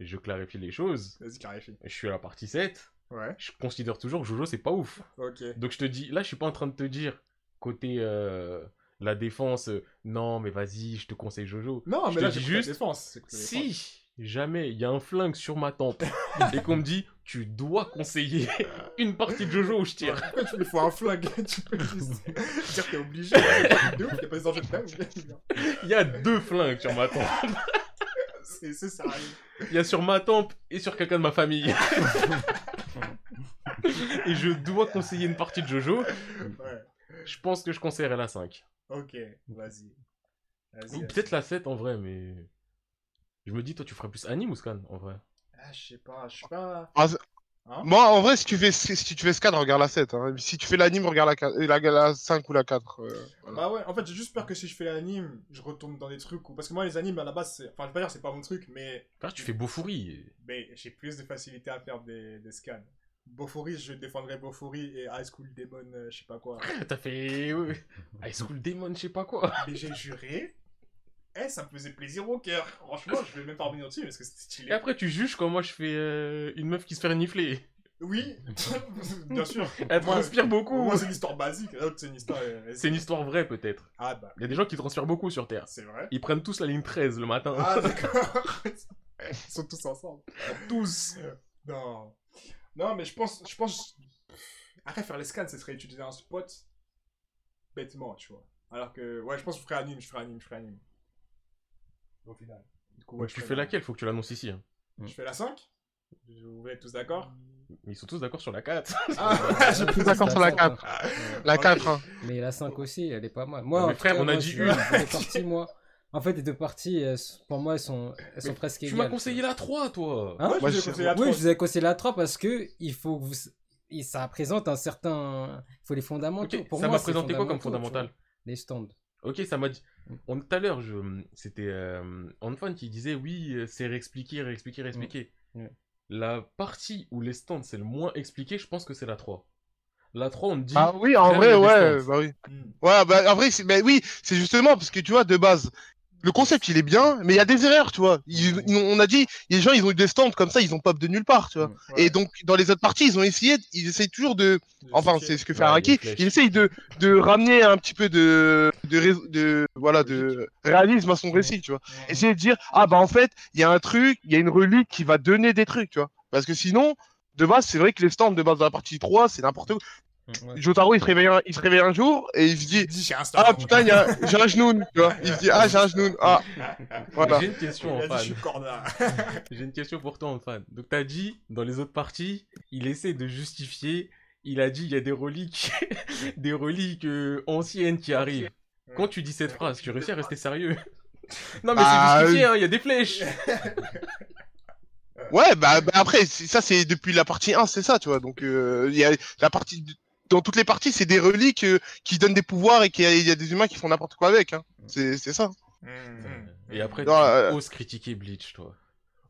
je clarifie les choses. Vas-y, clarifie. Je suis à la partie 7. Ouais, Je considère toujours que Jojo, c'est pas ouf. ok. Donc je te dis, là, je suis pas en train de te dire, côté euh, la défense, euh, non, mais vas-y, je te conseille Jojo. Non, Je mais te là, dis juste, défense. que la défense. Si jamais il y a un flingue sur ma tempe et qu'on me dit, tu dois conseiller une partie de Jojo où je tire. Pourquoi tu me faut un flingue Tu peux juste dire t'es obligé. De ouf, y a pas des enjeux de flingue. Il y a deux flingues sur ma tempe. C'est sérieux. Il y a sur ma tempe et sur quelqu'un de ma famille. et je dois conseiller une partie de Jojo. Ouais. Je pense que je conseillerais la 5. Ok, vas-y. Ou peut-être la 7 en vrai, mais. Je me dis, toi, tu ferais plus anime ou scan en vrai? Ah, je sais pas, je suis pas. Ah, Hein? Moi, en vrai, si tu fais, si tu fais SCAD, regarde la 7. Hein. Si tu fais l'anime, regarde la, 4 euh, la, la 5 ou la 4. euh, voilà. Bah ouais, en fait, j'ai juste peur que si je fais l'anime, je retourne dans des trucs où. Parce que moi, les animes à la base, c'est. Enfin, je vais pas dire c'est pas mon truc, mais. Frère, tu fais beau fourri. Mais j'ai plus de facilité à faire des, des scans. Bofuri, je défendrai Bofuri et High School Demon, euh, je sais pas quoi. T'as fait. High School Demon, je sais pas quoi. Mais j'ai juré. Eh, ça me faisait plaisir au cœur. Franchement, je vais même pas revenir dessus parce que c'était Et stylé. après, tu juges quand moi je fais euh, une meuf qui se fait renifler. Oui, bien sûr. Elle transpire beaucoup. Moi, c'est une histoire basique. L'autre, c'est une histoire. euh, C'est une histoire vraie, peut-être. Ah, bah, Il y a des gens qui transpirent beaucoup sur Terre. c'est vrai. Ils prennent tous la ligne 13 le matin. Ah, d'accord. Ils sont tous ensemble. tous. Non. Non, mais je pense. Je pense... Après, faire les scans, ce serait utiliser un spot bêtement, tu vois. Alors que, ouais, je pense que je ferai anime, je ferai anime, je ferai anime. Au final. Du coup, ouais, tu fais la- laquelle Faut que tu l'annonces ici. hein. Je fais la 5 Vous êtes tous d'accord? Ils sont tous d'accord sur la 4. Ah, Je suis d'accord sur la 4. La Ok. 4, hein. Mais la 5 aussi, elle est pas mal. Moi, Ah, en mais frère, cas, on a moi, dit une. moi. En fait, les deux parties, elles sont- pour moi, elles sont, elles sont presque Tu égales. m'as conseillé la 3, toi. Hein Moi, Moi, je vous ai conseillé la Oui, trois je vous ai conseillé la 3 parce que il faut que vous. et Ça présente un certain. Il faut les fondamentaux. Ok, Pour ça moi, m'a présenté quoi comme fondamental tu. Les stands. Ok, ça m'a dit. On, tout à l'heure, je... c'était euh, Antoine qui disait oui, euh, c'est réexpliqué, réexpliqué, réexpliqué. Ouais. La partie où les stands c'est le moins expliqué, je pense que c'est la 3. La 3, on dit. Ah oui, en vrai, ouais, bah oui. Hmm. Ouais, bah en vrai, c'est- bah oui, c'est justement parce que tu vois, de base, le concept il est bien, mais il y a des erreurs, tu vois. Ils- ils- on a dit, les gens ils ont eu des stands comme ça, ils ont pop de nulle part, tu vois. Ouais. Et donc, dans les autres parties, ils ont essayé, ils essayent toujours de, enfin, c'est ce que fait Ouais, Araki, les flèches. il essaye de, de ramener un petit peu de, de, voilà, de réalisme à son récit, tu vois. Essayer de dire, ah bah en fait, il y a un truc, il y a une relique qui va donner des trucs, tu vois. Parce que sinon, de base, c'est vrai que les stands de base de la partie 3, c'est n'importe quoi. Ouais. Jotaro, il se réveille un, il se réveille un jour et il se dit, un ah putain, il y a- j'ai un genou, tu vois. Il se dit, ah, j'ai un genou. Ah, voilà. J'ai une question, suis corda. J'ai une question pour toi, Antoine. Donc, t'as dit, dans les autres parties, il essaie de justifier. Il a dit, il y a des reliques, des reliques euh, anciennes qui arrivent. Quand tu dis cette phrase, tu réussis à rester sérieux Non, mais Bah, c'est justifié, hein, il y a des flèches. Ouais, bah, bah après, ça, c'est depuis la partie 1, c'est ça, tu vois. Donc, euh, il y a la partie, dans toutes les parties, c'est des reliques euh, qui donnent des pouvoirs et qu'il y, y a des humains qui font n'importe quoi avec, hein. C'est c'est ça. Hmm. Et après, Non, tu euh, oses critiquer Bleach, toi.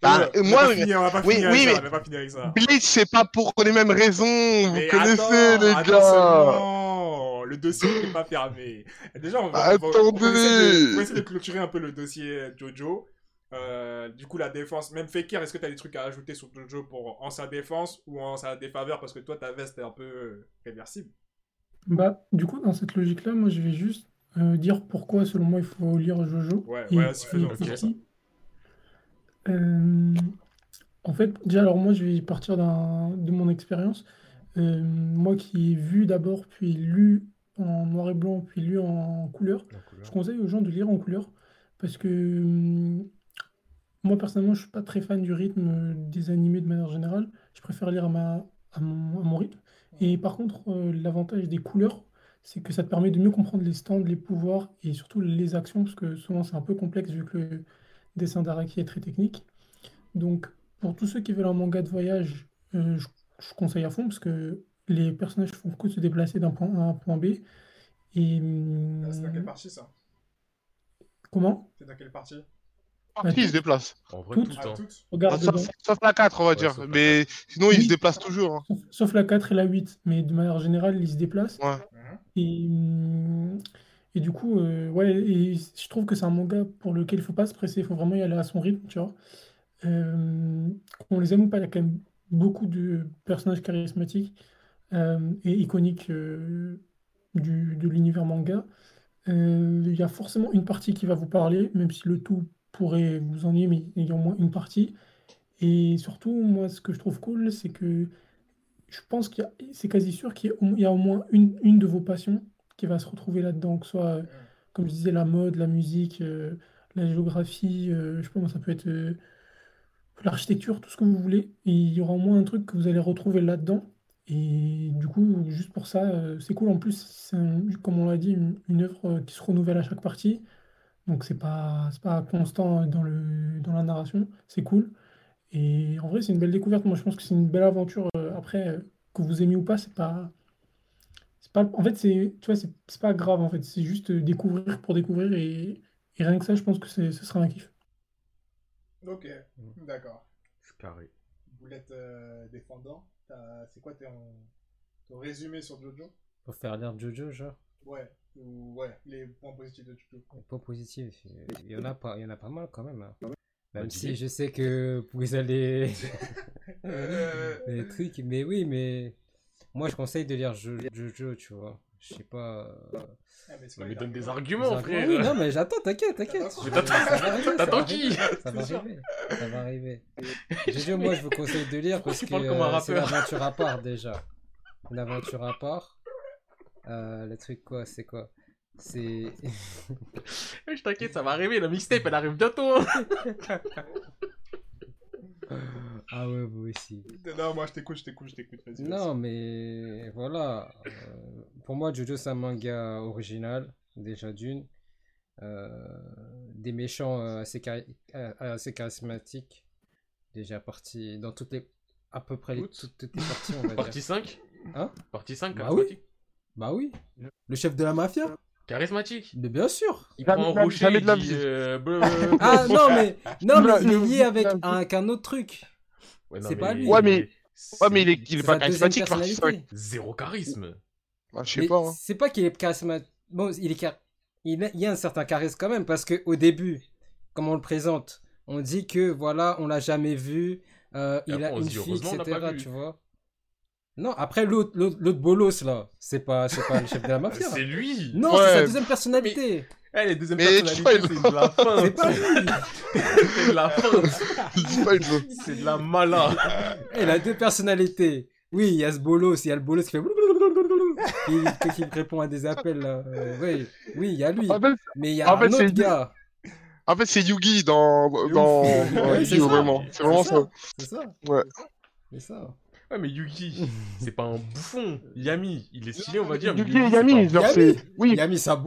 Bah, euh, on moi, va pas finir, on va pas oui, finir oui, avec ça, mais- on va pas finir avec ça. Bleach, c'est pas pour les mêmes raisons, vous Mais connaissez, attends, les attends gars. seulement, le dossier n'est pas fermé. Déjà, on va, on va- on va Attendez. essayer de, on va essayer de clôturer un peu le dossier Jojo. Euh, du coup, la défense, même Fekir, est-ce que tu as des trucs à ajouter sur Jojo pour en sa défense ou en sa défaveur? Parce que toi, ta veste est un peu euh, réversible Bah, du coup, dans cette logique-là, moi, je vais juste euh, dire pourquoi, selon moi, il faut lire Jojo. Ouais, Et- ouais, c'est faisant, et ok. petit. Euh, en fait, déjà, alors moi, je vais partir de mon expérience. Euh, moi qui ai vu d'abord, puis lu en noir et blanc, puis lu en couleur, je conseille aux gens de lire en couleur parce que hum, moi personnellement je suis pas très fan du rythme euh, des animés de manière générale. Je préfère lire à, ma, à, mon, à mon rythme. Et par contre, euh, l'avantage des couleurs, c'est que ça te permet de mieux comprendre les stands, les pouvoirs et surtout les actions parce que souvent c'est un peu complexe vu que le dessin d'Araki est très technique. Donc pour tous ceux qui veulent un manga de voyage, euh, je, je conseille à fond parce que les personnages font que se déplacer d'un point A à un point B. Et Ah, C'est dans quelle hum, partie ça? comment? C'est dans quelle partie? Partie, il se déplace. En vrai, Toutes. tout toutes Ah, Regarde sauf, la 4, on va Ouais, dire. sauf la Mais sinon, il Oui. se déplace toujours. hein. Sauf, sauf la 4 et la 8, mais de manière générale, ils se déplacent. Ouais. Et, et du coup, euh, ouais, et je trouve que c'est un manga pour lequel il faut pas se presser, il faut vraiment y aller à son rythme, tu vois. Euh, qu'on les aime ou pas, il y a quand même beaucoup de personnages charismatiques euh, et iconiques euh, du, de l'univers manga. Euh, il y a forcément une partie qui va vous parler, même si le tout pourrait vous ennuyer, mais il y a au moins une partie. Et surtout, moi, ce que je trouve cool, c'est que je pense qu'il c'est quasi sûr qu'il y a au, moins une, une de vos passions qui va se retrouver là-dedans, que ce soit, euh, comme je disais, la mode, la musique, euh, la géographie, euh, je sais pas moi, ça peut être euh, l'architecture, tout ce que vous voulez. Il y aura au moins un truc que vous allez retrouver là-dedans. Et du coup, juste pour ça, c'est cool. En plus, c'est comme on l'a dit, une, œuvre qui se renouvelle à chaque partie. Donc c'est pas, c'est pas constant dans le, dans la narration. C'est cool. Et en vrai, c'est une belle découverte. Moi, je pense que c'est une belle aventure. Euh, après, euh, que vous aimiez ou pas, c'est pas, c'est pas. En fait, c'est, tu vois, c'est c'est pas grave. En fait, c'est juste euh, découvrir pour découvrir. Et, et rien que ça, je pense que c'est- ce sera un kiff. Ok, d'accord. C'est carré. Boulette euh, défendant, t'as- c'est quoi ton, ton résumé sur Jojo? Pour faire lire Jojo, genre? Ouais, ou ouais, les points positifs de Jojo. Pas positif. Il y en a pas, il y en a pas mal quand même. hein. Même Bah, si dis-les. je sais que vous allez Euh, les trucs, mais oui, mais moi je conseille de lire Jo- Jojo, tu vois. Je sais pas. euh, ah, mais Non, mais donne des arguments, frère. Oui, non, mais j'attends, t'inquiète, t'inquiète. T'attends Je- quoi ça va arriver, ça T'attends va qui arriver, Ça va arriver. Ça va arriver. Jojo, moi je vous conseille de lire parce que parles comme un euh, c'est une rappeur aventure à part déjà. Une aventure à part. Euh, le truc quoi, c'est quoi? C'est. Je t'inquiète, ça va arriver. La mixtape, elle arrive bientôt. hein. Ah ouais, vous aussi. Non, moi je t'écoute, je t'écoute, je t'écoute. vas-y, vas-y. Non, mais voilà. euh, pour moi, Jojo, c'est un manga original, déjà d'une. Euh, des méchants euh, assez, chari- euh, assez charismatiques. Déjà parti dans toutes les. À peu près les, Toutes. les parties, on va dire. Partie 5 Hein? Partie 5, Bah charismatique. Bah oui. Le chef de la mafia Charismatique. Mais bien sûr. Il prend un rocher, de la dit... vie. euh, bleu- Ah non, mais, non, mais il est lié avec un, avec un autre truc. Ouais, C'est pas lui. Ouais, mais- Ouais, mais il est, il est C'est pas charismatique, personnalité. 5. Zéro charisme. Ah, je sais Mais pas. hein. C'est pas qu'il est charismatique. Bon, il est char- il a- il y a un certain charisme quand même parce que au début, comme on le présente, on dit que voilà, on l'a jamais vu, euh, il a on une fille, etc. Tu vois. Non, après l'autre, l'autre, bolos là, c'est pas, c'est pas le chef de la mafia. C'est lui. Non, Ouais. c'est sa deuxième personnalité. Eh, les deuxièmes Mais personnalités, tu vois, c'est de la feinte. C'est pas lui. C'est de la chose. C'est de la mala. Eh, Il a deux personnalités. Oui, il y a ce bolos, il y a le bolos qui fait. qui, qui répond à des appels. là. Euh, oui, oui, il y a lui. En fait, Mais il y a en fait, un autre gars. en fait, c'est Yugi dans, dans, c'est vraiment. C'est vraiment ça. C'est ça. Ouais. C'est ça. Ouais, mais Yugi, c'est pas un bouffon. Yami, il est stylé, on va dire. Yugi et Yami, genre, Yami. c'est. Oui.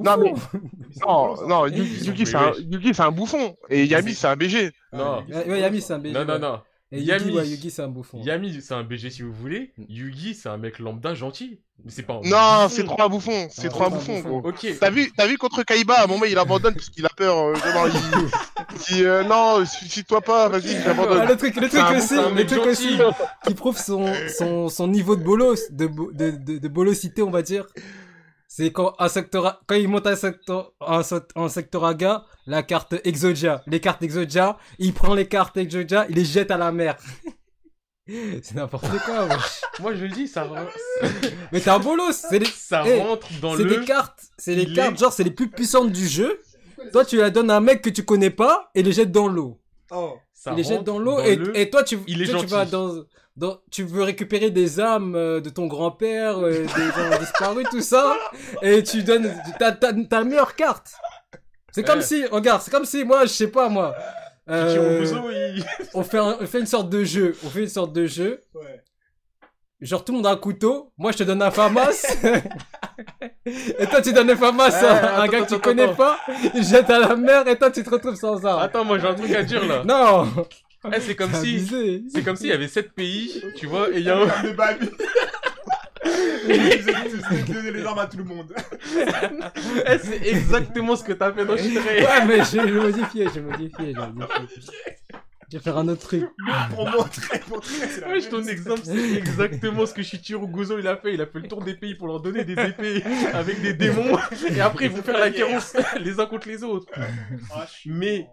Non, mais- Mais c'est non, drôle, ça. non, sont Yugi, c'est un, fait Yugi, c'est un bouffon. Et Yami, c'est un BG. Non, Ouais, Yami, c'est un BG. non, non, ouais. non. Et Yami. Yugi, ouais, Yugi, c'est un bouffon. Yami, c'est un BG si vous voulez. Yugi, c'est un mec lambda gentil. Mais c'est pas un Non, c'est trop un bouffon. C'est Ah, trop un c'est un bouffon, bouffon. gros. Ok. T'as vu, t'as vu contre Kaiba, à un moment il abandonne parce qu'il a peur. euh, genre, il il dit euh, non, suicide-toi pas, vas-y, Ah, j'abandonne. le truc, le truc C'est un aussi, le mec truc aussi, qui prouve son, son, son niveau de bolos, de, bo- de, de, de bolosité, on va dire. C'est quand un secteur, quand il monte un secteur, un, sect- un sectoraga, la carte Exodia, les cartes Exodia, il prend les cartes Exodia, il les jette à la mer. C'est n'importe quoi, wesh. Moi, je dis, ça, Mais t'es un bolos, c'est les, ça Eh, rentre dans c'est le. des cartes, c'est les il cartes, est- genre c'est les plus puissantes du jeu. Toi, tu la donnes à un mec que tu connais pas et les jettes dans l'eau. Oh, ça il les jette rentre dans l'eau et, le- et toi, tu, il est toi, tu vas dans, dans, tu veux récupérer des âmes euh, de ton grand-père, euh, des gens disparus, tout ça, et tu donnes, t'as, t'as, t'as la meilleure carte. C'est comme si, regarde, c'est comme si moi, je sais pas moi, euh, on fait, un- on fait une sorte de jeu, on fait une sorte de jeu. ouais. Genre tout le monde a un couteau, moi je te donne un famas. et toi tu donnes un famas à un attends, gars que tu connais attends. pas, il jette à la mer et toi tu te retrouves sans arme. Attends, moi j'ai un truc à dire là. Non Eh, c'est comme si, c'est comme s'il y avait 7 pays, tu vois, et il y a un, tous donné les armes à tout le monde. Eh, c'est exactement ce que t'as fait dans Shrek. Ouais, mais j'ai modifié, j'ai modifié, j'ai modifié. Je vais faire un autre truc. Pour montrer, pour montrer, c'est la Ouais, même. ton exemple, c'est exactement ce que Shichiro Guzo il a fait. Il a fait le tour des pays pour leur donner des épées avec des démons. Et après, ils vont faire la guerre les uns contre les autres. Ah, je Mais-.